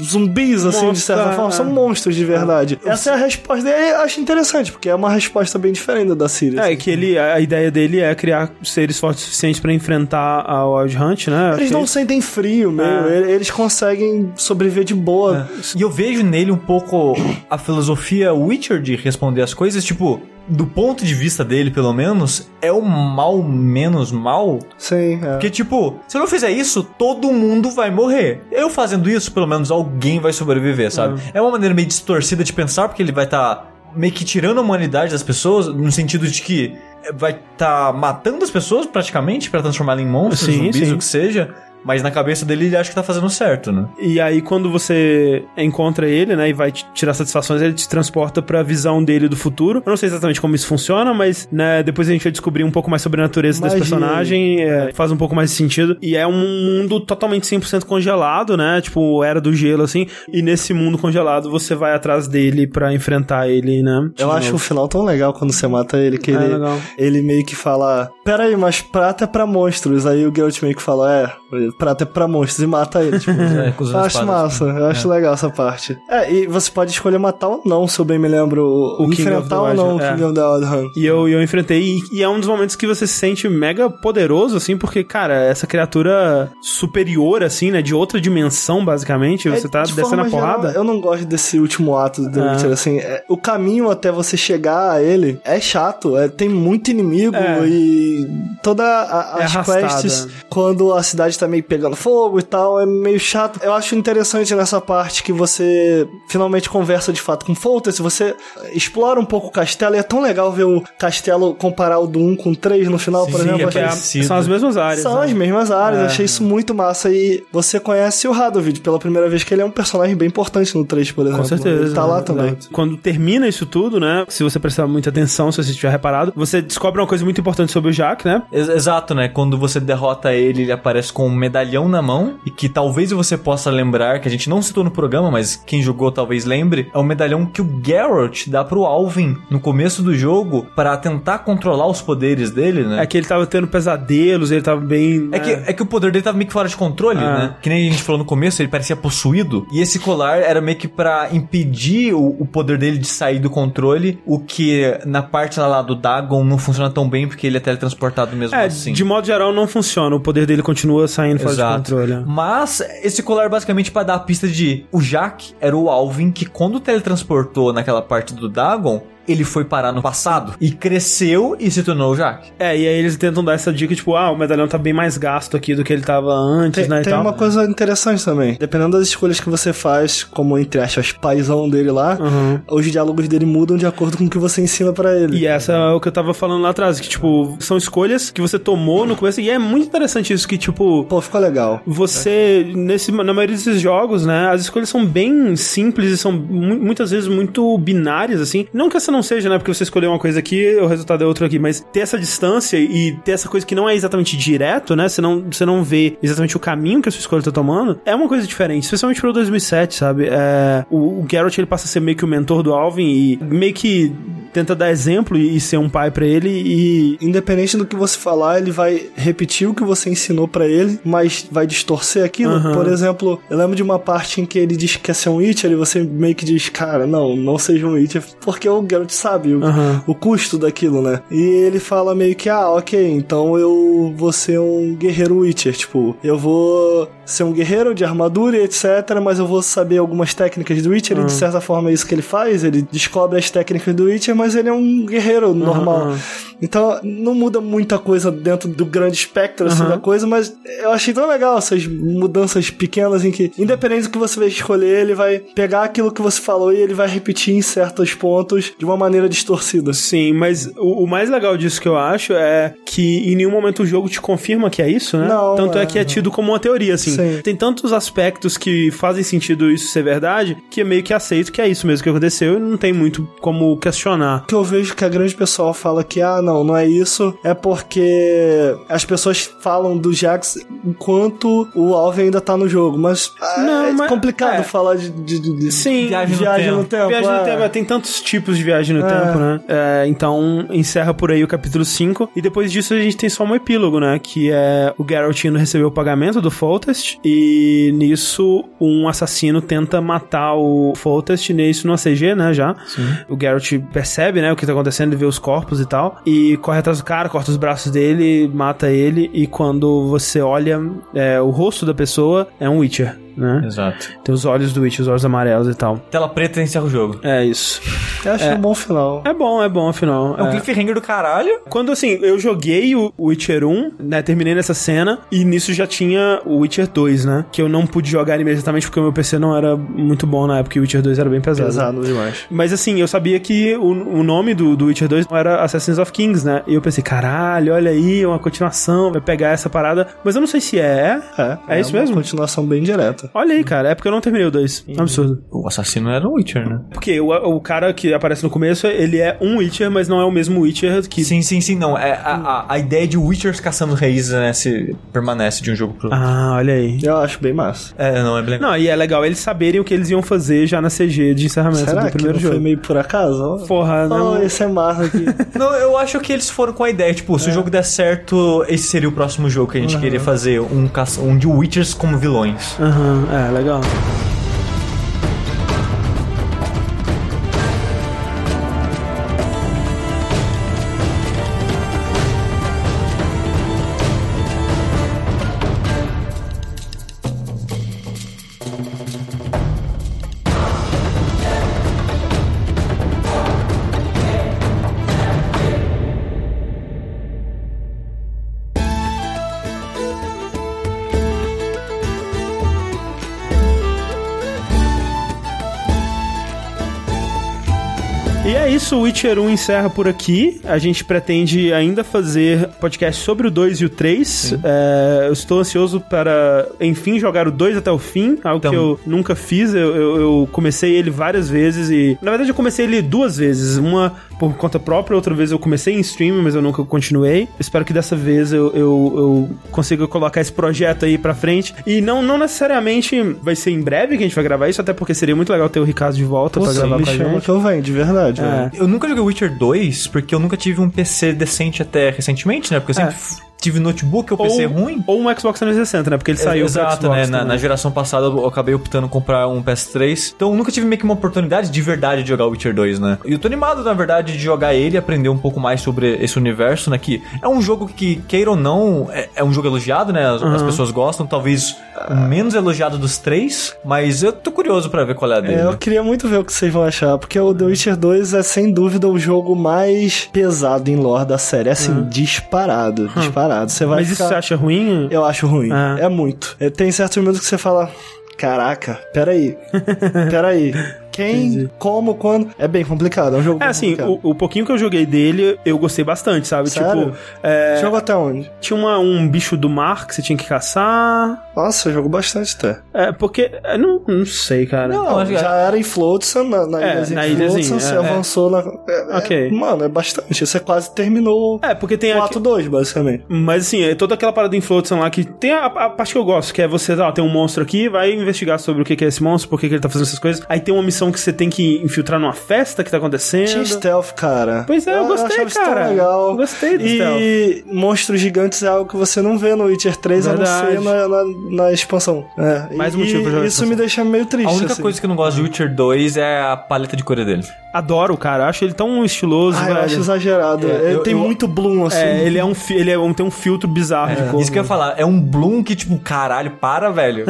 zumbis, assim, de certa é. forma, são monstros de verdade. Essa é a resposta dele, eu acho interessante, porque é uma resposta bem diferente da Siri. É, que ele, a ideia dele é criar seres fortes o suficiente pra enfrentar a Wild Hunt, né? Eles não é sentem frio, meio. É. ele- Eles conseguem sobreviver de boa. E eu vejo nele um pouco a filosofia Witcher de responder as coisas, tipo, do ponto de vista dele, pelo menos, é o mal menos mal. Sim, é. Porque, tipo, se eu não fizer isso, todo mundo vai morrer. Eu fazendo isso, pelo menos alguém vai sobreviver, sabe? É, uma maneira meio distorcida de pensar, porque ele vai estar meio que tirando a humanidade das pessoas, no sentido de que vai estar matando as pessoas praticamente pra transformá-las em monstros, Sim, zumbis, sim. o que seja. Mas na cabeça dele ele acha que tá fazendo certo, né? E aí, quando você encontra ele, né, e vai te tirar satisfações, ele te transporta pra visão dele do futuro. Eu não sei exatamente como isso funciona, mas, né, depois a gente vai descobrir um pouco mais sobre a natureza desse Magia. personagem, é, faz um pouco mais de sentido. E é um mundo totalmente 100% congelado, né, tipo, era do gelo, assim. E nesse mundo congelado, você vai atrás dele pra enfrentar ele, né. de Eu novo. acho o final tão legal quando você mata ele, que É, ele, legal. ele meio que fala: Pera aí, mas prata é pra monstros. Aí o Geralt meio que fala: É, prata é pra monstros e mata ele. Tipo, <laughs> É, as eu acho espadas. massa, eu acho legal essa parte. É, e você pode escolher matar ou não, se eu bem me lembro. O King of enfrentar ou não o é. King of the Wild Hunt. E eu, eu enfrentei, e, e é um dos momentos que você se sente mega poderoso, assim, porque, cara, essa criatura superior, assim, né, de outra dimensão, basicamente, você É, tá de descendo a forma geral, porrada. eu não gosto desse último ato do The É. Witcher, assim. é, o caminho até você chegar a ele é chato, é, tem muito inimigo É. e toda a, É as quests, quando a cidade tá meio meio pegando fogo e tal, é meio chato. Eu acho interessante nessa parte que você finalmente conversa de fato com Foltest, você explora um pouco o castelo e é tão legal ver o castelo comparar o do 1 com o 3 no final, por Sim, exemplo. é é são as mesmas áreas. São né? as mesmas áreas, É. achei isso muito massa. E você conhece o Radovid pela primeira vez, que ele é um personagem bem importante no 3, por exemplo. Com certeza. Ele tá lá né? também. Exato. Quando termina isso tudo, né? Se você prestar muita atenção, se você tiver reparado, você descobre uma coisa muito importante sobre o Jack, né? Ex- Exato, né? Quando você derrota ele, ele aparece com um medalhão na mão e que talvez você possa lembrar, que a gente não citou no programa, mas quem jogou talvez lembre, é o medalhão que o Geralt dá pro Alvin no começo do jogo para tentar controlar os poderes dele, né? É que ele tava tendo pesadelos, ele tava bem. É né? que, é que o poder dele tava meio que fora de controle, Ah. né? Que nem a gente falou no começo, ele parecia possuído. E esse colar era meio que pra impedir o, o poder dele de sair do controle, o que na parte lá, lá do Dagon não funciona tão bem porque ele é teletransportado mesmo É, assim. de modo geral não funciona. O poder dele continua saindo fora de Exato. controle. Mas esse colar basicamente pra dar a pista de o Jack era o Alvin que quando teletransportou naquela parte do Dagon, ele foi parar no passado e cresceu e se tornou o Jack. É, e aí eles tentam dar essa dica, tipo, ah, o medalhão tá bem mais gasto aqui do que ele tava antes, Tem, né? e tem tal. uma coisa interessante também. Dependendo das escolhas que você faz, como entre aspas, paizão dele lá, Uhum. os diálogos dele mudam de acordo com o que você ensina pra ele. E essa é o que eu tava falando lá atrás, que, tipo, são escolhas que você tomou no começo, e é muito interessante isso, que, tipo, Pô, ficou legal. você, nesse, na maioria desses jogos, né, as escolhas são bem simples e são mu- muitas vezes muito binárias, assim. Não que essa não seja, né, porque você escolheu uma coisa aqui, o resultado é outro aqui, mas ter essa distância e ter essa coisa que não é exatamente direto, né, você não, você não vê exatamente o caminho que a sua escolha tá tomando, é uma coisa diferente, especialmente pro 2007, sabe? É, o, o Geralt, ele passa a ser meio que o mentor do Alvin e meio que tenta dar exemplo e, e ser um pai pra ele e... Independente do que você falar, ele vai repetir o que você ensinou pra ele, mas vai distorcer aquilo. Aham. Por exemplo, eu lembro de uma parte em que ele diz que quer ser um Witcher e você meio que diz, cara, não, não seja um Witcher, porque o Geralt sabe o, Aham. o custo daquilo, né? E ele fala meio que, ah, ok, então eu vou ser um guerreiro Witcher, tipo, eu vou ser um guerreiro de armadura e etc, mas eu vou saber algumas técnicas do Witcher e de certa forma é isso que ele faz, ele descobre as técnicas do Witcher, mas ele é um guerreiro normal. aham. Então, não muda muita coisa dentro do grande espectro assim, Aham. da coisa, mas eu achei tão legal essas mudanças pequenas em que, independente do que você vai escolher, ele vai pegar aquilo que você falou e ele vai repetir em certos pontos de uma maneira distorcida. Sim, mas o, o mais legal disso que eu acho é que em nenhum momento o jogo te confirma que é isso, né? Não, Tanto é, é, que é tido como uma teoria, assim. Sim. Tem tantos aspectos que fazem sentido isso ser verdade, que é meio que aceito que é isso mesmo que aconteceu e não tem muito como questionar. O que eu vejo que a grande pessoal fala que, ah, não, não é isso, é porque as pessoas falam do Jax enquanto o Alvin ainda tá no jogo, mas ah, Não, é mas- complicado é. falar de, de, de- de- Sim, Viagem no viagem no tempo. tempo. Viagem no é. tempo, é, tem tantos tipos de viagem no É. tempo, né? É, então, encerra por aí o capítulo 5. E depois disso a gente tem só um epílogo, né? Que é o Geralt indo receber o pagamento do Foltest. E nisso, um assassino tenta matar o Foltest. Nisso no ACG, né? Já. O Geralt percebe, né? O que tá acontecendo, ele vê os corpos e tal. E corre atrás do cara, corta os braços dele, mata ele. E quando você olha é, o rosto da pessoa, é um Witcher, né? Exato. Tem os olhos do Witcher, os olhos amarelos e tal. Tela preta encerra o jogo. É isso. Eu acho um bom final. É bom, é bom, afinal. É um É. cliffhanger do caralho. Quando assim, eu joguei o Witcher 1, né? Terminei nessa cena, e nisso já tinha o Witcher 2, né? Que eu não pude jogar imediatamente porque o meu PC não era muito bom na época e o Witcher 2 era bem pesado. Pesado demais. Mas assim, eu sabia que o, o nome do, do Witcher 2 era Assassins of Kings, né? E eu pensei, caralho, olha aí, uma continuação, vai pegar essa parada. Mas eu não sei se é. É, É isso uma mesmo? continuação bem direta. Olha aí, cara, é porque eu não terminei o 2. Absurdo. O assassino era o Witcher, né? Porque o, o cara que aparece no começo, ele é um Witcher, mas não é o mesmo Witcher que Sim, sim, sim, não. É, a, a, a ideia de Witchers caçando raízes né, se permanece de um jogo pro outro. Ah, olha aí. Eu acho bem massa. É, não, é bem legal. Não, e é legal eles saberem o que eles iam fazer já na CG de encerramento Será do que primeiro não jogo. foi meio por acaso? Porra, Oh, não. esse é massa aqui. <laughs> Não, eu acho que eles foram com a ideia, tipo, se o jogo der certo, esse seria o próximo jogo que a gente queria fazer, um, caça- um de Witchers como vilões. Aham, é, legal. E é isso, o Witcher 1 encerra por aqui. A gente pretende ainda fazer podcast sobre o 2 e o 3. É, eu estou ansioso para, enfim, jogar o 2 até o fim, algo Então- que eu nunca fiz. Eu, eu- eu comecei ele várias vezes e, na verdade, eu comecei ele duas vezes. Uma por conta própria, outra vez eu comecei em stream, mas eu nunca continuei. Espero que dessa vez eu, eu, eu consiga colocar esse projeto aí pra frente. E não, não necessariamente vai ser em breve que a gente vai gravar isso, até porque seria muito legal ter o Ricardo de volta Pô, pra sim, gravar me com a chama gente. que eu venho, de verdade, É. Eu nunca joguei Witcher 2 porque eu nunca tive um PC decente até recentemente, né? Porque eu sempre É. tive notebook ou PC ruim. Ou um Xbox 360, né? Porque ele saiu pro Exato, Xbox né? Na, na geração passada eu acabei optando comprar um PS3. Então eu nunca tive meio que uma oportunidade de verdade de jogar o Witcher 2, né? E eu tô animado, na verdade, de jogar ele e aprender um pouco mais sobre esse universo, né? Que é um jogo que, queira ou não, é, é um jogo elogiado, né? As, as pessoas gostam, talvez o menos elogiado dos três, mas eu tô curioso pra ver qual é a dele. É, eu queria muito ver o que vocês vão achar, porque o The Witcher 2 é sem dúvida o jogo mais pesado em lore da série. É assim, disparado, disparado. Você vai Mas isso ficar... você acha ruim? Eu acho ruim. Ah. É muito. É, Tem certos momentos que você fala. Caraca, peraí. peraí. Quem, como, quando. É bem complicado. É um jogo É assim, o, o pouquinho que eu joguei dele, eu gostei bastante, sabe? Sério? Tipo, é, Jogo até onde? tinha uma- um bicho do mar que você tinha que caçar. Nossa, eu jogo bastante até. É, porque. é, não, não sei, cara. Não, que- Já era em Flotsam, na, na É, ilhazinha na de ilhazinha, Flotsam, você é. avançou na... é, é, Ok. mano, é bastante. Você quase terminou É, porque tem o aqui. ato 2, basicamente. Mas assim, é toda aquela parada em Flotsam lá que tem a, a parte que eu gosto, que é você, ó, tem um monstro aqui, vai investigar sobre o que é esse monstro, por que ele tá fazendo essas coisas. Aí tem uma missão que você tem que infiltrar numa festa que tá acontecendo. Tinha stealth, cara. Pois é, eu gostei, achava isso tão cara. legal. Eu gostei do E monstros gigantes é algo que você não vê no Witcher 3, a não Verdade. ser na, na, na expansão. É. Mais um e, motivo pra jogar Isso me deixa meio triste. A única assim. coisa que eu não gosto de Witcher 2 é a paleta de cor dele. Adoro, cara. Acho ele tão estiloso, Ah, eu acho exagerado. É, ele eu- tem eu- muito bloom, assim. É, ele é um, ele é um, tem um filtro bizarro de cor. Isso que eu ia falar, é um Bloom que, tipo, caralho, para, velho.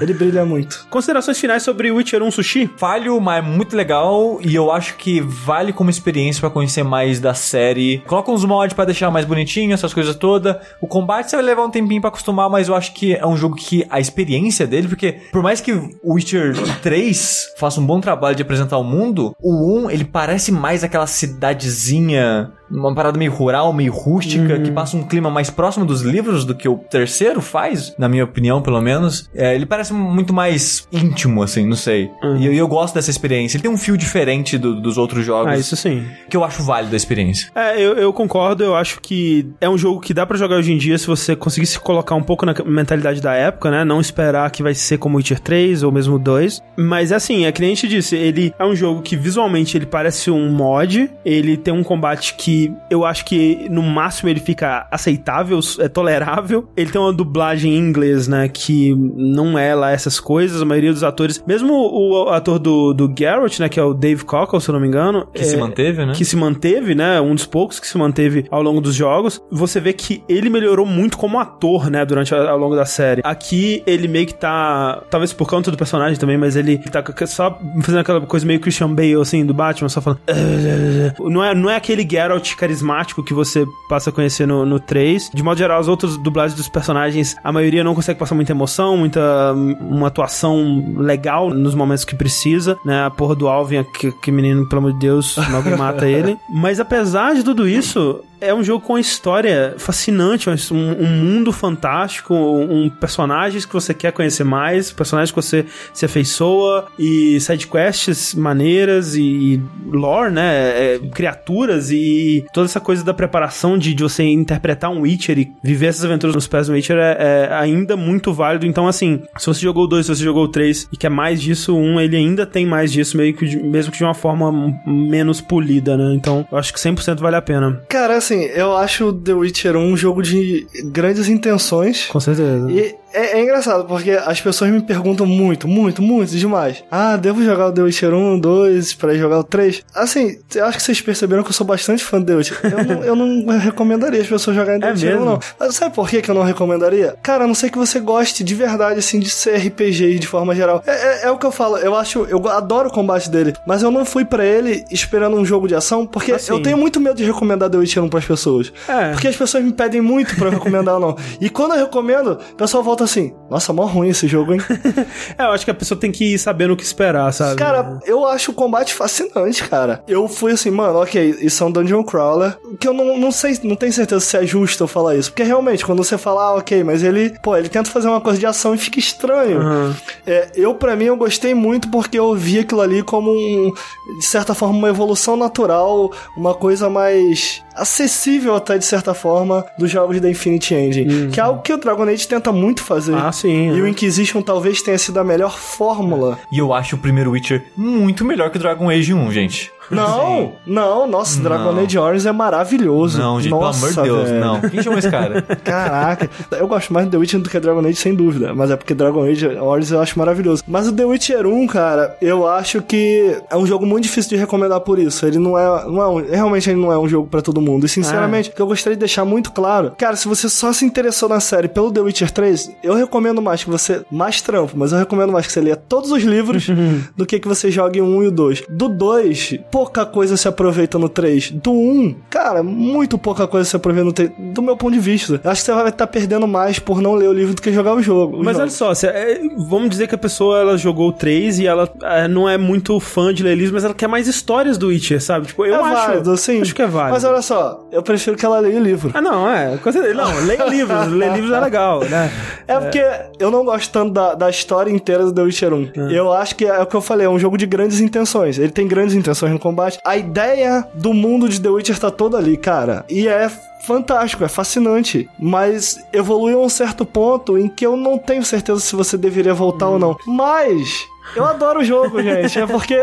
Ele brilha muito. Considerações finais sobre Witcher 1 Sushi? Falho, mas é muito legal e eu acho que vale como experiência pra conhecer mais da série. Coloca uns mods pra deixar mais bonitinho, essas coisas todas. O combate você vai levar um tempinho pra acostumar, mas eu acho que é um jogo que a experiência dele, porque por mais que Witcher 3 faça um bom trabalho de apresentar o mundo, o 1 ele parece mais aquela cidadezinha, uma parada meio rural, meio rústica, que passa um clima mais próximo dos livros do que o terceiro faz, na minha opinião, pelo menos. É, ele parece muito mais íntimo, assim, não sei. E eu, eu gosto dessa experiência. Ele tem um fio diferente do- dos outros jogos Ah, isso sim. que eu acho válido a experiência. É, eu, eu concordo, eu acho que é um jogo que dá pra jogar hoje em dia se você conseguir se colocar um pouco na mentalidade da época, né? Não esperar que vai ser como Witcher 3 ou mesmo 2. Mas assim, é que nem a gente disse, ele é um jogo que visualmente ele parece um mod, ele tem um combate que eu acho que no máximo ele fica aceitável, é tolerável. Ele tem uma dublagem em inglês, né? Que não é lá essas coisas, a maioria dos atores, mesmo o ator do, do Geralt, né? Que é o Dave Cockle, se eu não me engano. Que se é- manteve, né? que se manteve, né? Um dos poucos que se manteve ao longo dos jogos. Você vê que ele melhorou muito como ator, né? Durante a- ao longo da série. Aqui ele meio que tá. Talvez por conta do personagem também, mas ele tá só fazendo aquela coisa meio Christian Bale, assim, do Batman, só falando. Não é, não é aquele Geralt carismático que você passa a conhecer no, no 3. De modo geral, as outras dublagens dos personagens, a maioria não consegue passar muita emoção, muita. uma atuação legal nos momentos que precisa, né? A porra do Alvin, que, que menino, pelo amor de Deus, alguém mata ele. <laughs> Mas apesar de tudo isso, é um jogo com uma história fascinante, um, um mundo fantástico, um, personagens que você quer conhecer mais, personagens que você se afeiçoa e sidequests maneiras e, e lore, né? É, criaturas e toda essa coisa da preparação de, de você interpretar um Witcher e viver essas aventuras nos pés do Witcher é, é ainda muito válido. Então, assim, se você jogou o 2, se você jogou o 3 e quer mais disso, o 1, ele ainda tem mais disso, meio que de- mesmo que de uma forma menos polida, né? Então, eu acho que 100% vale a pena. Cara, assim, eu acho The Witcher 1 um jogo de grandes intenções. Com certeza. E é, é engraçado, porque as pessoas me perguntam muito, muito, muito demais. Ah, devo jogar o The Witcher 1, 2 pra jogar o 3? Assim, eu acho que vocês perceberam que eu sou bastante fã The Witcher. Eu não, eu não <laughs> recomendaria as pessoas jogarem The É Witcher, mesmo? não. Mas sabe por que que eu não recomendaria? Cara, a não sei que você goste de verdade, assim, de ser RPG de forma geral. É, é- é o que eu falo, eu acho, eu adoro o combate dele, mas eu não fui pra ele esperando um jogo de ação, porque Assim. eu tenho muito medo de recomendar The Witcher 1 pras pessoas. É. Porque as pessoas me pedem muito pra eu recomendar ou não. E quando eu recomendo, o pessoal volta assim, nossa, mó ruim esse jogo, hein? <laughs> É, eu acho que a pessoa tem que ir sabendo o que esperar, sabe? Cara, eu acho o combate fascinante, cara. Eu fui assim, mano, ok, isso é um dungeon crawler. Que eu não, não sei, não tenho certeza se é justo eu falar isso. Porque realmente, quando você fala, ah, ok, mas ele, pô, ele tenta fazer uma coisa de ação e fica estranho. É, eu, pra mim, eu gostei muito porque eu vi aquilo ali como um, de certa forma, uma evolução natural, uma coisa mais acessível até de certa forma dos jogos da Infinity Engine. Que é algo que o Dragon Age tenta muito fazer. Ah, sim. E é. o Inquisition talvez tenha sido a melhor fórmula. E eu acho o primeiro Witcher muito melhor que o Dragon Age 1, gente. Não, não, nossa, Dragon. Age Origins é maravilhoso. Não, gente, nossa, pelo amor de Deus, velho. não. Quem chamou esse cara? <laughs> Caraca, eu gosto mais do The Witcher do que Dragon Age, sem dúvida. Mas é porque Dragon Age Origins eu acho maravilhoso. Mas o The Witcher 1, cara, eu acho que é um jogo muito difícil de recomendar por isso. Ele não é. Não é um- realmente ele não é um jogo pra todo mundo. E sinceramente, o que eu gostaria de deixar muito claro, cara, se você só se interessou na série pelo The Witcher 3, eu recomendo mais que você. Mais trampo, mas eu recomendo mais que você leia todos os livros <laughs> do que que você jogue o 1 e o 2. Do 2, pouca coisa se aproveita no 3. Do 1, cara, muito pouca coisa se aproveita no 3. Do meu ponto de vista. Acho que você vai estar perdendo mais por não ler o livro do que jogar o jogo. Mas olha só, se- é, vamos dizer que a pessoa ela jogou o 3 e ela é, não é muito fã de ler livros, mas ela quer mais histórias do Witcher, sabe? Tipo, eu é acho. válido, sim. Acho que é válido. Mas olha só, eu prefiro que ela leia o livro. Ah, não, é. Não, leia livros. <laughs> ler livros é legal, né? É porque eu não gosto tanto da, da história inteira do The Witcher 1. Eu acho que é o que eu falei, é um jogo de grandes intenções. Ele tem grandes intenções no combate. A ideia do mundo de The Witcher tá toda ali, cara. E é fantástico, é fascinante. Mas evoluiu a um certo ponto em que eu não tenho certeza se você deveria voltar ou não. Mas. Eu adoro o jogo, <laughs> gente. É porque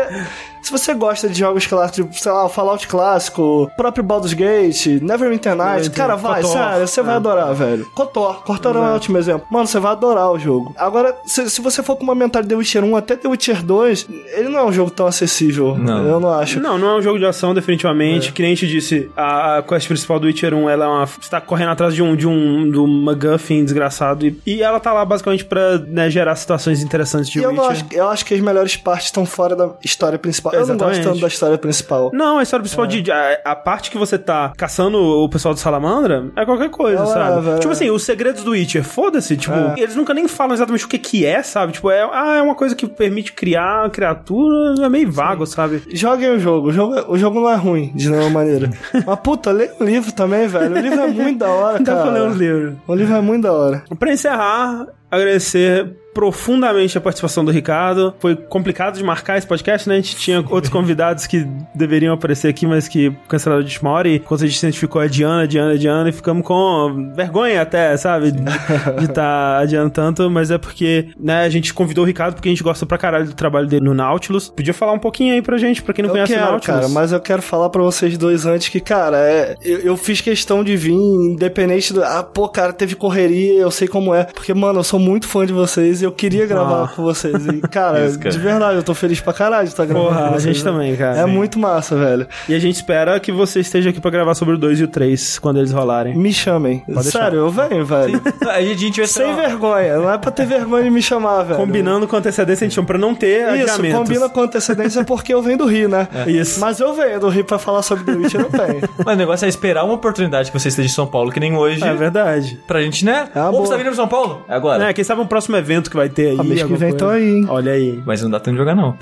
se você gosta de jogos clássicos, tipo, sei lá, Fallout clássico, próprio Baldur's Gate, Neverwinter Nights, cara, vai, KOTOR. sério, você vai É. adorar, velho. Kotor, Kotor é um ótimo exemplo. Mano, você vai adorar o jogo. Agora, se, se você for com uma mentalidade de The Witcher 1 até The Witcher 2, ele não é um jogo tão acessível. Não. Eu não acho. Não, não é um jogo de ação, definitivamente. Que nem a gente disse, a, quest principal do Witcher 1, ela é uma, você tá correndo atrás de um, de um, de um MacGuffin desgraçado. E, e ela tá lá basicamente pra né, gerar situações interessantes de E eu, Witcher. não acho, eu acho que as melhores partes estão fora da história principal. Eu não Exatamente. gosto tanto da história principal. Não, a história principal de. A, a parte que você tá caçando o pessoal do Salamandra é qualquer coisa, É, sabe? é, tipo é. assim, os segredos do Witcher, foda-se, tipo, É. eles nunca nem falam exatamente o que que é, sabe? Tipo, é, ah, é uma coisa que permite criar criatura, é meio vago, sabe? Joguem o jogo. O jogo, o jogo não é ruim, de nenhuma maneira. <laughs> Mas, puta, lê o livro também, velho. O livro é muito da hora, Dá pra ler cara. os livros. O livro é muito da hora. Pra encerrar, agradecer profundamente a participação do Ricardo. Foi complicado de marcar esse podcast, né? A gente tinha outros convidados que deveriam aparecer aqui, mas que cancelaram de última hora. E quando a gente identificou a Diana, a Diana, a Diana, e ficamos com vergonha até, sabe? De estar adiando tanto, mas é porque, né, a gente convidou o Ricardo porque a gente gosta pra caralho do trabalho dele no Nautilus. Podia falar um pouquinho aí pra gente, pra quem não Eu conhece o quero, Nautilus. cara, mas eu quero falar pra vocês dois antes que, cara, é, eu, eu fiz questão de vir, independente do. Ah, pô, cara, teve correria, eu sei como é. Porque, mano, eu sou muito fã de vocês e eu queria gravar Ah. com vocês. E, cara, Isso, cara. de verdade, eu tô feliz pra caralho de estar gravando Porra, com a vocês. gente né? também, cara. É muito massa, velho. E a gente espera que você esteja aqui pra gravar sobre o 2 e o 3 quando eles rolarem. Me chamem. Sério, eu venho, velho. <laughs> A gente vai Sem uma- vergonha. Não é pra ter vergonha de me chamar, velho. Combinando com antecedência, a gente chama pra não ter Isso, adiamentos. combina com antecedência porque eu venho do Rio, né? Isso. Mas eu venho do Rio pra falar sobre The Witcher, eu venho. Mas o negócio é esperar uma oportunidade que você esteja em São Paulo, que nem hoje. É verdade. Pra gente, né? É Ou boa. você tá vindo pra São Paulo? É agora. É, quem sabe um próximo evento que vai ter aí. A mês que vem tô aí, hein? Olha aí. Mas não dá tempo de jogar, não.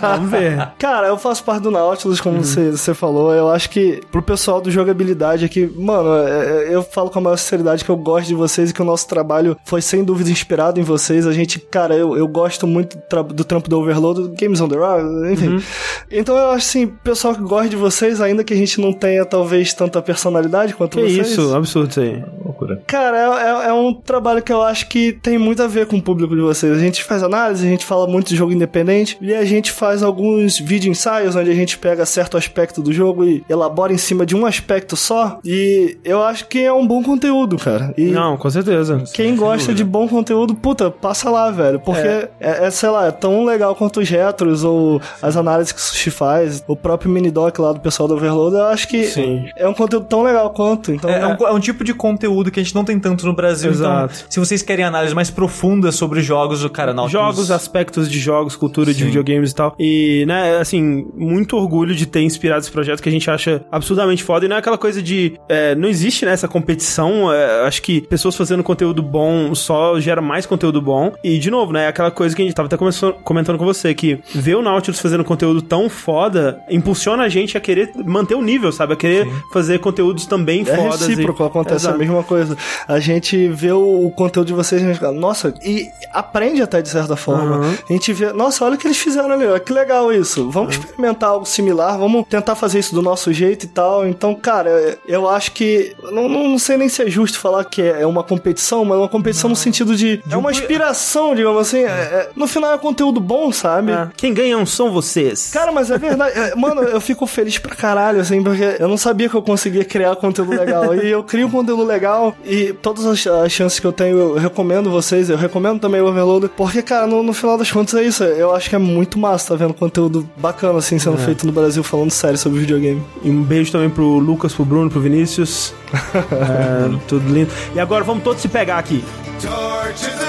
Vamos ver. <laughs> Cara, eu faço parte do Nautilus, Uhum. como você, você falou. Eu acho que pro pessoal do jogabilidade aqui, mano, é- é- eu falo com a maior sinceridade que eu gosto de vocês e que o nosso trabalho foi sem dúvida inspirado em vocês. A gente, cara, eu, eu gosto muito do, tra- do trampo do Overload, do Games on the Road, enfim. Uhum. Então eu acho assim, pessoal que gosta de vocês, ainda que a gente não tenha talvez tanta personalidade quanto Que vocês. isso, absurdo isso aí. Loucura. Cara, é, é- é um trabalho que eu acho que que tem muito a ver com o público de vocês. A gente faz análise, a gente fala muito de jogo independente e a gente faz alguns vídeo ensaios onde a gente pega certo aspecto do jogo e elabora em cima de um aspecto só. E eu acho que é um bom conteúdo, cara. E Não, com certeza. quem gosta de bom conteúdo, puta, passa lá, velho. Porque é. É, sei lá, é tão legal quanto os retros ou as análises que o Sushi faz, o próprio mini doc lá do pessoal do Overload, eu acho que Sim. é um conteúdo tão legal quanto. Então, É, é um, é um tipo de conteúdo que a gente não tem tanto no Brasil. Exato. Então, se vocês querem análise mais profunda sobre jogos, o cara não. Jogos, aspectos de jogos, cultura de Sim. videogames e tal. E, né, assim, muito orgulho de ter inspirado esse projeto que a gente acha absurdamente foda. E não é aquela coisa de. é, não existe né, essa competição. é, acho que pessoas fazendo conteúdo bom só gera mais conteúdo bom. E, de novo, né, é aquela coisa que a gente tava até começando- comentando com você, que ver o Nautilus fazendo conteúdo tão foda impulsiona a gente a querer manter o nível, sabe? A querer fazer conteúdos também É fodas. recíproco, e... acontece Exato. a mesma coisa. A gente vê o, o conteúdo de vocês e a gente fala, nossa, e aprende até de certa forma. Uhum. A gente vê, nossa, olha o que eles fizeram ali, ó, que legal isso. Vamos experimentar algo similar, vamos tentar fazer isso do nosso jeito e tal. Então, cara, eu acho que. Não, não, sei nem se é justo falar que é uma competição, mas é uma competição no sentido de. É uma inspiração, digamos assim. é- é- no final é conteúdo bom, sabe? Quem ganham são vocês. Cara, mas é <laughs> verdade. Mano, eu fico feliz pra caralho, assim, porque eu não sabia que eu conseguia criar conteúdo legal. E eu crio conteúdo legal e todas as, as chances que eu tenho, eu recomendo vocês, eu recomendo também o Overloader, porque, cara, no, no final das contas é isso. Eu acho que é muito massa tá vendo conteúdo bacana, assim, sendo feito no Brasil, falando sério sobre videogame. E um beijo também pro Lucas, pro Bruno, pro Vinícius. <laughs> É, tudo lindo. E agora vamos todos se pegar aqui. Torches